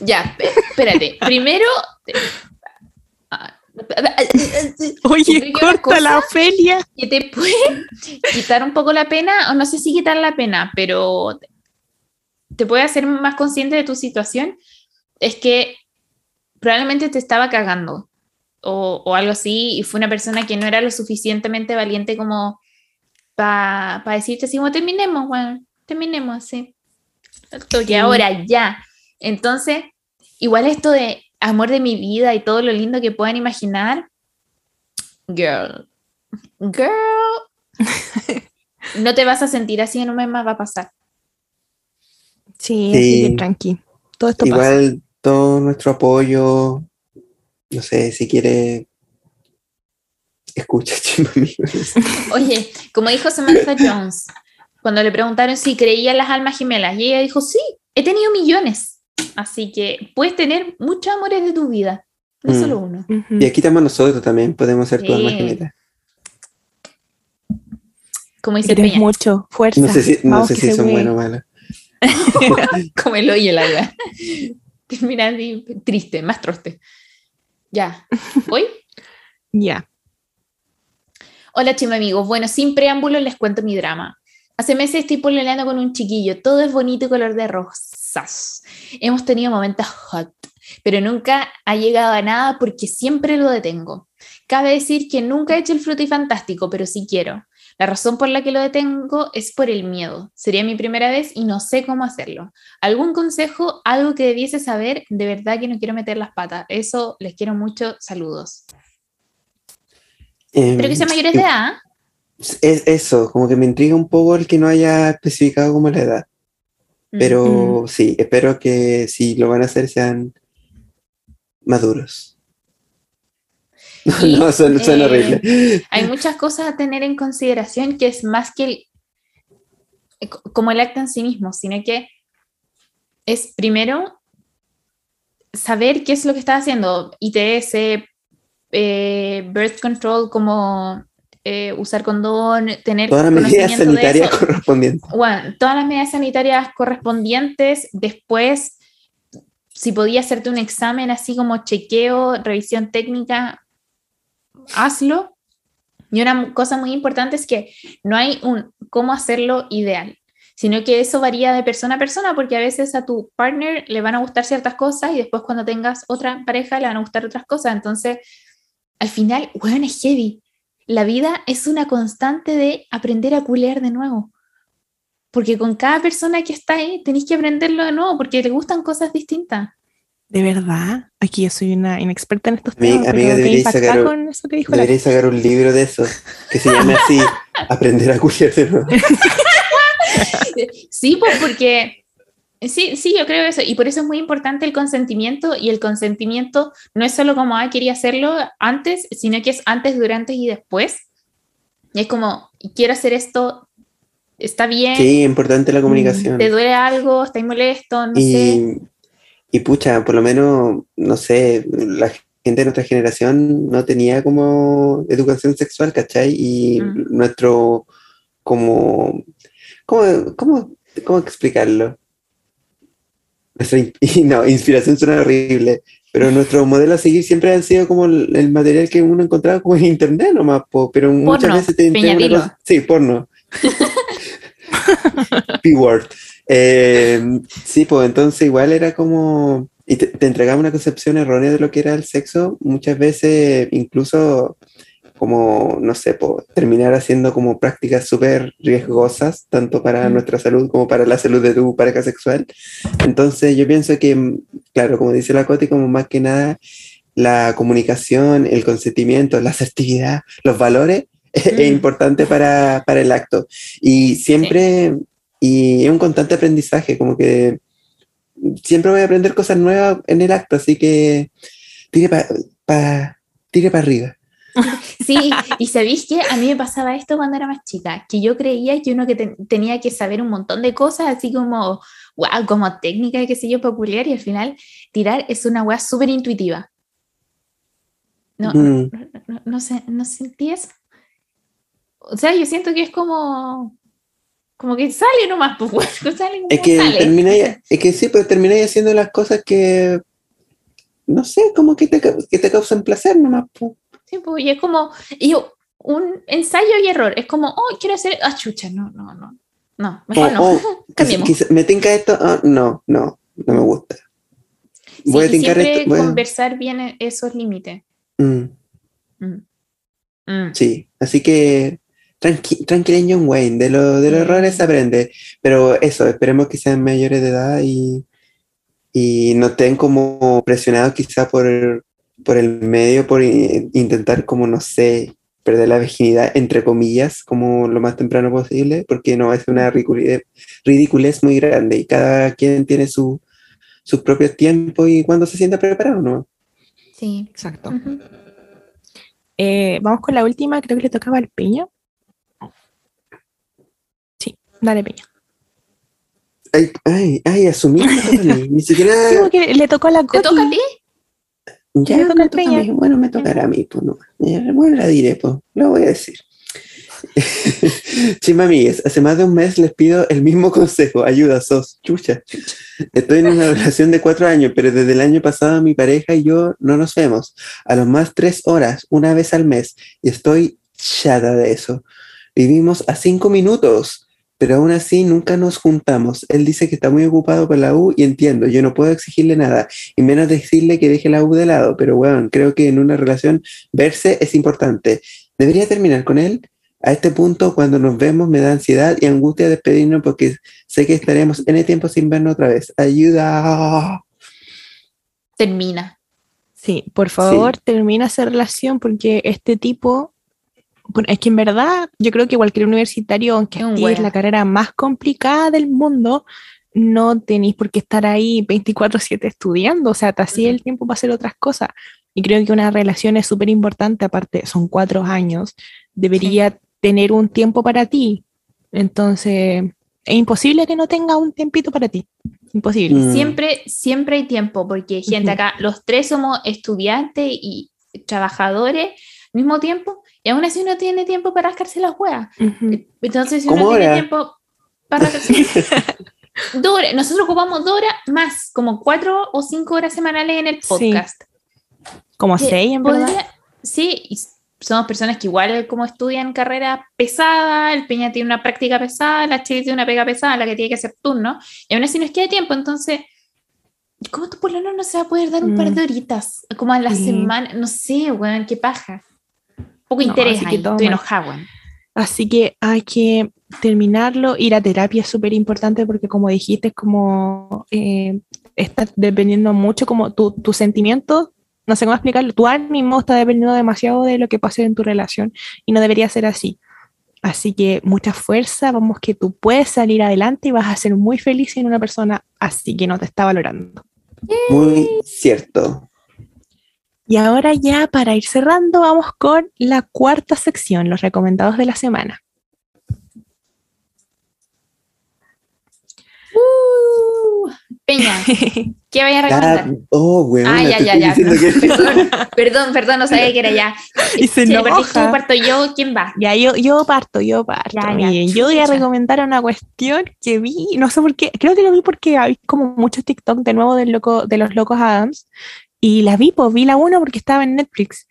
Ya, espérate. Primero. ah, Oye, corta la. Ofelia. que te puede quitar un poco la pena, o no sé si quitar la pena, pero te puede hacer más consciente de tu situación, es que probablemente te estaba cagando o, o algo así, y fue una persona que no era lo suficientemente valiente como para decirte así, como terminemos, bueno, terminemos. Al toque, Sí. ahora ya. Entonces, igual esto de amor de mi vida y todo lo lindo que puedan imaginar, girl, girl, <laughs> no te vas a sentir así en un mes más va a pasar. Sí, Sí. así que tranqui. Todo esto pasa. Todo nuestro apoyo, no sé, si quiere, escucha. <laughs> Oye, como dijo Samantha Jones, cuando le preguntaron si creía en las almas gemelas, y ella dijo, sí, he tenido millones. Así que puedes tener muchos amores de tu vida, no Mm. solo uno. Y aquí estamos nosotros también, podemos ser tu alma Sí. gemela. Como dice Eres Peña, mucho, fuerza. No sé si, no sé si son buenos o malos. <laughs> como el hoyo la <laughs> así, triste, más troste. Ya, ¿voy? <laughs> Ya. Hola, chima amigos. Bueno, sin preámbulo les cuento mi drama. Hace meses estoy pololeando con un chiquillo. Todo es bonito y color de rosas. Hemos tenido momentos hot, pero nunca ha llegado a nada porque siempre lo detengo. Cabe decir que nunca he hecho el fruto y fantástico, pero sí quiero. La razón por la que lo detengo es por el miedo. Sería mi primera vez y no sé cómo hacerlo. ¿Algún consejo? ¿Algo que debiese saber? De verdad que no quiero meter las patas. Eso les quiero mucho. Saludos. Em, Pero que sean mayores de edad. es eso, como que me intriga un poco el que no haya especificado como la edad. Mm. Pero sí, espero que si lo van a hacer sean maduros. <laughs> Y, no, suena, suena eh, horrible. hay muchas cosas a tener en consideración que es más que el, eh, co- como el acto en sí mismo, sino que es primero saber qué es lo que estás haciendo, ITS, eh, birth control como eh, usar condón, tener Todas las medidas sanitarias correspondientes. Bueno, todas las medidas sanitarias correspondientes, después, si podía hacerte un examen así como chequeo, revisión técnica, hazlo. Y una cosa muy importante es que no hay un cómo hacerlo ideal, sino que eso varía de persona a persona, porque a veces a tu partner le van a gustar ciertas cosas y después cuando tengas otra pareja le van a gustar otras cosas. Entonces, al final, bueno, es heavy. La vida es una constante de aprender a culear de nuevo. Porque con cada persona que está ahí tenéis que aprenderlo de nuevo porque te gustan cosas distintas. De verdad, aquí yo soy una inexperta en estos temas, amiga, deberíais sacar- con eso que dijo la Deberíais sacar un libro de eso que se llame así, <laughs> Aprender a culiar de nuevo. Sí, pues porque sí, sí, yo creo eso. Y por eso es muy importante el consentimiento. Y el consentimiento no es solo como, ah, quería hacerlo antes, sino que es antes, durante y después. Y es como, quiero hacer esto, está bien, Sí, importante la comunicación. te duele algo, estás molesto, no sé. Y, pucha, por lo menos, no sé, la gente de nuestra generación no tenía como educación sexual, ¿cachai? Y Mm. nuestro, como, ¿cómo, cómo, cómo explicarlo? Nuestra, <laughs> no, inspiración suena horrible, pero nuestro modelo a seguir siempre han sido como el, el material que uno encontraba como en internet nomás, po, pero muchas Porno, veces te cosa- Sí, porno. <laughs> P-word. Eh, sí, pues entonces igual era como, y te, te entregaba una concepción errónea de lo que era el sexo, muchas veces incluso como, no sé, pues, terminar haciendo como prácticas súper riesgosas, tanto para Mm. nuestra salud como para la salud de tu pareja sexual. Entonces yo pienso que, claro, como dice la Coti, como más que nada la comunicación, el consentimiento, la asertividad, los valores, <laughs> es Mm. importante para, para el acto. Y siempre, y es un constante aprendizaje, como que siempre voy a aprender cosas nuevas en el acto, así que tire para tire para arriba. <laughs> Sí, y sabéis que a mí me pasaba esto cuando era más chica, que yo creía que uno que te- tenía que saber un montón de cosas, así como, wow, como técnica, qué sé yo, peculiar, y al final tirar es una weá súper intuitiva. No, Mm. no, no, no sé, no sentí eso. O sea, yo siento que es como, como que sale nomás, pues, weón, <laughs> sale como Es que sale. termináis, es que sí, pues termináis haciendo las cosas que, no sé, como que te, que te causan placer nomás. pues. Sí, pues, y es como, y un ensayo y error, es como, oh, quiero hacer, ah, chucha, no, no, no, no, mejor O- no, <laughs> o quizá- cambiemos. quizá- me tinca esto, ah, no, no, no me gusta. Sí, Voy a tincar siempre esto. a- conversar bien e- esos límites. Mm, Mm. Mm. sí, así que tranqui tranquila John Wayne, de, lo- de los errores se aprende, pero eso, esperemos que sean mayores de edad y, y no estén como presionados quizá por, por el medio, por intentar como, no sé, perder la virginidad, entre comillas, como lo más temprano posible, porque no es una ridiculez, ridiculez muy grande y cada quien tiene su, sus propios tiempos y cuando se sienta preparado, ¿no? Sí. Exacto. Eh, vamos con la última, creo que le tocaba al Peña. Dale Peña. Ay, ay, ay, asumí ni siquiera... <laughs> Sí, porque le tocó a la ¿Te Coti. toca a ti? Ya me toca a Peña. mí. Bueno, me tocará a mí, pues no. Bueno, la diré, pues. Lo voy a decir. <laughs> Chima amigues, hace más de un mes les pido el mismo consejo. Ayuda, sos. Chucha. Estoy en una relación de cuatro años, pero desde el año pasado mi pareja y yo no nos vemos. A lo más tres horas, una vez al mes. Y estoy chata de eso. Vivimos a cinco minutos, pero aún así nunca nos juntamos. Él dice que está muy ocupado con la U y entiendo, yo no puedo exigirle nada y menos decirle que deje la U de lado, pero bueno, creo que en una relación verse es importante. ¿Debería terminar con él? A este punto, cuando nos vemos, me da ansiedad y angustia despedirnos porque sé que estaremos en el tiempo sin vernos otra vez. ¡Ayuda! Termina. Sí, por favor, termina esa relación porque este tipo, bueno, es que en verdad yo creo que cualquier universitario, aunque Es la carrera más complicada del mundo, no tenéis por qué estar ahí 24/7 estudiando, o sea, te hacía el tiempo para hacer otras cosas. Y creo que una relación es súper importante, aparte son cuatro años, debería tener un tiempo para ti. Entonces, es imposible que no tenga un tiempito para ti. Imposible. Mm. Siempre, siempre hay tiempo, porque gente Ujú. acá, los tres somos estudiantes y trabajadores al mismo tiempo, y aún así no tiene tiempo para rascarse las huevas. Ujú. Entonces, si ¿Cómo uno tiene tiempo para rascarse horas, <laughs> nosotros ocupamos dos horas más, como cuatro o cinco horas semanales en el Sí. podcast. Como que seis, en verdad. podría- Sí, y somos personas que igual como estudian carrera pesada, el Peña tiene una práctica pesada, la Chile tiene una pega pesada, la que tiene que hacer turno, y aún así nos queda tiempo, entonces, ¿cómo tu pololo no se va a poder dar un par Mm. de horitas? Como a la Sí. semana, no sé, weón, qué paja. Poco No, interés así que ahí, estoy enojada. Así que hay que terminarlo. Ir a terapia es súper importante porque como dijiste, es como eh, está dependiendo mucho como tu, tu sentimiento, no sé cómo explicarlo, tu ánimo está dependiendo demasiado de lo que pase en tu relación y no debería ser así. Así que mucha fuerza, vamos que tú puedes salir adelante y vas a ser muy feliz en una persona así que no te está valorando. Muy cierto. Y ahora ya para ir cerrando, vamos con la cuarta sección, los recomendados de la semana. Uh, Peña, <laughs> ¿qué vaya a Ya, recomendar? oh, weón. Ah, ya, ya, que- Perdón, perdón, perdón, no sabía que era ya. <laughs> Y se Si partís tú, parto yo, ¿quién va? Ya, yo, yo parto, yo parto. Ya, ya, Miren, yo voy a recomendar una cuestión que vi, no sé por qué, creo que lo vi porque hay como muchos TikTok de nuevo del loco, de los locos Adams. Y la vi, pues vi la uno porque estaba en Netflix.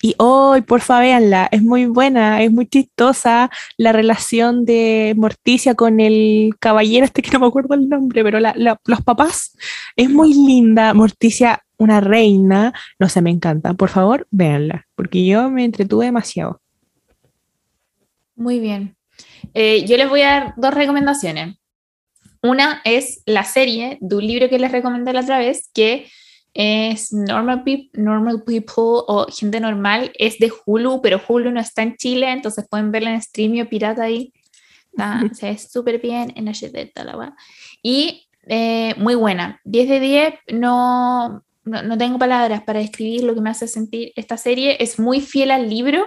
Y hoy, porfa, véanla, es muy buena, es muy chistosa la relación de Morticia con el caballero, este que no me acuerdo el nombre, pero los papás, es muy linda. Morticia, una reina, no sé, me encanta. Por favor, véanla, porque yo me entretuve demasiado. Muy bien. Eh, yo les voy a dar dos recomendaciones. Una es la serie de un libro que les recomendé la otra vez, que es Normal, Peop- Normal People o Gente Normal. Es de Hulu, pero Hulu no está en Chile, entonces pueden verla en streamio pirata ahí. <laughs> Está- se ve súper bien en HD, la. Y eh, muy buena. 10 de 10, no, no, no tengo palabras para describir lo que me hace sentir esta serie. Es muy fiel al libro.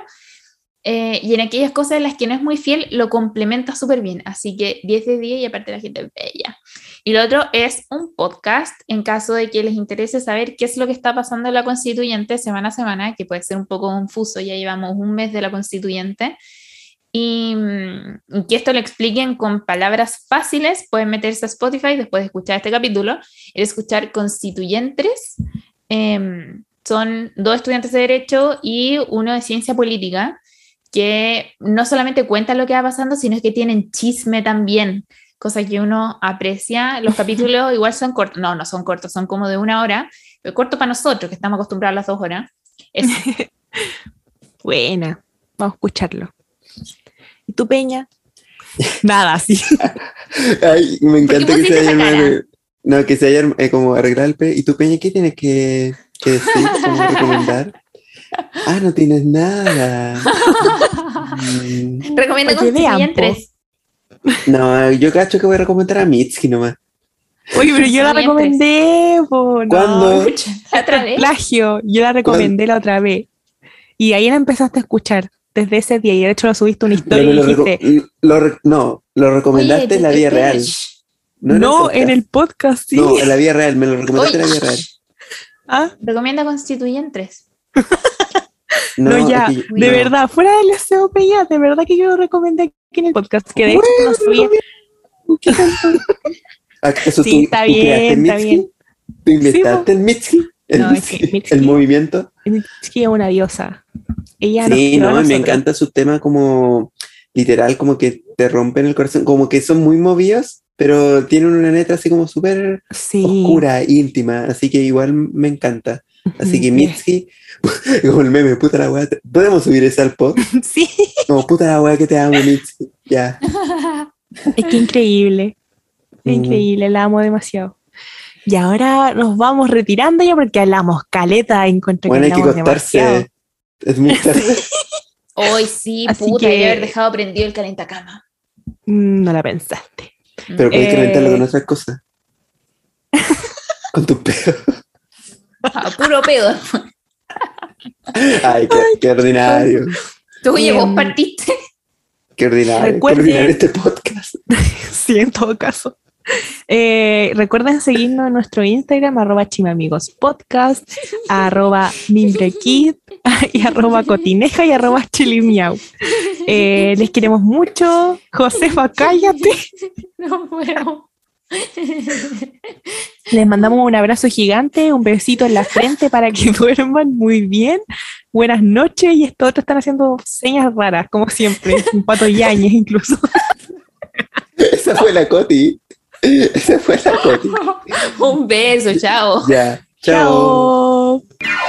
eh, y en aquellas cosas en las que no es muy fiel, lo complementa súper bien. Así que 10 de 10 y aparte la gente es bella. Y lo otro es un podcast en caso de que les interese saber qué es lo que está pasando en la constituyente semana a semana, que puede ser un poco confuso, ya llevamos un mes de la constituyente. Y, mm, y que esto lo expliquen con palabras fáciles, pueden meterse a Spotify después de escuchar este capítulo y escuchar constituyentes. Em, son dos estudiantes de Derecho y uno de Ciencia Política, que no solamente cuentan lo que va pasando, sino que tienen chisme también, cosa que uno aprecia. Los capítulos <laughs> igual son cortos, no, no son cortos, son como de una hora, pero corto para nosotros, que estamos acostumbrados a las dos horas. Es <laughs> Buena, vamos a escucharlo. ¿Y tú, Peña? <laughs> Nada, sí. Ay, me encanta que se haya No, que se haya eh, como arreglar el pe. ¿Y tú, Peña, qué tienes que, que decir? ¿Cómo recomendar? Ah, no tienes nada. Mm, Recomiendo Oye, vean, constituyentes. No, yo cacho que voy a recomendar a Mitski nomás. Oye, pero yo la recomendé, po, no. ¿Cuándo? Escucha, otra vez. Plagio, yo la recomendé la otra vez. Y ahí la empezaste a escuchar desde ese día. Y de hecho lo subiste una historia y dijiste, lo no, lo recomendaste Oye, en la vida real. No, en el podcast. en el podcast, sí. No, en la vida real, me lo recomendaste en la vida real. Ah, Recomienda constituyentes. <laughs> no, ya, de no. verdad, fuera del SEO ya, de verdad que yo lo recomendé aquí en el podcast, que de hecho no sabía. <laughs> ¿Acaso Sí, tú, está tú bien, está Mitski? bien. ¿Tú inventaste el Mitski? El, No, es que Mitski, Mitski- el movimiento. Que es una diosa. Ella Sí, no, me encanta su tema como literal, como que te rompen el corazón, como que son muy movidos, pero tienen una letra así como súper Sí. oscura, íntima, así que igual me encanta. Así que Ujú, Mitski, <laughs> como el meme, puta la weá, ¿podemos subir ese al pod? <laughs> Sí, Como puta la weá que te amo, Mitski. Ya. <laughs> es que increíble. Mm. Increíble, la amo demasiado. Y ahora nos vamos retirando ya porque hablamos caleta, encuentro Bueno, que hay que acostarse. Es muy tarde. Hoy sí, Así puta, que- y haber dejado prendido el calentacama. Mm, No la pensaste. Pero puedes Eh. calentarlo con otras cosas. con tu pedo. A puro pedo. Ay, qué, qué ordinario. Tú, oye, vos partiste. Qué ordinario. Recuerden- Qué ordinario este podcast. <laughs> Sí, en todo caso. Eh, recuerden seguirnos en nuestro Instagram, arroba chimamigospodcast, <laughs> arroba mimbrekid <laughs> y arroba cotineja y arroba chilimiau. Eh, les queremos mucho. Josefa, cállate. No puedo. Les mandamos un abrazo gigante, un besito en la frente para que <laughs> duerman muy bien. Buenas noches y estos otros están haciendo señas raras, como siempre, un pato yañez incluso. <laughs> Esa fue la Coti. Esa fue la Coti. <laughs> Un beso, chao. Ya. Chao. Chao.